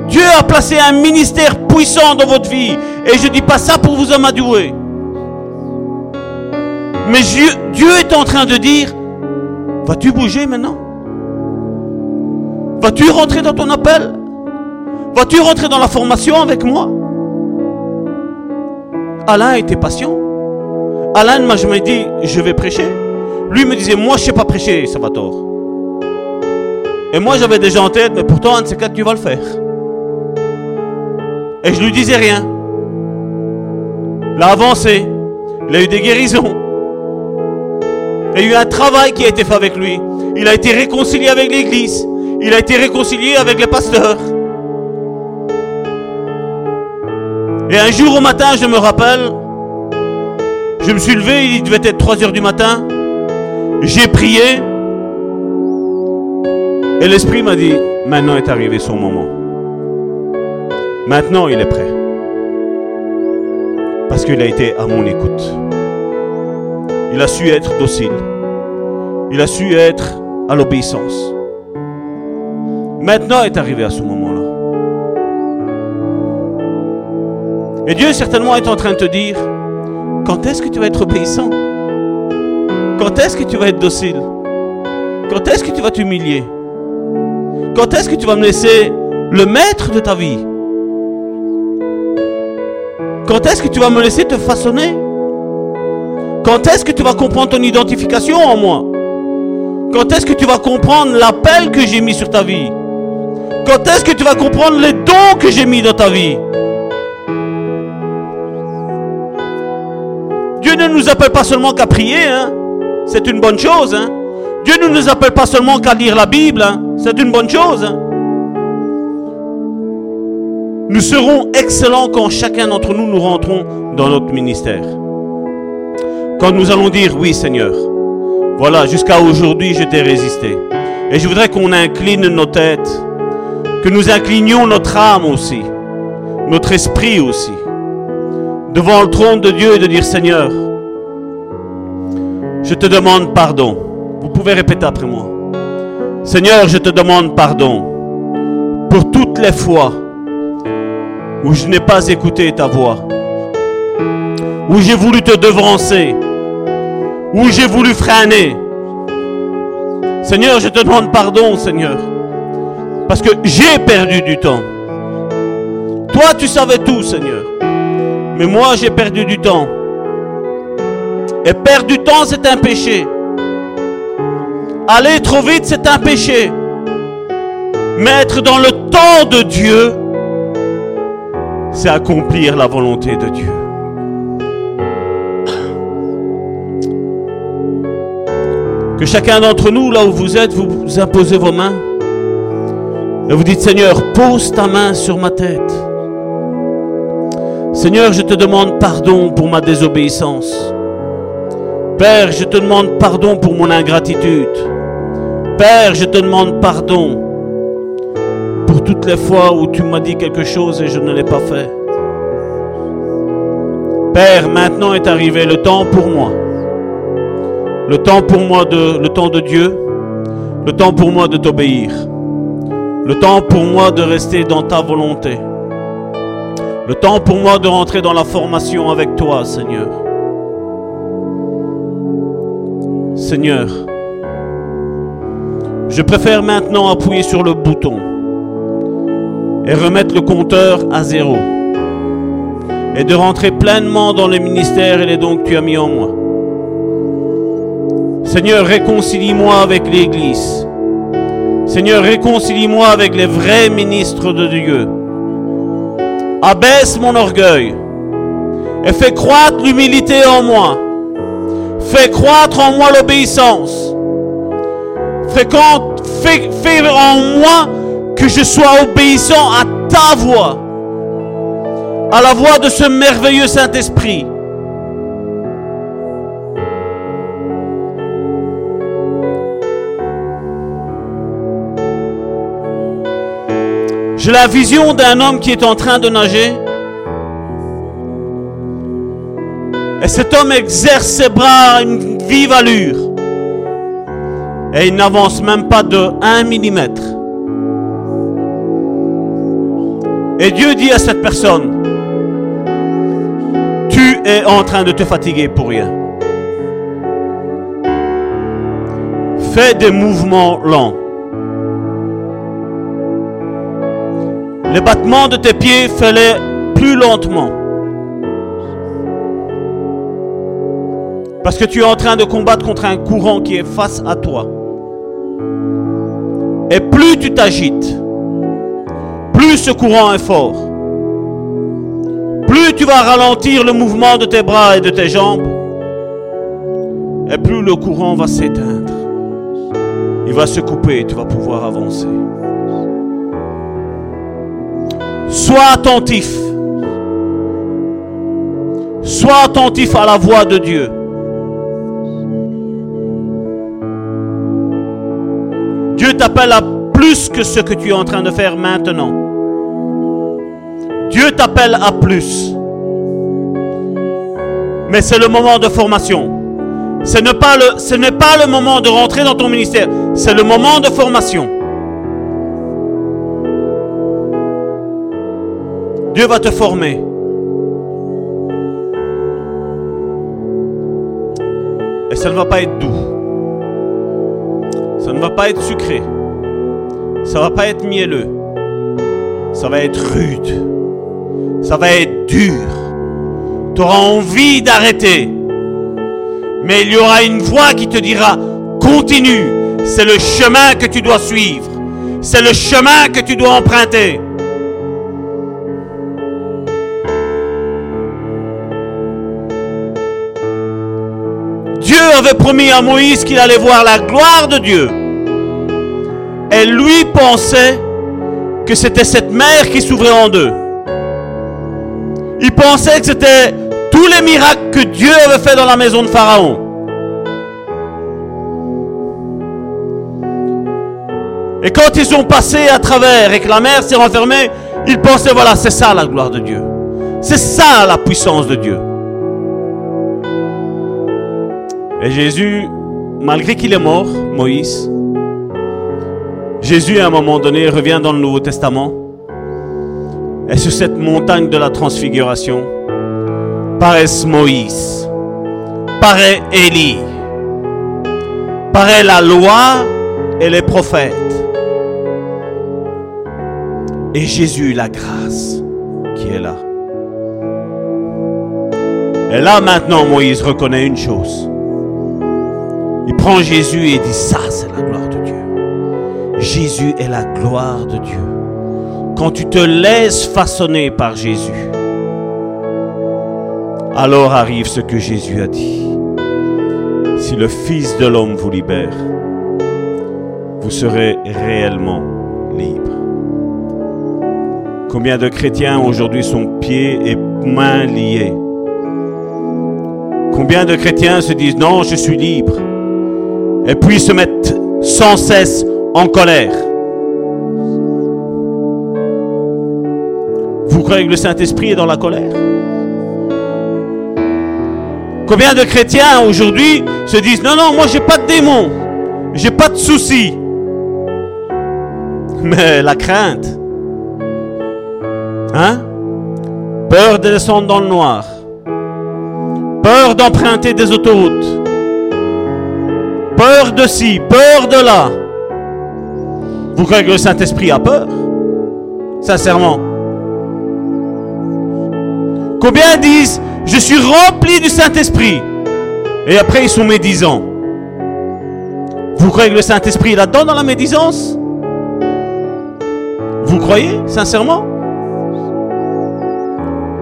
Dieu a placé un ministère puissant dans votre vie. Et je ne dis pas ça pour vous amadouer. Mais Dieu, est en train de dire, vas-tu bouger maintenant? Vas-tu rentrer dans ton appel? Vas-tu rentrer dans la formation avec moi? Alain était patient. Alain m'a jamais dit, je vais prêcher. Lui me disait, moi je ne sais pas prêcher, tort. Et moi j'avais déjà en tête, mais pourtant, un de ces quatre, tu vas le faire. Et je lui disais rien. Il a avancé. Il a eu des guérisons. Il y a eu un travail qui a été fait avec lui. Il a été réconcilié avec l'église. Il a été réconcilié avec les pasteurs. Et un jour au matin, je me rappelle, je me suis levé, il devait être 3 heures du matin. J'ai prié. Et l'Esprit m'a dit, maintenant est arrivé son moment. Maintenant, il est prêt. Parce qu'il a été à mon écoute. Il a su être docile. Il a su être à l'obéissance. Maintenant est arrivé à ce moment-là. Et Dieu certainement est en train de te dire, quand est-ce que tu vas être obéissant? Quand est-ce que tu vas être docile? Quand est-ce que tu vas t'humilier? Quand est-ce que tu vas me laisser le maître de ta vie? Quand est-ce que tu vas me laisser te façonner? Quand est-ce que tu vas comprendre ton identification en moi? Quand est-ce que tu vas comprendre l'appel que j'ai mis sur ta vie? Quand est-ce que tu vas comprendre les dons que j'ai mis dans ta vie? Ne nous appelle pas seulement qu'à prier, hein. c'est une bonne chose. Hein. Dieu ne nous appelle pas seulement qu'à lire la Bible, hein. c'est une bonne chose. Nous serons excellents quand chacun d'entre nous nous rentrons dans notre ministère. Quand nous allons dire oui Seigneur, voilà, jusqu'à aujourd'hui je t'ai résisté. Et je voudrais qu'on incline nos têtes, que nous inclinions notre âme aussi, notre esprit aussi, devant le trône de Dieu et de dire Seigneur, je te demande pardon. Vous pouvez répéter après moi. Seigneur, je te demande pardon pour toutes les fois où je n'ai pas écouté ta voix, où j'ai voulu te devancer, où j'ai voulu freiner. Seigneur, je te demande pardon, Seigneur, parce que j'ai perdu du temps. Toi, tu savais tout, Seigneur, mais moi, j'ai perdu du temps. Et perdre du temps, c'est un péché. Aller trop vite, c'est un péché. Mais être dans le temps de Dieu, c'est accomplir la volonté de Dieu. Que chacun d'entre nous, là où vous êtes, vous imposez vos mains. Et vous dites, Seigneur, pose ta main sur ma tête. Seigneur, je te demande pardon pour ma désobéissance. Père, je te demande pardon pour mon ingratitude. Père, je te demande pardon pour toutes les fois où tu m'as dit quelque chose et je ne l'ai pas fait. Père, maintenant est arrivé le temps pour moi. Le temps pour moi de le temps de Dieu, le temps pour moi de t'obéir. Le temps pour moi de rester dans ta volonté. Le temps pour moi de rentrer dans la formation avec toi, Seigneur. Seigneur, je préfère maintenant appuyer sur le bouton et remettre le compteur à zéro et de rentrer pleinement dans le ministère et les dons que tu as mis en moi. Seigneur, réconcilie-moi avec l'Église. Seigneur, réconcilie-moi avec les vrais ministres de Dieu. Abaisse mon orgueil et fais croître l'humilité en moi. Fais croître en moi l'obéissance. Fais, fais, fais en moi que je sois obéissant à ta voix, à la voix de ce merveilleux Saint-Esprit. J'ai la vision d'un homme qui est en train de nager. Et cet homme exerce ses bras à une vive allure. Et il n'avance même pas de 1 millimètre. Et Dieu dit à cette personne, tu es en train de te fatiguer pour rien. Fais des mouvements lents. Les battements de tes pieds, fais-les plus lentement. Parce que tu es en train de combattre contre un courant qui est face à toi. Et plus tu t'agites, plus ce courant est fort. Plus tu vas ralentir le mouvement de tes bras et de tes jambes, et plus le courant va s'éteindre. Il va se couper et tu vas pouvoir avancer. Sois attentif. Sois attentif à la voix de Dieu. Dieu t'appelle à plus que ce que tu es en train de faire maintenant. Dieu t'appelle à plus. Mais c'est le moment de formation. Ce n'est pas, le, moment de rentrer dans ton ministère. C'est le moment de formation. Dieu va te former. Et ça ne va pas être doux. Ça ne va pas être sucré. ça va pas être mielleux. Ça va être rude. Ça va être dur. Tu auras envie d'arrêter. Mais il y aura une voix qui te dira, continue. C'est le chemin que tu dois suivre. C'est le chemin que tu dois emprunter. Promis à Moïse qu'il allait voir la gloire de Dieu. Et lui pensait que c'était cette mer qui s'ouvrait en deux. Il pensait que c'était tous les miracles que Dieu avait fait dans la maison de Pharaon. Et quand ils ont passé à travers et que la mer s'est renfermée, ils pensaient, voilà, c'est ça la gloire de Dieu. C'est ça la puissance de Dieu. Et Jésus, malgré qu'il est mort, Moïse, Jésus à un moment donné revient dans le Nouveau Testament. Et sur cette montagne de la transfiguration, paraissent Moïse, paraît Élie, paraît la loi et les prophètes. Et Jésus, la grâce qui est là. Et là maintenant, Moïse reconnaît une chose. Il prend Jésus et dit, ça c'est la gloire de Dieu. Jésus est la gloire de Dieu. Quand tu te laisses façonner par Jésus, alors arrive ce que Jésus a dit. Si le Fils de l'homme vous libère, vous serez réellement libre. Combien de chrétiens aujourd'hui sont pieds et mains liés? Combien de chrétiens se disent non, je suis libre? Et puis se mettent sans cesse en colère. Vous croyez que le Saint-Esprit est dans la colère? Combien de chrétiens aujourd'hui se disent non, non, moi j'ai pas de démons, j'ai pas de soucis. Mais la crainte, hein? Peur de descendre dans le noir, peur d'emprunter des autoroutes, peur de ci, peur de là. Vous croyez que le Saint-Esprit a peur? Sincèrement. Combien disent je suis rempli du Saint-Esprit. Et après, ils sont médisants. Vous croyez que le Saint-Esprit est là-dedans dans la médisance? Vous croyez, sincèrement?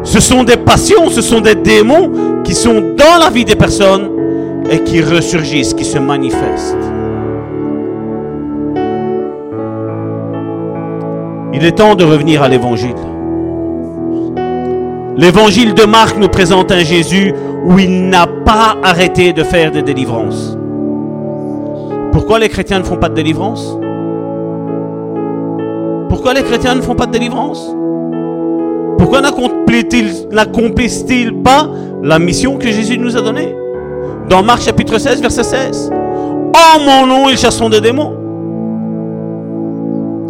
Ce sont des passions, ce sont des démons qui sont dans la vie des personnes et qui ressurgissent, qui se manifestent. Il est temps de revenir à l'Évangile. L'évangile de Marc nous présente un Jésus où il n'a pas arrêté de faire des délivrances. Pourquoi les chrétiens ne font pas de délivrance Pourquoi les chrétiens ne font pas de délivrance Pourquoi n'accomplissent-ils pas la mission que Jésus nous a donnée? Dans Marc chapitre 16, verset 16. En mon nom, ils chasseront des démons.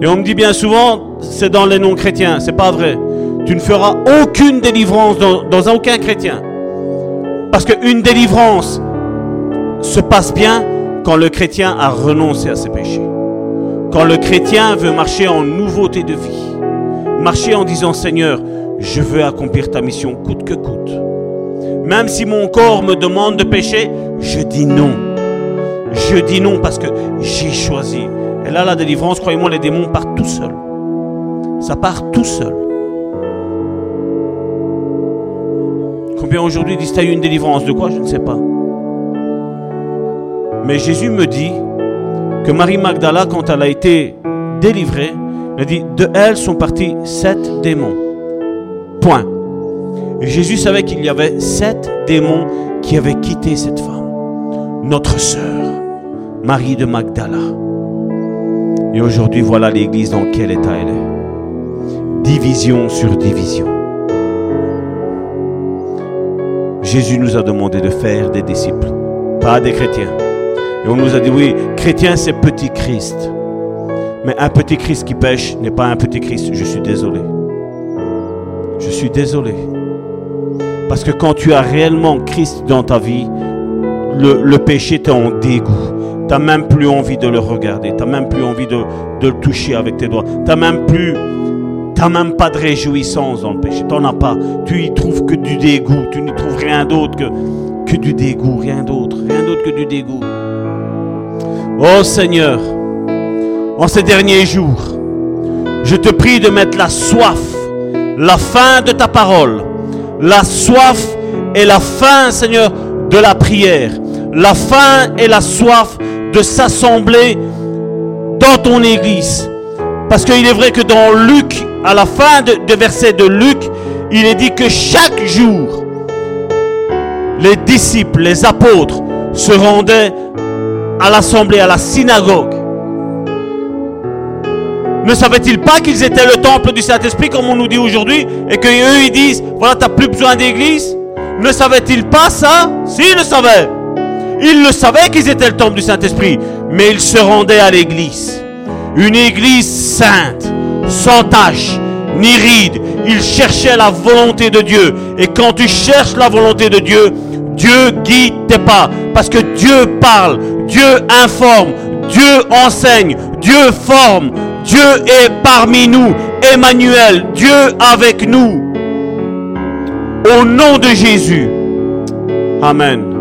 Et on me dit bien souvent, c'est dans les non-chrétiens. C'est pas vrai tu ne feras aucune délivrance dans, aucun chrétien. Parce qu'une délivrance se passe bien quand le chrétien a renoncé à ses péchés. Quand le chrétien veut marcher en nouveauté de vie. Marcher en disant Seigneur, je veux accomplir ta mission coûte que coûte. Même si mon corps me demande de pécher, je dis non. Je dis non parce que j'ai choisi. Et là, la délivrance, croyez-moi, les démons partent tout seuls. Ça part tout seul. Combien aujourd'hui disent, tu as eu une délivrance de quoi? Je ne sais pas. Mais Jésus me dit que Marie Magdala, quand elle a été délivrée, elle dit, de elle sont partis sept démons. Point. Jésus savait qu'il y avait sept démons qui avaient quitté cette femme. Notre sœur, Marie de Magdala. Et aujourd'hui, voilà l'église dans quel état elle est. Division sur division. Jésus nous a demandé de faire des disciples, pas des chrétiens. Et on nous a dit, oui, chrétien, c'est petit Christ. Mais un petit Christ qui pêche n'est pas un petit Christ. Je suis désolé. Je suis désolé. Parce que quand tu as réellement Christ dans ta vie, le, péché t'est en dégoût. T'as même plus envie de le regarder. T'as même plus envie de, le toucher avec tes doigts. T'as même plus, t'as même pas de réjouissance dans le péché. T'en as pas. Tu y trouves que du dégoût. Tu n'y trouves rien d'autre que, que du dégoût. Rien d'autre. Rien d'autre que du dégoût. Oh Seigneur, en ces derniers jours, je te prie de mettre la soif, la faim de ta parole, la soif et la faim, Seigneur, de la prière, la faim et la soif de s'assembler dans ton église. Parce qu'il est vrai que dans Luc, à la fin de, de verset de Luc, il est dit que chaque jour, les disciples, les apôtres se rendaient à l'assemblée, à la synagogue. Ne savaient-ils pas qu'ils étaient le temple du Saint-Esprit, comme on nous dit aujourd'hui, et qu'eux ils disent, voilà, tu n'as plus besoin d'église? Ne savaient-ils pas ça? Si, ils le savaient. Ils le savaient qu'ils étaient le temple du Saint-Esprit, mais ils se rendaient à l'église. Une église sainte, sans tache, ni ride. Ils cherchaient la volonté de Dieu. Et quand tu cherches la volonté de Dieu, Dieu guide tes pas. Parce que Dieu parle, Dieu informe, Dieu enseigne, Dieu forme, Dieu est parmi nous. Emmanuel, Dieu avec nous. Au nom de Jésus. Amen.